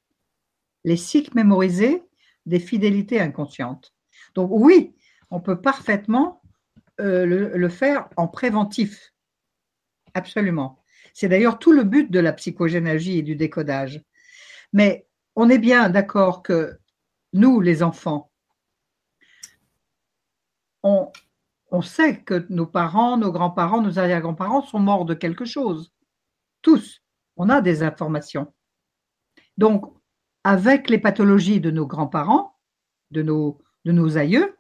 Les cycles mémorisés des fidélités inconscientes. Donc oui, on peut parfaitement euh, le, faire en préventif. Absolument. C'est d'ailleurs tout le but de la psychogénéalogie et du décodage. Mais on est bien d'accord que nous, les enfants, on, on sait que nos parents, nos grands-parents, nos arrière-grands-parents sont morts de quelque chose. Tous. On a des informations. Donc, avec les pathologies de nos grands-parents, de nos, aïeux,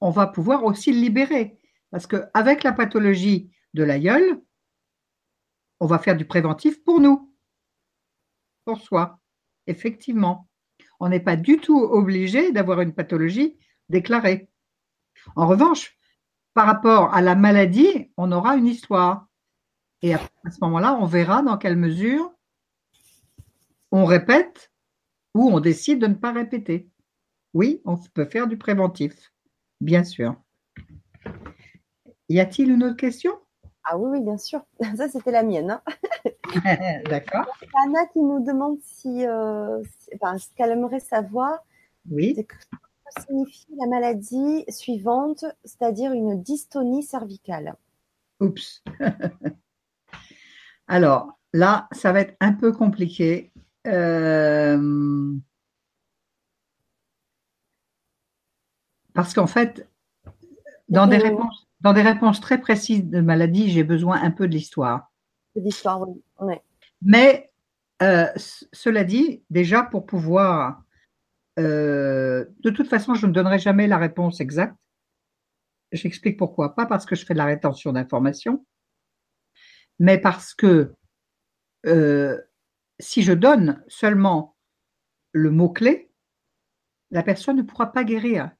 on va pouvoir aussi libérer. Parce qu'avec la pathologie de l'aïeul, on va faire du préventif pour nous, pour soi. Effectivement, on n'est pas du tout obligé d'avoir une pathologie déclarée. En revanche, par rapport à la maladie, on aura une histoire. Et à ce moment-là, on verra dans quelle mesure on répète ou on décide de ne pas répéter. Oui, on peut faire du préventif, bien sûr. Y a-t-il une autre question? Ah oui, oui, bien sûr. Ça, c'était la mienne. Hein. D'accord. Anna qui nous demande si, euh, ce qu'elle aimerait savoir. Oui. C'est que signifie la maladie suivante, c'est-à-dire une dystonie cervicale? Oups. Alors là, ça va être un peu compliqué euh, parce qu'en fait, dans des, réponses, dans des réponses très précises de maladie, j'ai besoin un peu de l'histoire. De l'histoire, oui. Mais euh, cela dit, déjà pour pouvoir, euh, de toute façon, je ne donnerai jamais la réponse exacte. J'explique pourquoi. Pas parce que je fais de la rétention d'informations, mais parce que si je donne seulement le mot-clé, la personne ne pourra pas guérir,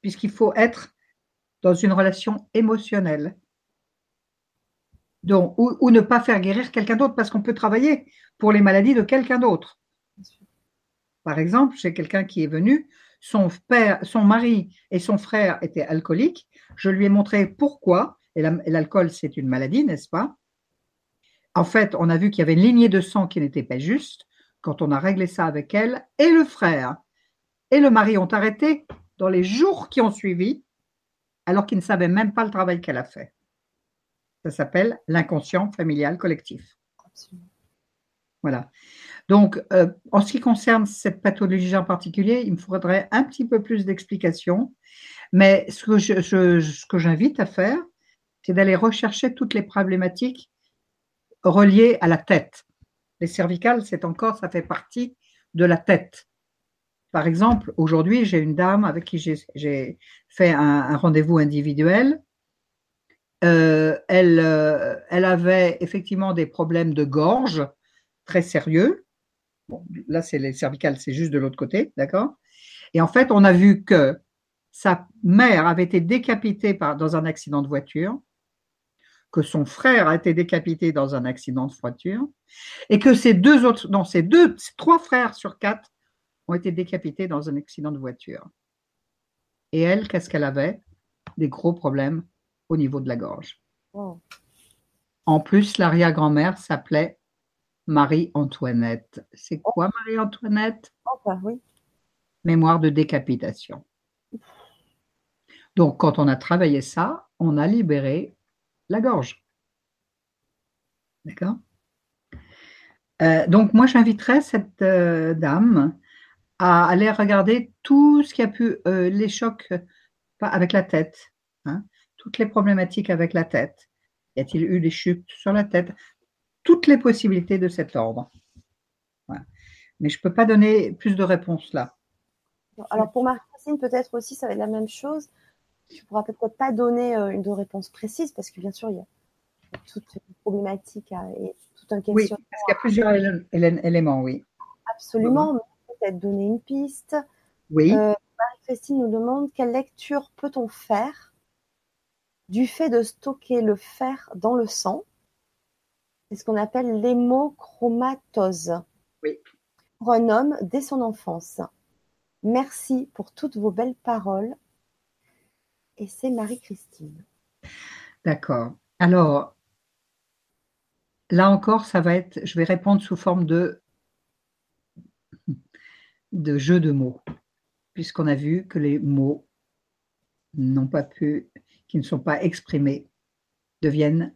puisqu'il faut être dans une relation émotionnelle. Donc, ou, ne pas faire guérir quelqu'un d'autre parce qu'on peut travailler pour les maladies de quelqu'un d'autre. Par exemple, j'ai quelqu'un qui est venu, son père, son mari et son frère étaient alcooliques. Je lui ai montré pourquoi, et l'alcool c'est une maladie, n'est-ce pas? En fait, on a vu qu'il y avait une lignée de sang qui n'était pas juste quand on a réglé ça avec elle, et le frère et le mari ont arrêté dans les jours qui ont suivi, alors qu'ils ne savaient même pas le travail qu'elle a fait. Ça s'appelle l'inconscient familial collectif. Voilà. Donc, euh, en ce qui concerne cette pathologie en particulier, il me faudrait un petit peu plus d'explications. Mais ce que, j'invite à faire, c'est d'aller rechercher toutes les problématiques reliées à la tête. Les cervicales, c'est encore, ça fait partie de la tête. Par exemple, aujourd'hui, j'ai une dame avec qui j'ai fait un rendez-vous individuel euh, elle, euh, elle avait effectivement des problèmes de gorge très sérieux. Là, c'est les cervicales, c'est juste de l'autre côté, d'accord? Et en fait, on a vu que sa mère avait été décapitée dans un accident de voiture, que son frère a été décapité dans un accident de voiture, et que ses deux autres, non, ses deux, ses trois frères sur quatre ont été décapités dans un accident de voiture. Et elle, qu'est-ce qu'elle avait? Des gros problèmes au niveau de la gorge. En plus, l'arrière-grand-mère s'appelait Marie-Antoinette. C'est quoi Marie-Antoinette? Oui. Mémoire de décapitation. Donc, quand on a travaillé ça, on a libéré la gorge. D'accord euh, Donc, moi, j'inviterais cette euh, dame à aller regarder tout ce qui a pu, euh, les chocs avec la tête. Hein toutes les problématiques avec la tête. Y a-t-il eu des chutes sur la tête? Toutes les possibilités de cet ordre. Mais je ne peux pas donner plus de réponses là. Alors pour Marie-Christine, peut-être aussi, ça va être la même chose. Tu ne pourras peut-être pas donner euh, une réponse précise parce que bien sûr, il y a toute une problématique et tout un question. Oui, parce qu'il y a plusieurs éléments, oui. Absolument, mais peut-être donner une piste. Oui. Euh, Marie-Christine nous demande quelle lecture peut-on faire du fait de stocker le fer dans le sang? C'est ce qu'on appelle l'hémochromatose. Oui. Pour un homme dès son enfance. Merci pour toutes vos belles paroles. Et c'est Marie-Christine. D'accord. Alors, là encore, ça va être, je vais répondre sous forme de, de jeu de mots, puisqu'on a vu que les mots n'ont pas pu qui ne sont pas exprimés deviennent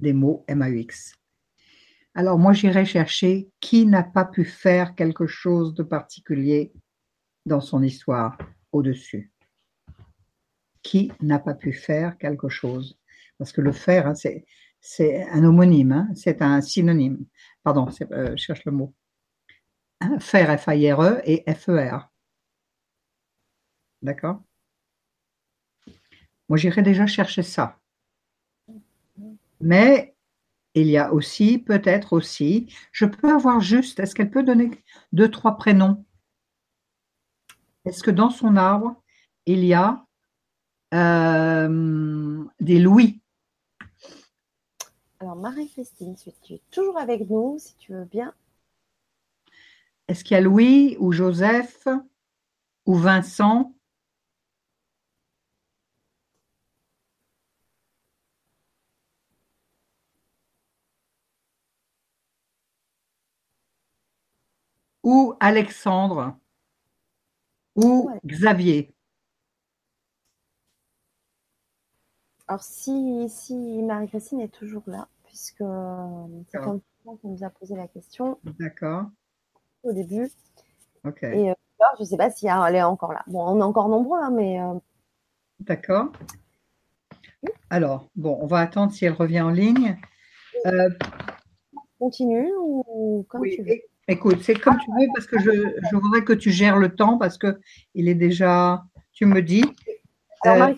des mots MAUX. Alors moi, j'irai chercher qui n'a pas pu faire quelque chose de particulier dans son histoire au-dessus. Qui n'a pas pu faire quelque chose Parce que le faire, hein, c'est un homonyme, hein, c'est un synonyme. Pardon, euh, je cherche le mot. Hein, faire, F-A-I-R-E et F-E-R. D'accord? Moi, j'irai déjà chercher ça. Mais il y a aussi, peut-être aussi, je peux avoir juste, est-ce qu'elle peut donner deux, trois prénoms? Est-ce que dans son arbre, il y a euh, des Louis Alors, Marie-Christine, tu es toujours avec nous, si tu veux bien. Est-ce qu'il y a Louis ou Joseph ou Vincent? Ou Alexandre ou Xavier? Alors, si, si Marie-Christine est toujours là, puisque euh, c'est comme qu'on nous a posé la question. D'accord. Au début. Ok. Et euh, je ne sais pas si elle est encore là. Bon, on est encore nombreux, hein, mais. Euh, D'accord. Alors, bon, on va attendre si elle revient en ligne. Continue ou comme tu veux. Écoute, c'est comme tu veux parce que je, voudrais que tu gères le temps parce que il est déjà. Tu me dis. Alors,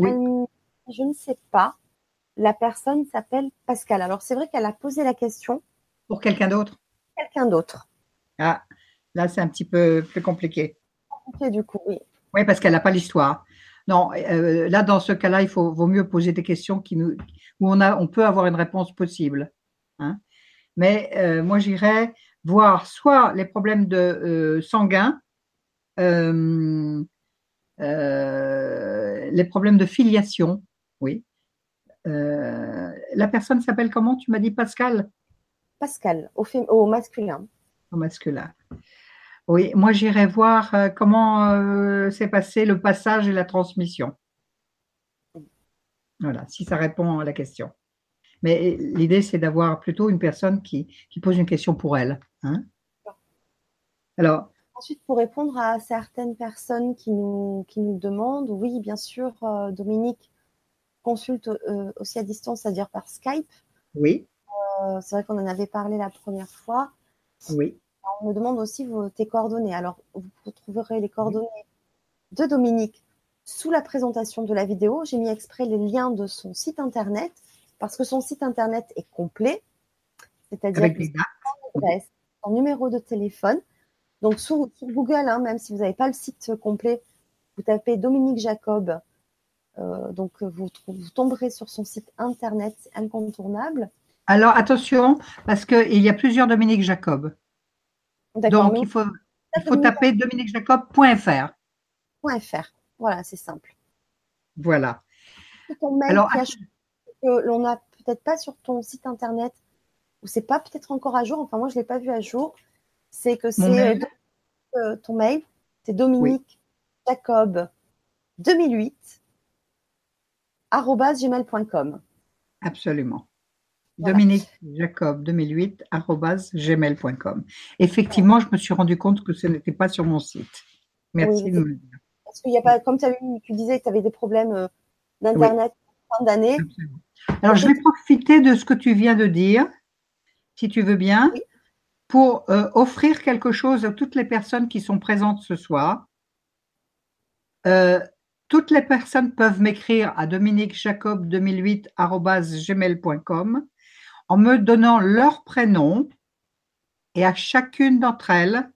euh, je ne sais pas. La personne s'appelle Pascal. Alors, c'est vrai qu'elle a posé la question. Pour quelqu'un d'autre? Quelqu'un d'autre. Ah, là, c'est un petit peu plus compliqué. Compliqué, du coup, oui. Oui, parce qu'elle n'a pas l'histoire. Non, euh, là, dans ce cas-là, il faut, vaut mieux poser des questions qui nous, où on, a, on peut avoir une réponse possible. Hein. Mais euh, moi, j'irais voir soit les problèmes de euh, sanguins, les problèmes de filiation, oui. la personne s'appelle comment? Tu m'as dit Pascal? Pascal, au, au masculin. Au masculin. Oui, moi j'irai voir euh, comment euh, s'est passé le passage et la transmission. Voilà, si ça répond à la question. Mais l'idée, c'est d'avoir plutôt une personne qui, pose une question pour elle. Hein. Alors. Ensuite, pour répondre à certaines personnes qui nous, qui nous demandent, oui, bien sûr, euh, Dominique consulte aussi à distance, c'est-à-dire par Skype. Oui. c'est vrai qu'on en avait parlé la première fois. Oui on me demande aussi tes coordonnées. Alors, vous trouverez les coordonnées de Dominique sous la présentation de la vidéo. J'ai mis exprès les liens de son site internet parce que son site internet est complet, c'est-à-dire son numéro de téléphone. Donc sur, Google, hein, même si vous n'avez pas le site complet, vous tapez Dominique Jacob. Euh, donc vous, vous, tomberez sur son site internet incontournable. Alors attention, parce qu'il y a plusieurs Dominique Jacob. Donc, il faut, il faut taper dominiquejacob.fr. .fr. Voilà, c'est simple. Voilà. Ton mail Alors, que l'on n'a peut-être pas sur ton site internet, ou c'est pas peut-être encore à jour, enfin moi je ne l'ai pas vu à jour, c'est que c'est euh, ton mail, c'est Dominique Jacob 2008 gmail.com. Absolument. Dominique Jacob 2008 gmail.com. Effectivement, je me suis rendu compte que ce n'était pas sur mon site. Merci de me le dire. Parce qu'il y a pas, comme tu, tu disais que tu avais des problèmes euh, d'internet fin d'année. Alors, je vais profiter de ce que tu viens de dire, si tu veux bien, pour euh, offrir quelque chose à toutes les personnes qui sont présentes ce soir. Euh, toutes les personnes peuvent m'écrire à dominiquejacob2008 en me donnant leur prénom et à chacune d'entre elles,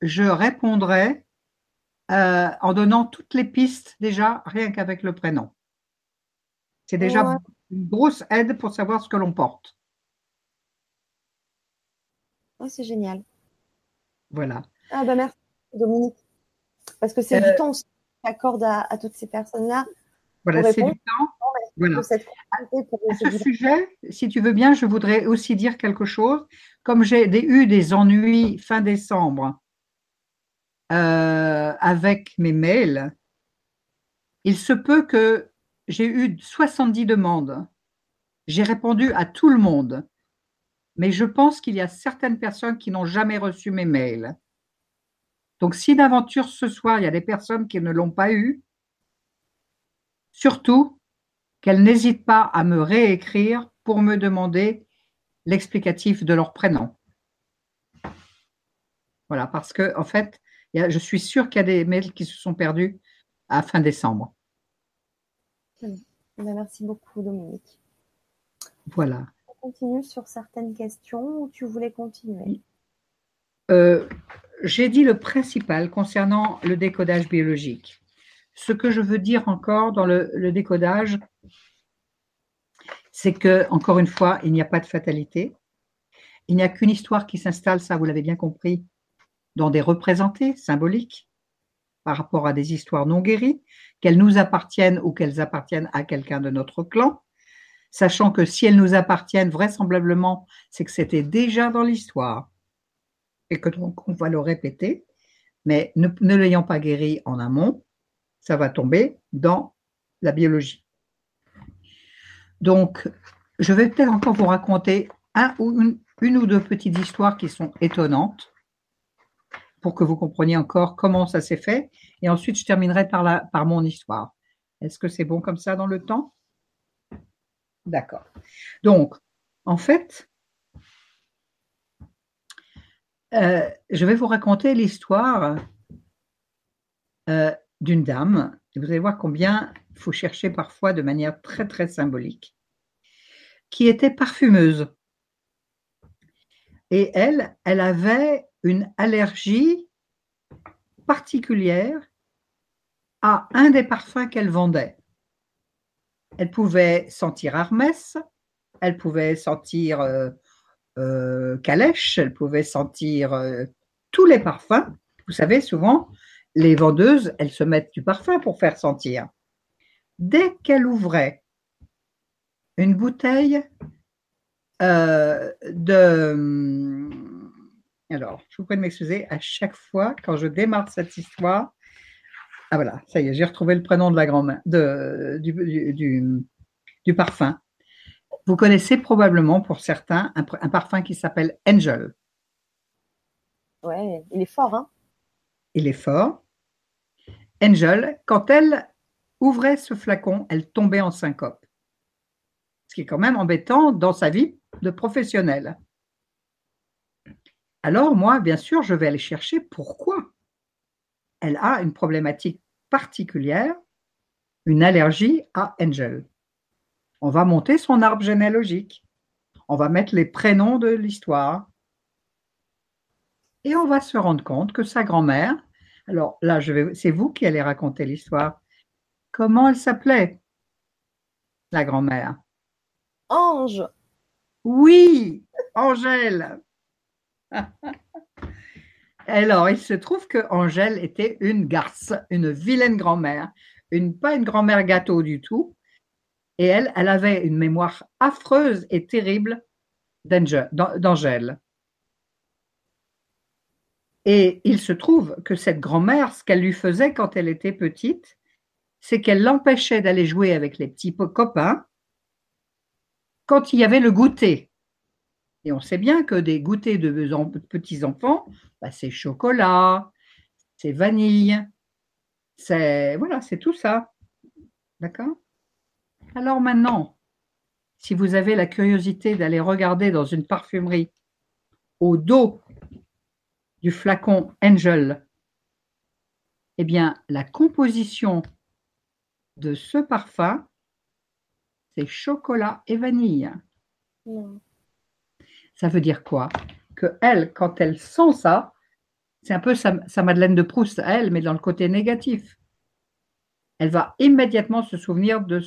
je répondrai euh, en donnant toutes les pistes déjà, rien qu'avec le prénom. C'est déjà une grosse aide pour savoir ce que l'on porte. Oh, c'est génial. Voilà. Ah bah merci Dominique. Parce que c'est du euh, temps qu'on accorde à, toutes ces personnes-là. Voilà, c'est du temps. Voilà. À ce sujet, si tu veux bien, je voudrais aussi dire quelque chose. Comme j'ai eu des ennuis fin décembre euh, avec mes mails, il se peut que j'ai eu 70 demandes. J'ai répondu à tout le monde. Mais je pense qu'il y a certaines personnes qui n'ont jamais reçu mes mails. Donc, si d'aventure ce soir, il y a des personnes qui ne l'ont pas eu, surtout, qu'elles n'hésitent pas à me réécrire pour me demander l'explicatif de leur prénom. Voilà, parce que en fait, je suis sûre qu'il y a des mails qui se sont perdus à fin décembre. Ben, merci beaucoup, Dominique. Voilà. On continue sur certaines questions ou tu voulais continuer? Euh, J'ai dit le principal concernant le décodage biologique. Ce que je veux dire encore dans le, décodage, c'est que, encore une fois, il n'y a pas de fatalité. Il n'y a qu'une histoire qui s'installe, ça vous l'avez bien compris, dans des représentés symboliques par rapport à des histoires non guéries, qu'elles nous appartiennent ou qu'elles appartiennent à quelqu'un de notre clan, sachant que si elles nous appartiennent, vraisemblablement, c'est que c'était déjà dans l'histoire et que donc on va le répéter, mais ne, l'ayant pas guéri en amont, ça va tomber dans la biologie. Donc, je vais peut-être encore vous raconter une, ou deux petites histoires qui sont étonnantes pour que vous compreniez encore comment ça s'est fait. Et ensuite, je terminerai par, par mon histoire. Est-ce que c'est bon comme ça dans le temps? D'accord. Donc, en fait, euh, je vais vous raconter l'histoire euh, d'une dame, vous allez voir combien il faut chercher parfois de manière très très symbolique, qui était parfumeuse. Et elle, elle avait une allergie particulière à un des parfums qu'elle vendait. Elle pouvait sentir Hermès, elle pouvait sentir euh, euh, Calèche, elle pouvait sentir euh, tous les parfums. Vous savez, souvent, les vendeuses, elles se mettent du parfum pour faire sentir. Dès qu'elle ouvrait une bouteille de... Alors, je vous prie de m'excuser, à chaque fois, quand je démarre cette histoire, ah voilà, ça y est, j'ai retrouvé le prénom de la grand-mère, du, du, parfum. Vous connaissez probablement pour certains un, parfum qui s'appelle Angel. Ouais, il est fort, hein Il est fort. Angel, quand elle ouvrait ce flacon, elle tombait en syncope. Ce qui est quand même embêtant dans sa vie de professionnelle. Alors moi, bien sûr, je vais aller chercher pourquoi elle a une problématique particulière, une allergie à Angel. On va monter son arbre généalogique. On va mettre les prénoms de l'histoire. Et on va se rendre compte que sa grand-mère, alors là, c'est vous qui allez raconter l'histoire. Comment elle s'appelait, la grand-mère? Ange. Oui, Angèle. Alors, il se trouve que Angèle était une garce, une vilaine grand-mère, une, pas une grand-mère gâteau du tout. Et elle, elle avait une mémoire affreuse et terrible d'Angèle. Et il se trouve que cette grand-mère, ce qu'elle lui faisait quand elle était petite, c'est qu'elle l'empêchait d'aller jouer avec les petits copains quand il y avait le goûter. Et on sait bien que des goûters de petits enfants, bah, c'est chocolat, c'est vanille, c'est voilà, c'est tout ça. D'accord? Alors maintenant, si vous avez la curiosité d'aller regarder dans une parfumerie au dos du flacon Angel, eh bien, la composition de ce parfum, c'est chocolat et vanille. Ça veut dire quoi? Que elle, quand elle sent ça, c'est un peu sa, Madeleine de Proust à elle, mais dans le côté négatif. Elle va immédiatement se souvenir de,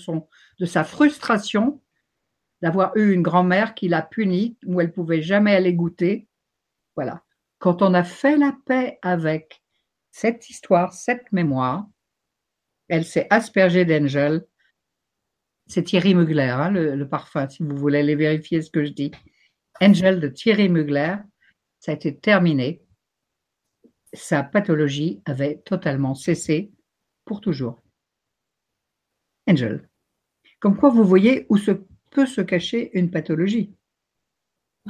sa frustration d'avoir eu une grand-mère qui l'a punie, où elle pouvait jamais aller goûter. Voilà. Quand on a fait la paix avec cette histoire, cette mémoire, elle s'est aspergée d'Angel. C'est Thierry Mugler, hein, le, le, parfum, si vous voulez aller vérifier ce que je dis. Angel de Thierry Mugler, ça a été terminé. Sa pathologie avait totalement cessé pour toujours. Angel. Comme quoi, vous voyez où se peut se cacher une pathologie.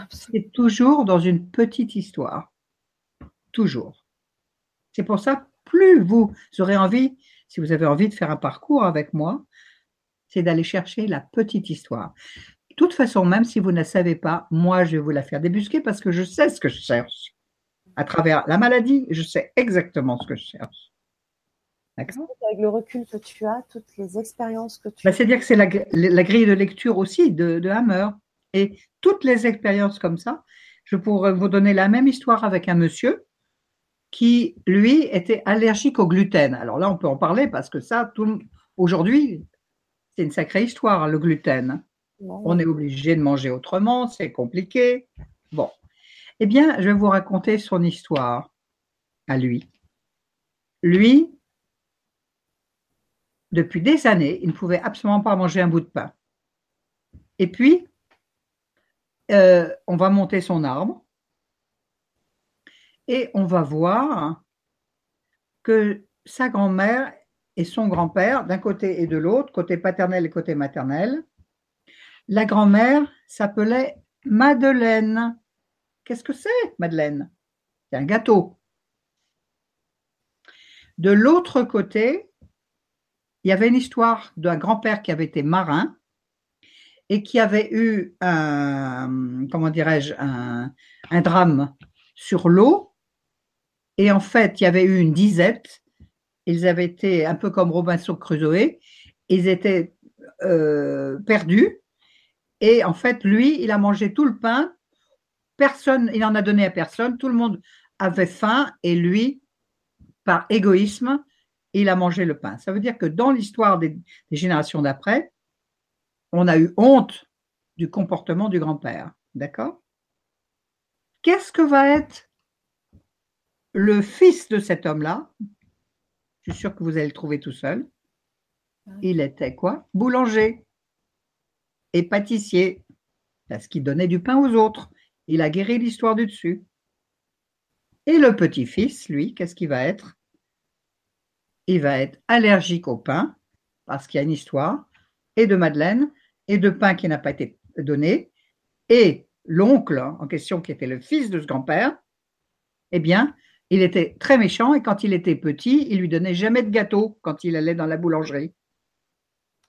C'est toujours dans une petite histoire. Toujours. C'est pour ça, plus vous aurez envie, si vous avez envie de faire un parcours avec moi, c'est d'aller chercher la petite histoire toute façon, même si vous ne savez pas, moi, je vais vous la faire débusquer parce que je sais ce que je cherche. À travers la maladie, je sais exactement ce que je cherche. Avec le recul que tu as, toutes les expériences que tu bah, C'est-à-dire que c'est la, grille de lecture aussi de, de, Hammer. Et toutes les expériences comme ça, je pourrais vous donner la même histoire avec un monsieur qui, lui, était allergique au gluten. Alors là, on peut en parler parce que ça, aujourd'hui, c'est une sacrée histoire, le gluten. On est obligé de manger autrement, c'est compliqué. Bon. Eh bien, je vais vous raconter son histoire à lui. Lui, depuis des années, il ne pouvait absolument pas manger un bout de pain. Et puis, euh, on va monter son arbre et on va voir que sa grand-mère et son grand-père, d'un côté et de l'autre, côté paternel et côté maternel, la grand-mère s'appelait Madeleine. Qu'est-ce que c'est, Madeleine? C'est un gâteau. De l'autre côté, il y avait une histoire d'un grand-père qui avait été marin et qui avait eu un, comment dirais-je, un, drame sur l'eau. Et en fait, il y avait eu une disette. Ils avaient été un peu comme Robinson Crusoe. Ils étaient euh, perdus et en fait, lui, il a mangé tout le pain. Personne, il n'en a donné à personne. Tout le monde avait faim. Et lui, par égoïsme, et il a mangé le pain. Ça veut dire que dans l'histoire des, des générations d'après, on a eu honte du comportement du grand-père. D'accord? Qu'est-ce que va être le fils de cet homme-là? Je suis sûr que vous allez le trouver tout seul. Il était quoi? Boulanger et pâtissier, parce qu'il donnait du pain aux autres. Il a guéri l'histoire du dessus. Et le petit-fils, lui, qu'est-ce qu'il va être? Il va être allergique au pain, parce qu'il y a une histoire, et de madeleine, et de pain qui n'a pas été donné, et l'oncle en question, qui était le fils de ce grand-père, eh bien, il était très méchant et quand il était petit, il lui donnait jamais de gâteau quand il allait dans la boulangerie.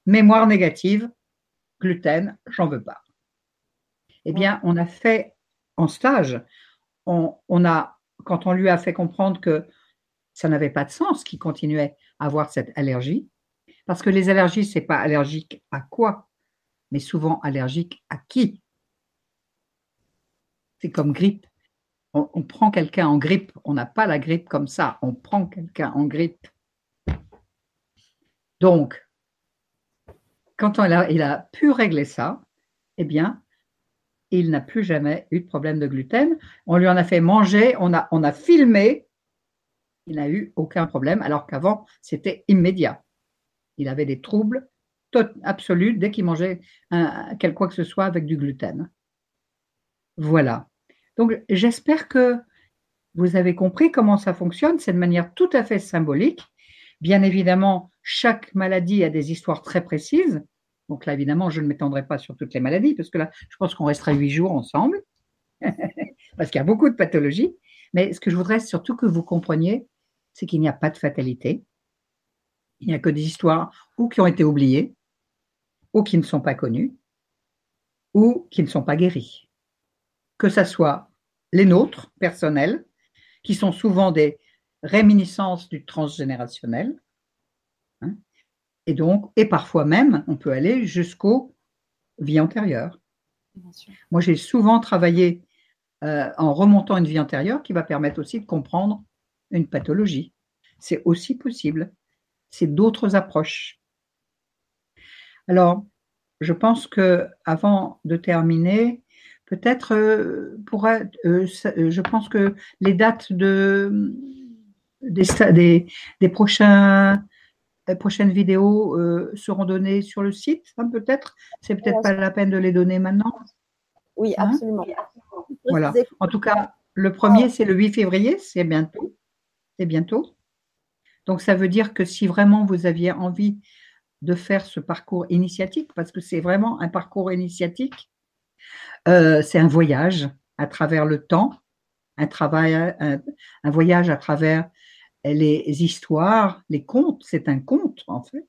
Mémoire négative, gluten, j'en veux pas. Eh bien, on a fait en stage, on, a, quand on lui a fait comprendre que ça n'avait pas de sens qu'il continuait à avoir cette allergie, parce que les allergies, c'est pas allergique à quoi, mais souvent allergique à qui? C'est comme grippe. On, prend quelqu'un en grippe, on n'a pas la grippe comme ça, on prend quelqu'un en grippe. Donc, quand il a, pu régler ça, eh bien, il n'a plus jamais eu de problème de gluten. On lui en a fait manger, on a, on a filmé, il n'a eu aucun problème, alors qu'avant, c'était immédiat. Il avait des troubles absolus dès qu'il mangeait quelque quoi que ce soit avec du gluten. Voilà. Donc, j'espère que vous avez compris comment ça fonctionne. C'est de manière tout à fait symbolique. Bien évidemment, chaque maladie a des histoires très précises. Donc là, évidemment, je ne m'étendrai pas sur toutes les maladies, parce que là, je pense qu'on restera huit jours ensemble, parce qu'il y a beaucoup de pathologies. Mais ce que je voudrais surtout que vous compreniez, c'est qu'il n'y a pas de fatalité. Il n'y a que des histoires ou qui ont été oubliées, ou qui ne sont pas connues, ou qui ne sont pas guéries. Que ce soit les nôtres, personnels, qui sont souvent des réminiscences du transgénérationnel, hein, et donc, et parfois même, on peut aller jusqu'aux vies antérieures. Moi, j'ai souvent travaillé euh, en remontant une vie antérieure qui va permettre aussi de comprendre une pathologie. C'est aussi possible. C'est d'autres approches. Alors, je pense que avant de terminer, peut-être euh, euh, euh, je pense que les dates de des, des, prochains prochaines vidéos seront données sur le site, hein, peut-être. C'est peut-être pas la peine de les donner maintenant. Oui, hein? absolument. Voilà. En tout cas, le premier, c'est le 8 février, c'est bientôt. Bientôt. Donc, ça veut dire que si vraiment vous aviez envie de faire ce parcours initiatique, parce que c'est vraiment un parcours initiatique. Euh, c'est un voyage à travers le temps, un travail, un, voyage à travers les histoires, les contes. C'est un conte en fait.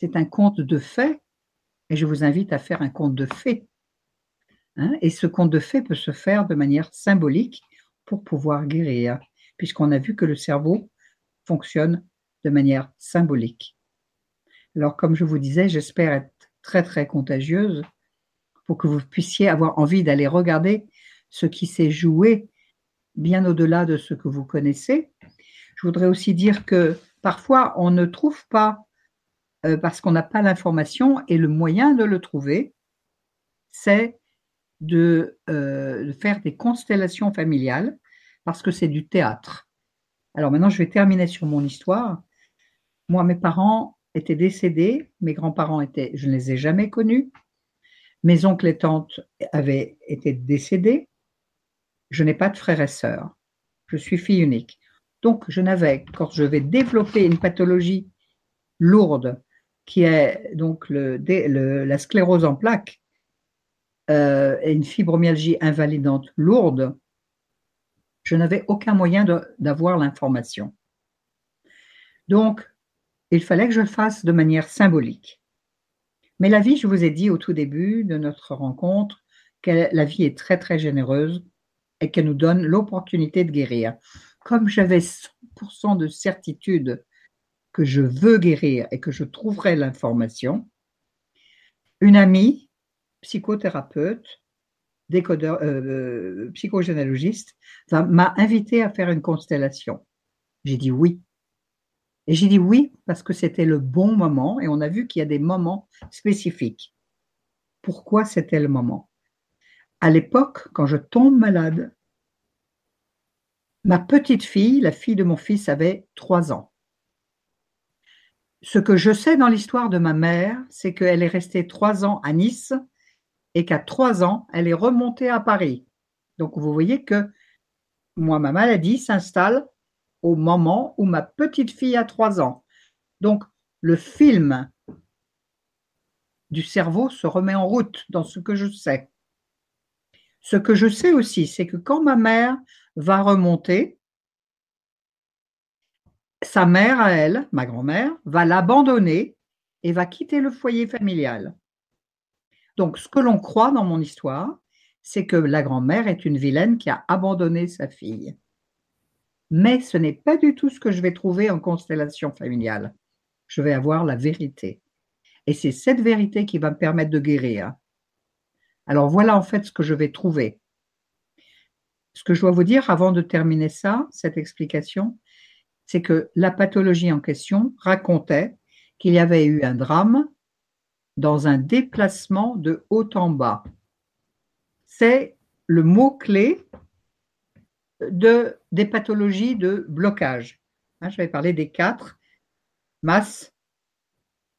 C'est un conte de faits, et je vous invite à faire un conte de faits. Hein. et ce conte de faits peut se faire de manière symbolique pour pouvoir guérir, puisqu'on a vu que le cerveau fonctionne de manière symbolique. Alors, comme je vous disais, j'espère être très, très contagieuse pour que vous puissiez avoir envie d'aller regarder ce qui s'est joué bien au-delà de ce que vous connaissez. Je voudrais aussi dire que parfois, on ne trouve pas, euh, parce qu'on n'a pas l'information, et le moyen de le trouver, c'est de, euh, de faire des constellations familiales, parce que c'est du théâtre. Alors maintenant, je vais terminer sur mon histoire. Moi, mes parents étaient décédés, mes grands-parents étaient, je ne les ai jamais connus, mes oncles et tantes avaient été décédés, je n'ai pas de frères et sœurs, je suis fille unique. Donc, je n'avais, quand je vais développer une pathologie lourde, qui est donc la sclérose en plaques, euh, et une fibromyalgie invalidante lourde, je n'avais aucun moyen d'avoir l'information. Donc, il fallait que je le fasse de manière symbolique. Mais la vie, je vous ai dit au tout début de notre rencontre, que la vie est très très généreuse et qu'elle nous donne l'opportunité de guérir. Comme j'avais 100% de certitude que je veux guérir et que je trouverai l'information, une amie, psychothérapeute, décodeur, euh, euh psychogénéalogiste, m'a invité à faire une constellation. J'ai dit oui. Et j'ai dit oui parce que c'était le bon moment et on a vu qu'il y a des moments spécifiques. Pourquoi c'était le moment? À l'époque, quand je tombe malade, ma petite fille, la fille de mon fils, avait trois ans. Ce que je sais dans l'histoire de ma mère, c'est qu'elle est restée trois ans à Nice et qu'à trois ans, elle est remontée à Paris. Donc vous voyez que moi, ma maladie s'installe au moment où ma petite fille a trois ans. Donc le film du cerveau se remet en route dans ce que je sais. Ce que je sais aussi, c'est que quand ma mère va remonter, sa mère à elle, ma grand-mère, va l'abandonner et va quitter le foyer familial. Donc, ce que l'on croit dans mon histoire, c'est que la grand-mère est une vilaine qui a abandonné sa fille. Mais ce n'est pas du tout ce que je vais trouver en constellation familiale. Je vais avoir la vérité. Et c'est cette vérité qui va me permettre de guérir. Alors voilà en fait ce que je vais trouver. Ce que je dois vous dire avant de terminer ça, cette explication, c'est que la pathologie en question racontait qu'il y avait eu un drame dans un déplacement de haut en bas. C'est le mot-clé de, des pathologies de blocage. Hein, je vais parler des quatre, masse,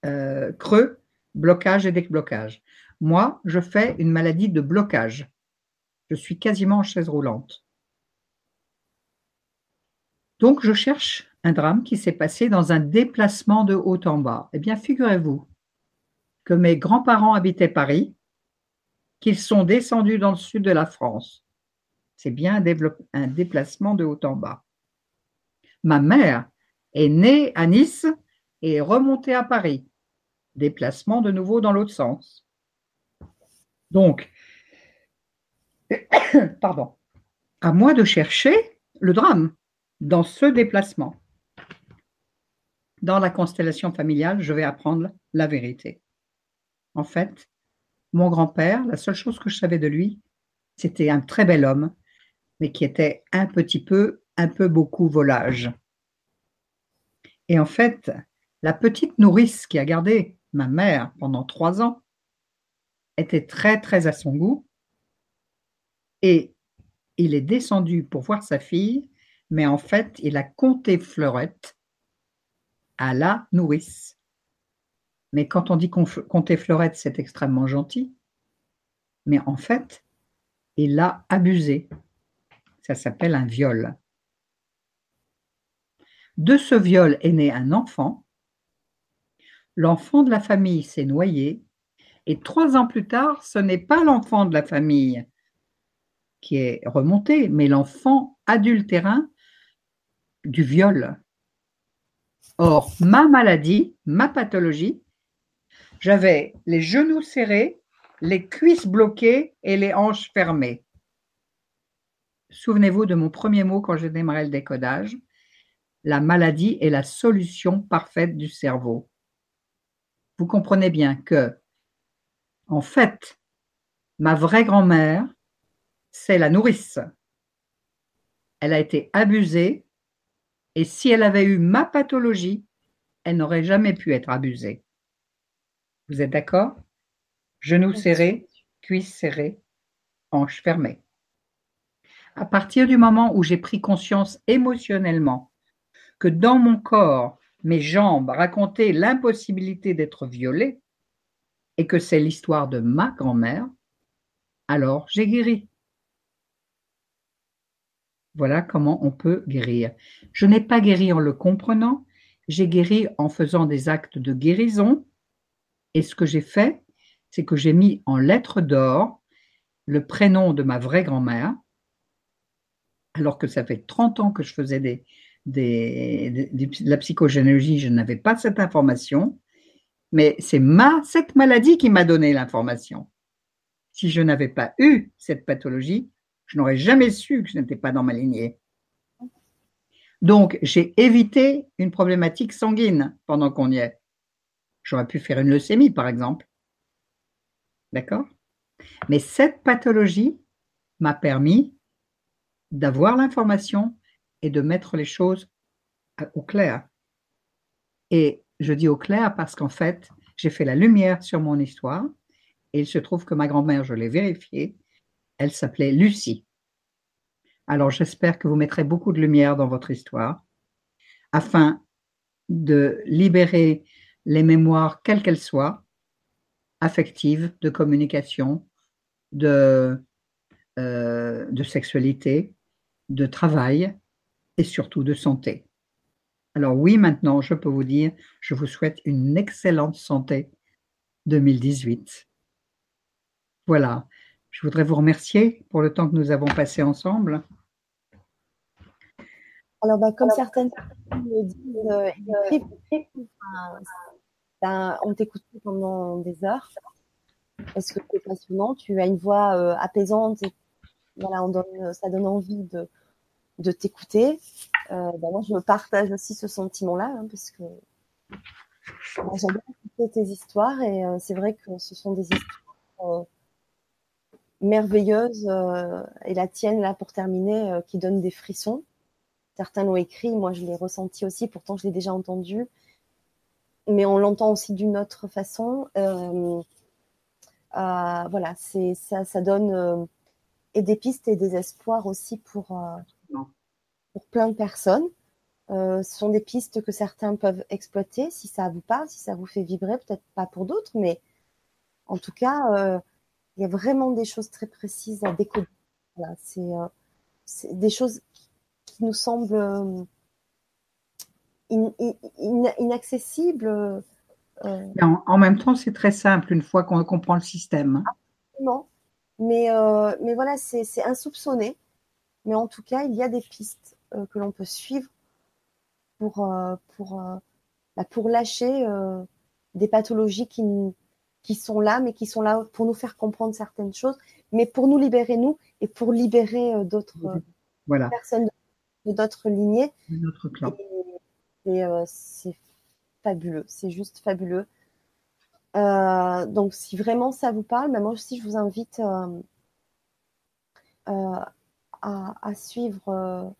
euh, creux, blocage et déblocage. Moi, je fais une maladie de blocage. Je suis quasiment en chaise roulante. Donc, je cherche un drame qui s'est passé dans un déplacement de haut en bas. Eh bien, figurez-vous que mes grands-parents habitaient Paris, qu'ils sont descendus dans le sud de la France. C'est bien un, déplacement de haut en bas. Ma mère est née à Nice et est remontée à Paris. Déplacement de nouveau dans l'autre sens. Donc, pardon, à moi de chercher le drame dans ce déplacement. Dans la constellation familiale, je vais apprendre la vérité. En fait, mon grand-père, la seule chose que je savais de lui, c'était un très bel homme, mais qui était un petit peu, un peu beaucoup volage. Et en fait, la petite nourrice qui a gardé ma mère pendant trois ans était très, très à son goût. Et il est descendu pour voir sa fille mais en fait, il a compté Fleurette à la nourrice. Mais quand on dit compter Fleurette, c'est extrêmement gentil. Mais en fait, il l'a abusé. Ça s'appelle un viol. De ce viol est né un enfant. L'enfant de la famille s'est noyé. Et trois ans plus tard, ce n'est pas l'enfant de la famille qui est remonté, mais l'enfant adultérin du viol. Or, ma maladie, ma pathologie, j'avais les genoux serrés, les cuisses bloquées et les hanches fermées. Souvenez-vous de mon premier mot quand j'ai démarré le décodage. La maladie est la solution parfaite du cerveau. Vous comprenez bien que, en fait, ma vraie grand-mère, c'est la nourrice. Elle a été abusée et si elle avait eu ma pathologie, elle n'aurait jamais pu être abusée. Vous êtes d'accord? Genoux serrés, cuisses serrées, hanches fermées. À partir du moment où j'ai pris conscience émotionnellement que dans mon corps, mes jambes racontaient l'impossibilité d'être violées et que c'est l'histoire de ma grand-mère, alors j'ai guéri. Voilà comment on peut guérir. Je n'ai pas guéri en le comprenant, j'ai guéri en faisant des actes de guérison. Et ce que j'ai fait, c'est que j'ai mis en lettres d'or le prénom de ma vraie grand-mère, alors que ça fait 30 ans que je faisais de la psychogénéalogie, je n'avais pas cette information, mais c'est ma, cette maladie qui m'a donné l'information. Si je n'avais pas eu cette pathologie, je n'aurais jamais su que je n'étais pas dans ma lignée. Donc, j'ai évité une problématique sanguine pendant qu'on y est. J'aurais pu faire une leucémie, par exemple. D'accord? Mais cette pathologie m'a permis d'avoir l'information et de mettre les choses au clair. Et je dis au clair parce qu'en fait, j'ai fait la lumière sur mon histoire et il se trouve que ma grand-mère, je l'ai vérifié, elle s'appelait Lucie. Alors j'espère que vous mettrez beaucoup de lumière dans votre histoire afin de libérer les mémoires, quelles qu'elles soient, affectives, de communication, de, euh, de sexualité, de travail et surtout de santé. Alors oui, maintenant, je peux vous dire, je vous souhaite une excellente santé 2018. Voilà, je voudrais vous remercier pour le temps que nous avons passé ensemble. Alors, bah, comme certaines personnes me disent, euh, on t'écoute pendant des heures parce que c'est passionnant. Tu as une voix euh, apaisante et voilà, on donne, ça donne envie de, t'écouter. Euh, moi, je partage aussi ce sentiment-là hein, parce que bah, j'adore écouter tes histoires et euh, c'est vrai que ce sont des histoires merveilleuses et la tienne là pour terminer qui donne des frissons. Certains l'ont écrit, moi je l'ai ressenti aussi, pourtant je l'ai déjà entendu, mais on l'entend aussi d'une autre façon. Euh, euh, voilà, c'est ça, ça donne euh, et des pistes et des espoirs aussi pour pour plein de personnes. ce sont des pistes que certains peuvent exploiter si ça vous parle, si ça vous fait vibrer, peut-être pas pour d'autres, mais en tout cas, il y a vraiment des choses très précises à décoder. Voilà, c'est des choses qui nous semble euh, inaccessible. Euh. En, même temps, c'est très simple une fois qu'on comprend le système. Absolument. Mais, euh, mais voilà, c'est insoupçonné. Mais en tout cas, il y a des pistes que l'on peut suivre pour, pour, bah, pour lâcher des pathologies qui, qui sont là, mais qui sont là pour nous faire comprendre certaines choses, mais pour nous libérer, nous, et pour libérer d'autres voilà. personnes lignées. Notre clan. Et, euh, c'est fabuleux, c'est juste fabuleux. Euh, donc, si vraiment ça vous parle, ben, moi aussi, je vous invite euh, à, suivre.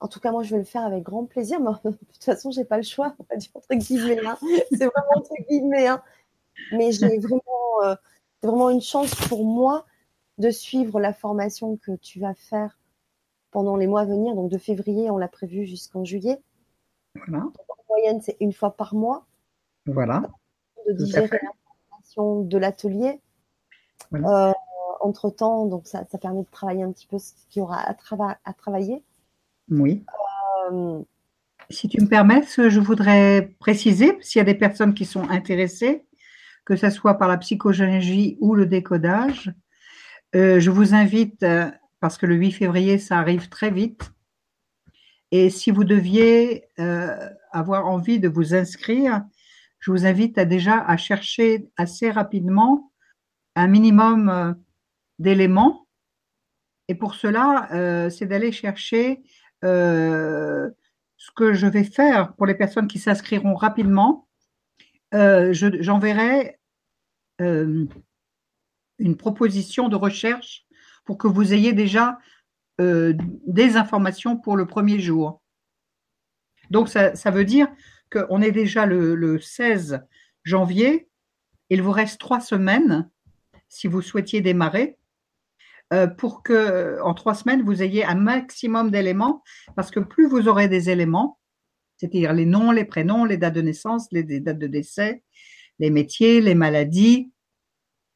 en tout cas, moi, je vais le faire avec grand plaisir. Mais de toute façon, j'ai pas le choix. On va dire entre guillemets. Hein. C'est vraiment entre guillemets. Hein. Mais j'ai vraiment, vraiment une chance pour moi de suivre la formation que tu vas faire pendant les mois à venir. Donc de février, on l'a prévu jusqu'en juillet. Voilà. en moyenne, c'est une fois par mois. Voilà. De digérer l'information de l'atelier. Euh, entre temps, donc ça, permet de travailler un petit peu ce qu'il y aura à, à travailler. Oui. Euh, si tu me permets, je voudrais préciser, s'il y a des personnes qui sont intéressées, que ce soit par la psychogénégie ou le décodage, euh, je vous invite parce que le 8 février, ça arrive très vite. Et si vous deviez euh, avoir envie de vous inscrire, je vous invite déjà à chercher assez rapidement un minimum euh, d'éléments. Et pour cela, euh, c'est d'aller chercher ce que je vais faire pour les personnes qui s'inscriront rapidement. J'enverrai une proposition de recherche pour que vous ayez déjà euh, des informations pour le premier jour. Donc, ça, veut dire qu'on est déjà le, 16 janvier. Il vous reste trois semaines si vous souhaitiez démarrer euh, pour que en trois semaines vous ayez un maximum d'éléments parce que plus vous aurez des éléments, c'est-à-dire les noms, les prénoms, les dates de naissance, les dates de décès, les métiers, les maladies,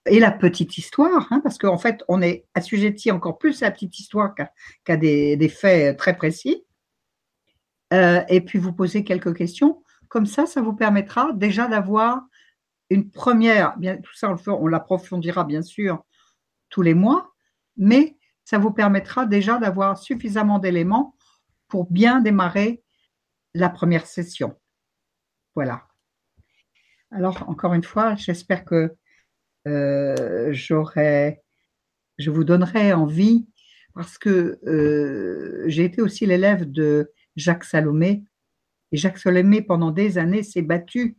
et la petite histoire, hein, parce qu'en fait, on est assujetti encore plus à la petite histoire qu'à des, faits très précis. Euh, et puis vous posez quelques questions. Comme ça, ça vous permettra déjà d'avoir une première, bien, tout ça on, on l'approfondira bien sûr tous les mois, mais ça vous permettra déjà d'avoir suffisamment d'éléments pour bien démarrer la première session. Voilà. Alors, encore une fois, j'espère que euh, j'aurais, je vous donnerai envie parce que euh, j'ai été aussi l'élève de Jacques Salomé. Et Jacques Salomé, pendant des années, s'est battu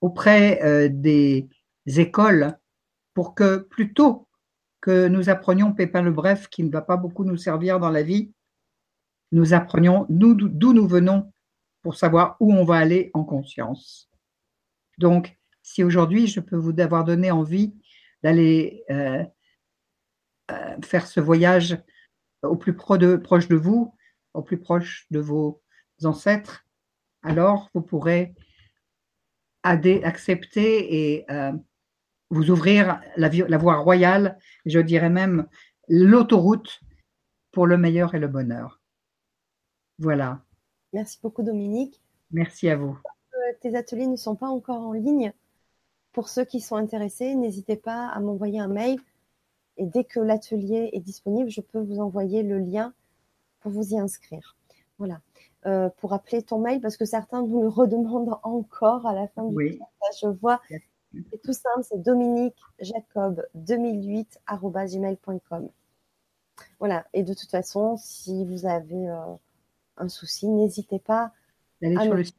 auprès euh, des écoles pour que plutôt que nous apprenions Pépin le Bref, qui ne va pas beaucoup nous servir dans la vie, nous apprenions d'où nous venons pour savoir où on va aller en conscience. Donc, si aujourd'hui je peux vous avoir donné envie d'aller euh, euh, faire ce voyage au plus proche de vous, au plus proche de vos ancêtres, alors vous pourrez accepter et euh, vous ouvrir la, la voie royale, je dirais même l'autoroute pour le meilleur et le bonheur. Voilà. Merci beaucoup Dominique. Merci à vous. Tes ateliers ne sont pas encore en ligne. Pour ceux qui sont intéressés, n'hésitez pas à m'envoyer un mail et dès que l'atelier est disponible, je peux vous envoyer le lien pour vous y inscrire. Voilà. Euh, pour appeler ton mail, parce que certains vous le redemandent encore à la fin du oui. Je vois. C'est tout simple, c'est Dominique Jacob 2008 gmail.com. Voilà. Et de toute façon, si vous avez euh, un souci, n'hésitez pas à sur le site.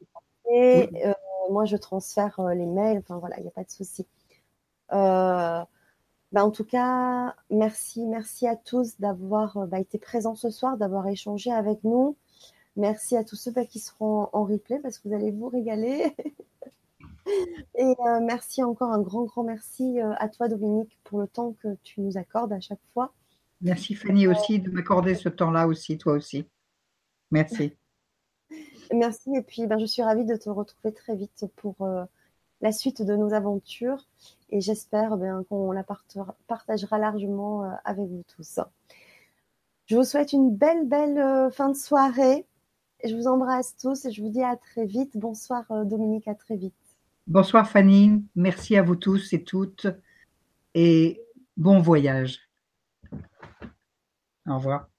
Euh, moi, je transfère les mails. Enfin voilà, il n'y a pas de souci. Bah, en tout cas, merci, merci à tous d'avoir euh, bah, été présents ce soir, d'avoir échangé avec nous. Merci à tous ceux bah, qui seront en replay parce que vous allez vous régaler. Et euh, merci encore un grand, grand merci euh, à toi, Dominique, pour le temps que tu nous accordes à chaque fois. Merci, Fanny, aussi, de m'accorder ce temps-là aussi, toi aussi. Merci. Merci. Et puis, ben, je suis ravie de te retrouver très vite pour la suite de nos aventures et j'espère bien qu'on la partagera largement euh, avec vous tous. Je vous souhaite une belle, belle euh, fin de soirée. Je vous embrasse tous et je vous dis à très vite. Bonsoir euh, Dominique, à très vite. Bonsoir Fanny, merci à vous tous et toutes et bon voyage. Au revoir.